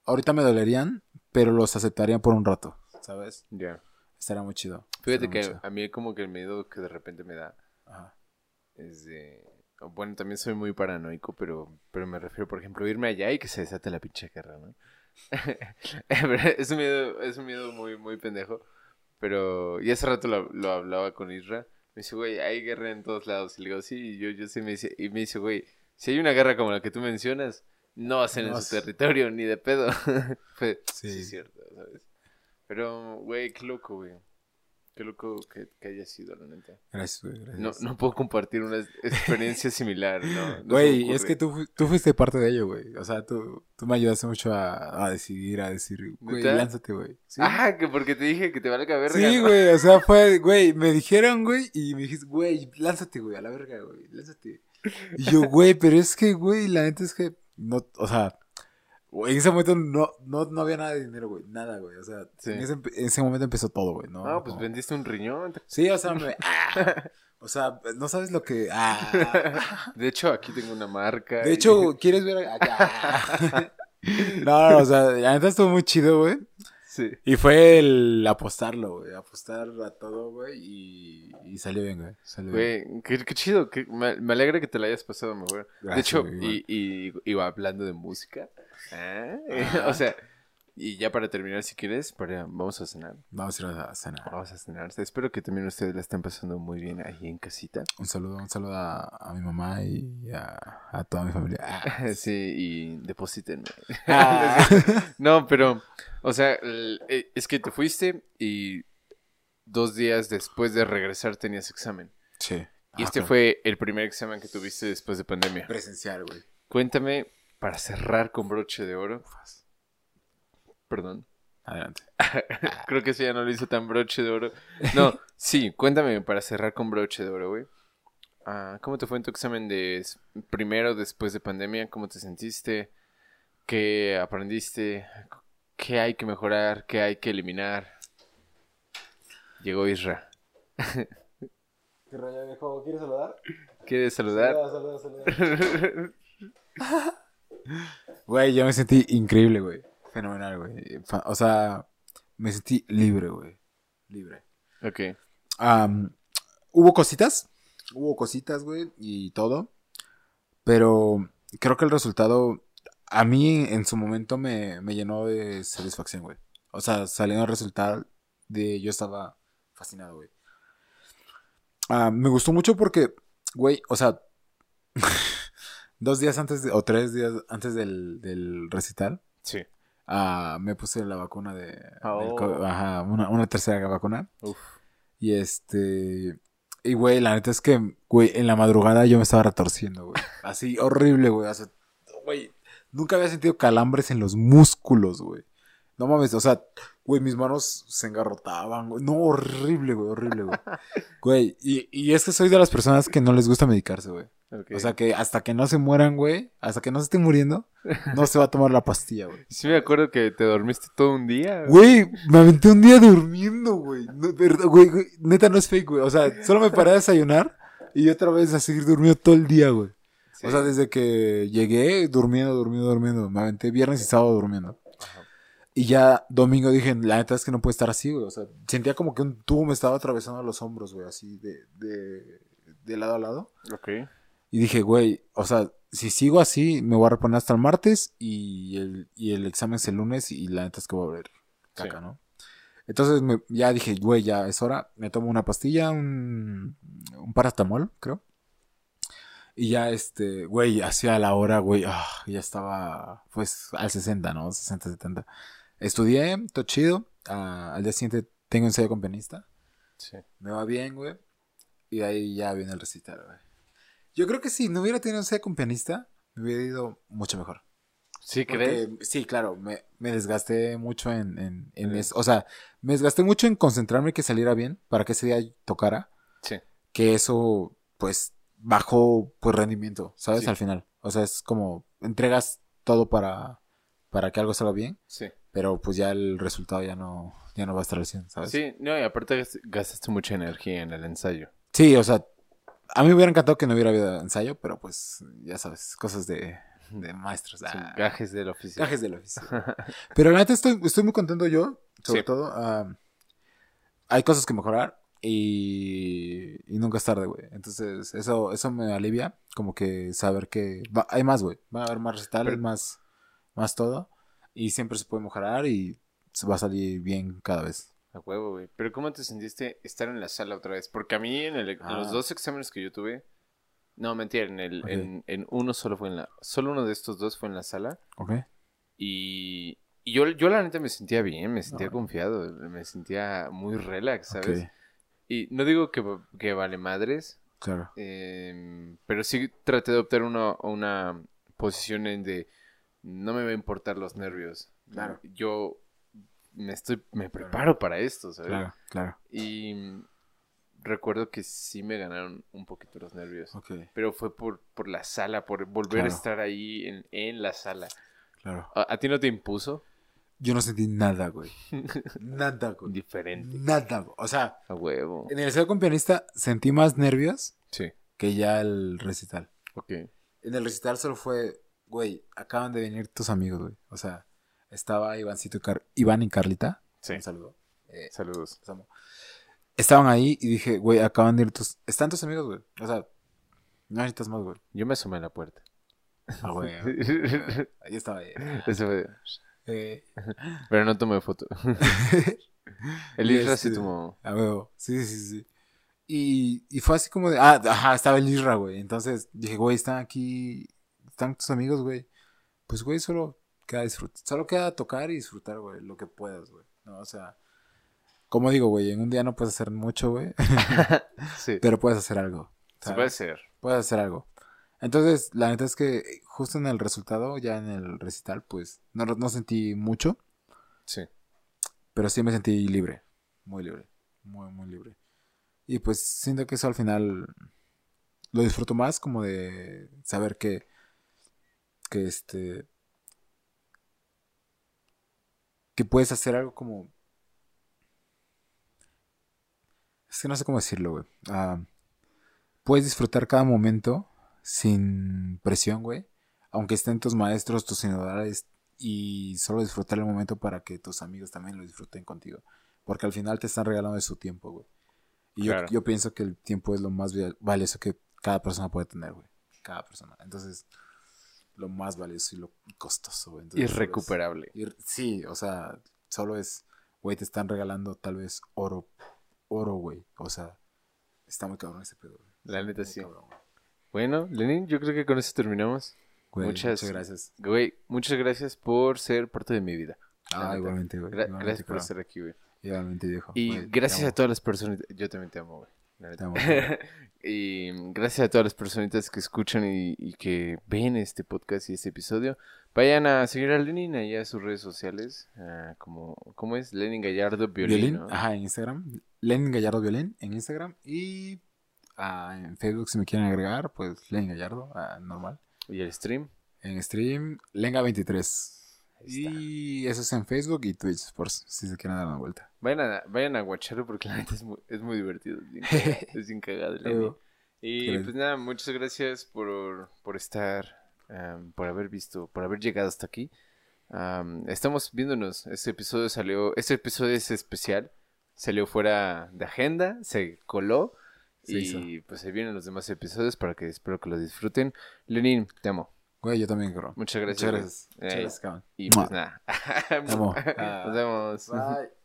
ahorita me dolerían, pero los aceptaría por un rato, ¿sabes? Ya. Estaría muy chido. Fíjate que a mí como que el miedo que de repente me da Ajá. es de... Bueno, también soy muy paranoico, pero, pero me refiero, por ejemplo, irme allá y que se desate la pinche guerra, ¿no? es un miedo, es un miedo muy, muy pendejo. Pero, y hace rato lo, lo hablaba con Isra. Me dice, güey, hay guerra en todos lados. Y le digo, sí, y yo, yo sí me dice, y me dice, güey, si hay una guerra como la que tú mencionas, no hacen en su territorio ni de pedo. Sí. sí, cierto, ¿sabes? Pero, güey, qué loco, güey. Qué loco que, que haya sido, la neta. Gracias, güey. Gracias. No, no puedo compartir una experiencia similar, ¿no? Güey, es que tú, tú fuiste parte de ello, güey. O sea, tú, tú me ayudaste mucho a, a decidir, a decir, güey, lánzate, güey. Ah, que porque te dije que te valga verga. Sí, güey, o sea, fue, güey, me dijeron, güey, y me dijiste, güey, lánzate, güey, a la verga, güey, lánzate. Y yo, güey, pero es que, güey, la neta es que, no, o sea, en ese momento no, no, no había nada de dinero, güey. Nada, güey. O sea, en, ese, en, ese, momento empezó todo, güey. No, ah, pues vendiste un riñón. Sí, o sea, me, ah, o sea, no sabes lo que. Ah. De hecho, aquí tengo una marca. De hecho, ¿quieres ver acá? no, no, o sea, la neta estuvo muy chido, güey. Sí. Y fue el apostarlo, güey. Apostar a todo, güey. Y, y salió bien, güey. Salió güey, Qué, qué, chido. me, me, alegra que te la hayas pasado mejor. de hecho, y, y, iba hablando de música. ¿Eh? o sea, y ya para terminar, si quieres, para, vamos a cenar. Vamos a ir a cenar. Vamos a cenar. Espero que también ustedes la estén pasando muy bien ahí en casita. Un saludo, un saludo a, mi mamá y a, toda mi familia. sí, y deposítenme. Ah. no, pero, o sea, eh, es que te fuiste y dos días después de regresar tenías examen. Sí. Y este fue el primer examen que tuviste después de pandemia. Presencial, güey. Cuéntame para cerrar con broche de oro. Perdón. Adelante. Creo que eso ya no lo hizo tan broche de oro. No, sí, cuéntame para cerrar con broche de oro, güey. Ah, ¿Cómo te fue en tu examen de primero, después de pandemia? ¿Cómo te sentiste? ¿Qué aprendiste? ¿Qué hay que mejorar? ¿Qué hay que eliminar? Llegó Isra. ¿Qué rollo, viejo? ¿Quieres saludar? ¿Quieres saludar? Saluda, saluda, saluda. Güey, yo me sentí increíble, güey. Fenomenal, güey. O sea, me sentí libre, güey. Libre. Ok. hubo cositas. Hubo cositas, güey, y todo. Pero creo que el resultado a mí en su momento me, llenó de satisfacción, güey. O sea, saliendo el resultado de yo estaba fascinado, güey. me gustó mucho porque, güey, o sea, dos días antes o tres días antes del, del recital. Sí. Uh, me puse la vacuna de. Oh. ajá, una, una, tercera vacuna. Uf. Y este. Y güey, la neta es que, güey, en la madrugada yo me estaba retorciendo, güey. Así, horrible, güey. O sea, güey, nunca había sentido calambres en los músculos, güey. No mames, o sea, güey, mis manos se engarrotaban, güey. No, horrible, güey, horrible, güey. güey, y, y es que soy de las personas que no les gusta medicarse, güey. O sea que hasta que no se mueran, güey, hasta que no se estén muriendo, no se va a tomar la pastilla, güey. Sí me acuerdo que te dormiste todo un día. Güey, me aventé un día durmiendo, güey. güey, neta no es fake, güey. O sea, solo me paré a desayunar y otra vez a seguir durmiendo todo el día, güey. O sea, desde que llegué, durmiendo, durmiendo, durmiendo. Me aventé viernes y sábado durmiendo. Y ya domingo dije, la neta es que no puede estar así, güey. O sea, sentía como que un tubo me estaba atravesando los hombros, güey, así de, de, de lado a lado. Ok. Y dije, güey, o sea, si sigo así, me voy a reponer hasta el martes y el, y el examen es el lunes y la neta es que voy a ver caca, ¿no? Entonces me, ya dije, güey, ya es hora. Me tomo una pastilla, un, un paracetamol, creo. Y ya, este, güey, hacía la hora, güey, ah, ya estaba, pues, al 60, ¿no? 60, 70. Estudié, todo chido. Ah, al día siguiente tengo ensayo con pianista. Sí. Me va bien, güey. Y ahí ya viene el recital, güey. Yo creo que si no hubiera tenido un con pianista, me hubiera ido mucho mejor. ¿Sí crees? Sí, claro, me, me desgasté mucho en, en, eso. O sea, me desgasté mucho en concentrarme que saliera bien para que ese día tocara. Sí. Que eso, pues, bajó, pues, rendimiento, ¿sabes? Al final. O sea, es como, entregas todo para, para que algo salga bien. Sí. Pero, pues, ya el resultado ya no, ya no va a estar al 100, ¿sabes? Sí, no, y aparte gastaste mucha energía en el ensayo. Sí, o sea, A mí me hubiera encantado que no hubiera habido ensayo, pero pues, ya sabes, cosas de, de maestros. Ah, gajes del oficio. Gajes del oficio. pero la neta estoy, estoy muy contento yo, sobre todo. ah, hay cosas que mejorar y, y nunca es tarde, güey. Entonces, eso, eso me alivia, como que saber que va- hay más, güey. Va a haber más recitales, Pero- más, más todo. Y siempre se puede mejorar y se va a salir bien cada vez. A huevo, güey. Pero ¿cómo te sentiste estar en la sala otra vez? Porque a mí en, el- en los Ah. dos exámenes que yo tuve... No, mentira, en, el, en, en uno solo fue en la... Solo uno de estos dos fue en la sala. ¿Ok? Y, y yo, yo la neta me sentía bien, me sentía Ah. confiado, me sentía muy relax, ¿sabes? Ok, Y no digo que, que vale madres, claro. em, pero sí traté de optar una, una posición en de no me va a importar los nervios. Claro. Yo me estoy, me preparo para esto, ¿sabes? Claro, claro. Y mm, recuerdo que sí me ganaron un poquito los nervios. Ok, Pero fue por, por la sala, por volver a estar ahí en, en la sala. claro. ¿A, a ti no te impuso? Yo no sentí nada, güey. Nada, güey. Diferente. Nada, güey. O sea, A huevo. en el ensayo con pianista sentí más nervios Sí. que ya el recital. Ok. En el recital solo fue, güey, acaban de venir tus amigos, güey. O sea, estaba Ivancito y Car- Iván y Carlita. Sí. Un saludo. Eh, Saludos. Estaban ahí y dije, güey, acaban de ir tus... Están tus amigos, güey. O sea, no necesitas más, güey. Yo me asomé a la puerta. Ah, güey. Ahí estaba. ahí. Eso fue. Eh, Pero no tomé foto. El Isra sí este- tomó. A huevo. Sí, sí, sí. Y, y fue así como de. Ah, ajá, estaba el Isra, güey. Entonces dije, güey, están aquí. Están tus amigos, güey. Pues, güey, solo queda disfrutar. Solo queda tocar y disfrutar, güey. Lo que puedas, güey. No, o sea. Como digo, güey, en un día no puedes hacer mucho, güey. Sí. pero puedes hacer algo. Se ¿sabes? puede ser. Puedes hacer algo. Entonces, la neta es que justo en el resultado, ya en el recital, pues no, no sentí mucho, Sí. pero sí me sentí libre. Muy libre. Muy, muy libre. Y pues siento que eso al final lo disfruto más como de saber que, que este, que puedes hacer algo como... Es que no sé cómo decirlo, güey. Ah, puedes disfrutar cada momento sin presión, güey. Aunque estén tus maestros, tus sinodales y solo disfrutar el momento para que tus amigos también lo disfruten contigo. Porque al final te están regalando de su tiempo, güey. Y yo, Claro. yo pienso que el tiempo es lo más val- valioso que cada persona puede tener, güey. Cada persona. Entonces, lo más valioso y lo costoso. Entonces, solo es- Irrecuperable. Ir- sí, o sea, solo es, güey, te están regalando tal vez oro, oro, güey. O sea, está muy cabrón ese pedo, güey. La neta sí. cabrón. Bueno, Lenin, yo creo que con eso terminamos. Güey, Muchas- muchas gracias. Güey, muchas gracias por ser parte de mi vida. Ah, igualmente, güey. Gra- igualmente, gracias por estar aquí, güey. Igualmente, viejo. Y Güey, gracias a todas las personas. Yo también te amo, güey. y gracias a todas las personitas que escuchan y, y que ven este podcast y este episodio. Vayan a seguir a Lenin ahí a sus redes sociales. ah, como, ¿Cómo es? Lenin Gallardo Violín. Violín, ¿no? ajá, en Instagram. Lenin Gallardo Violín en Instagram. Y ah, en Facebook, si me quieren agregar, pues Lenin Gallardo, ah, normal. Y el stream. En stream, Lenga23. Y eso es en Facebook y Twitch, por si se quieren dar una vuelta. Vayan a, vayan a guacharlo porque la neta es muy, es muy divertido. Es bien cagado. Luego, Y pues nada, muchas gracias por, por estar, am, por haber visto, por haber llegado hasta aquí. Am, estamos viéndonos. Este episodio salió, este episodio es especial. Salió fuera de agenda, se coló. Se y pues ahí vienen los demás episodios para que espero que lo disfruten. Lenin, te amo. Güey, yo también, cabrón. Muchas gracias. Muchas gracias. Eh, gracias, cabrón. y pues nada. Nos vemos. Bye.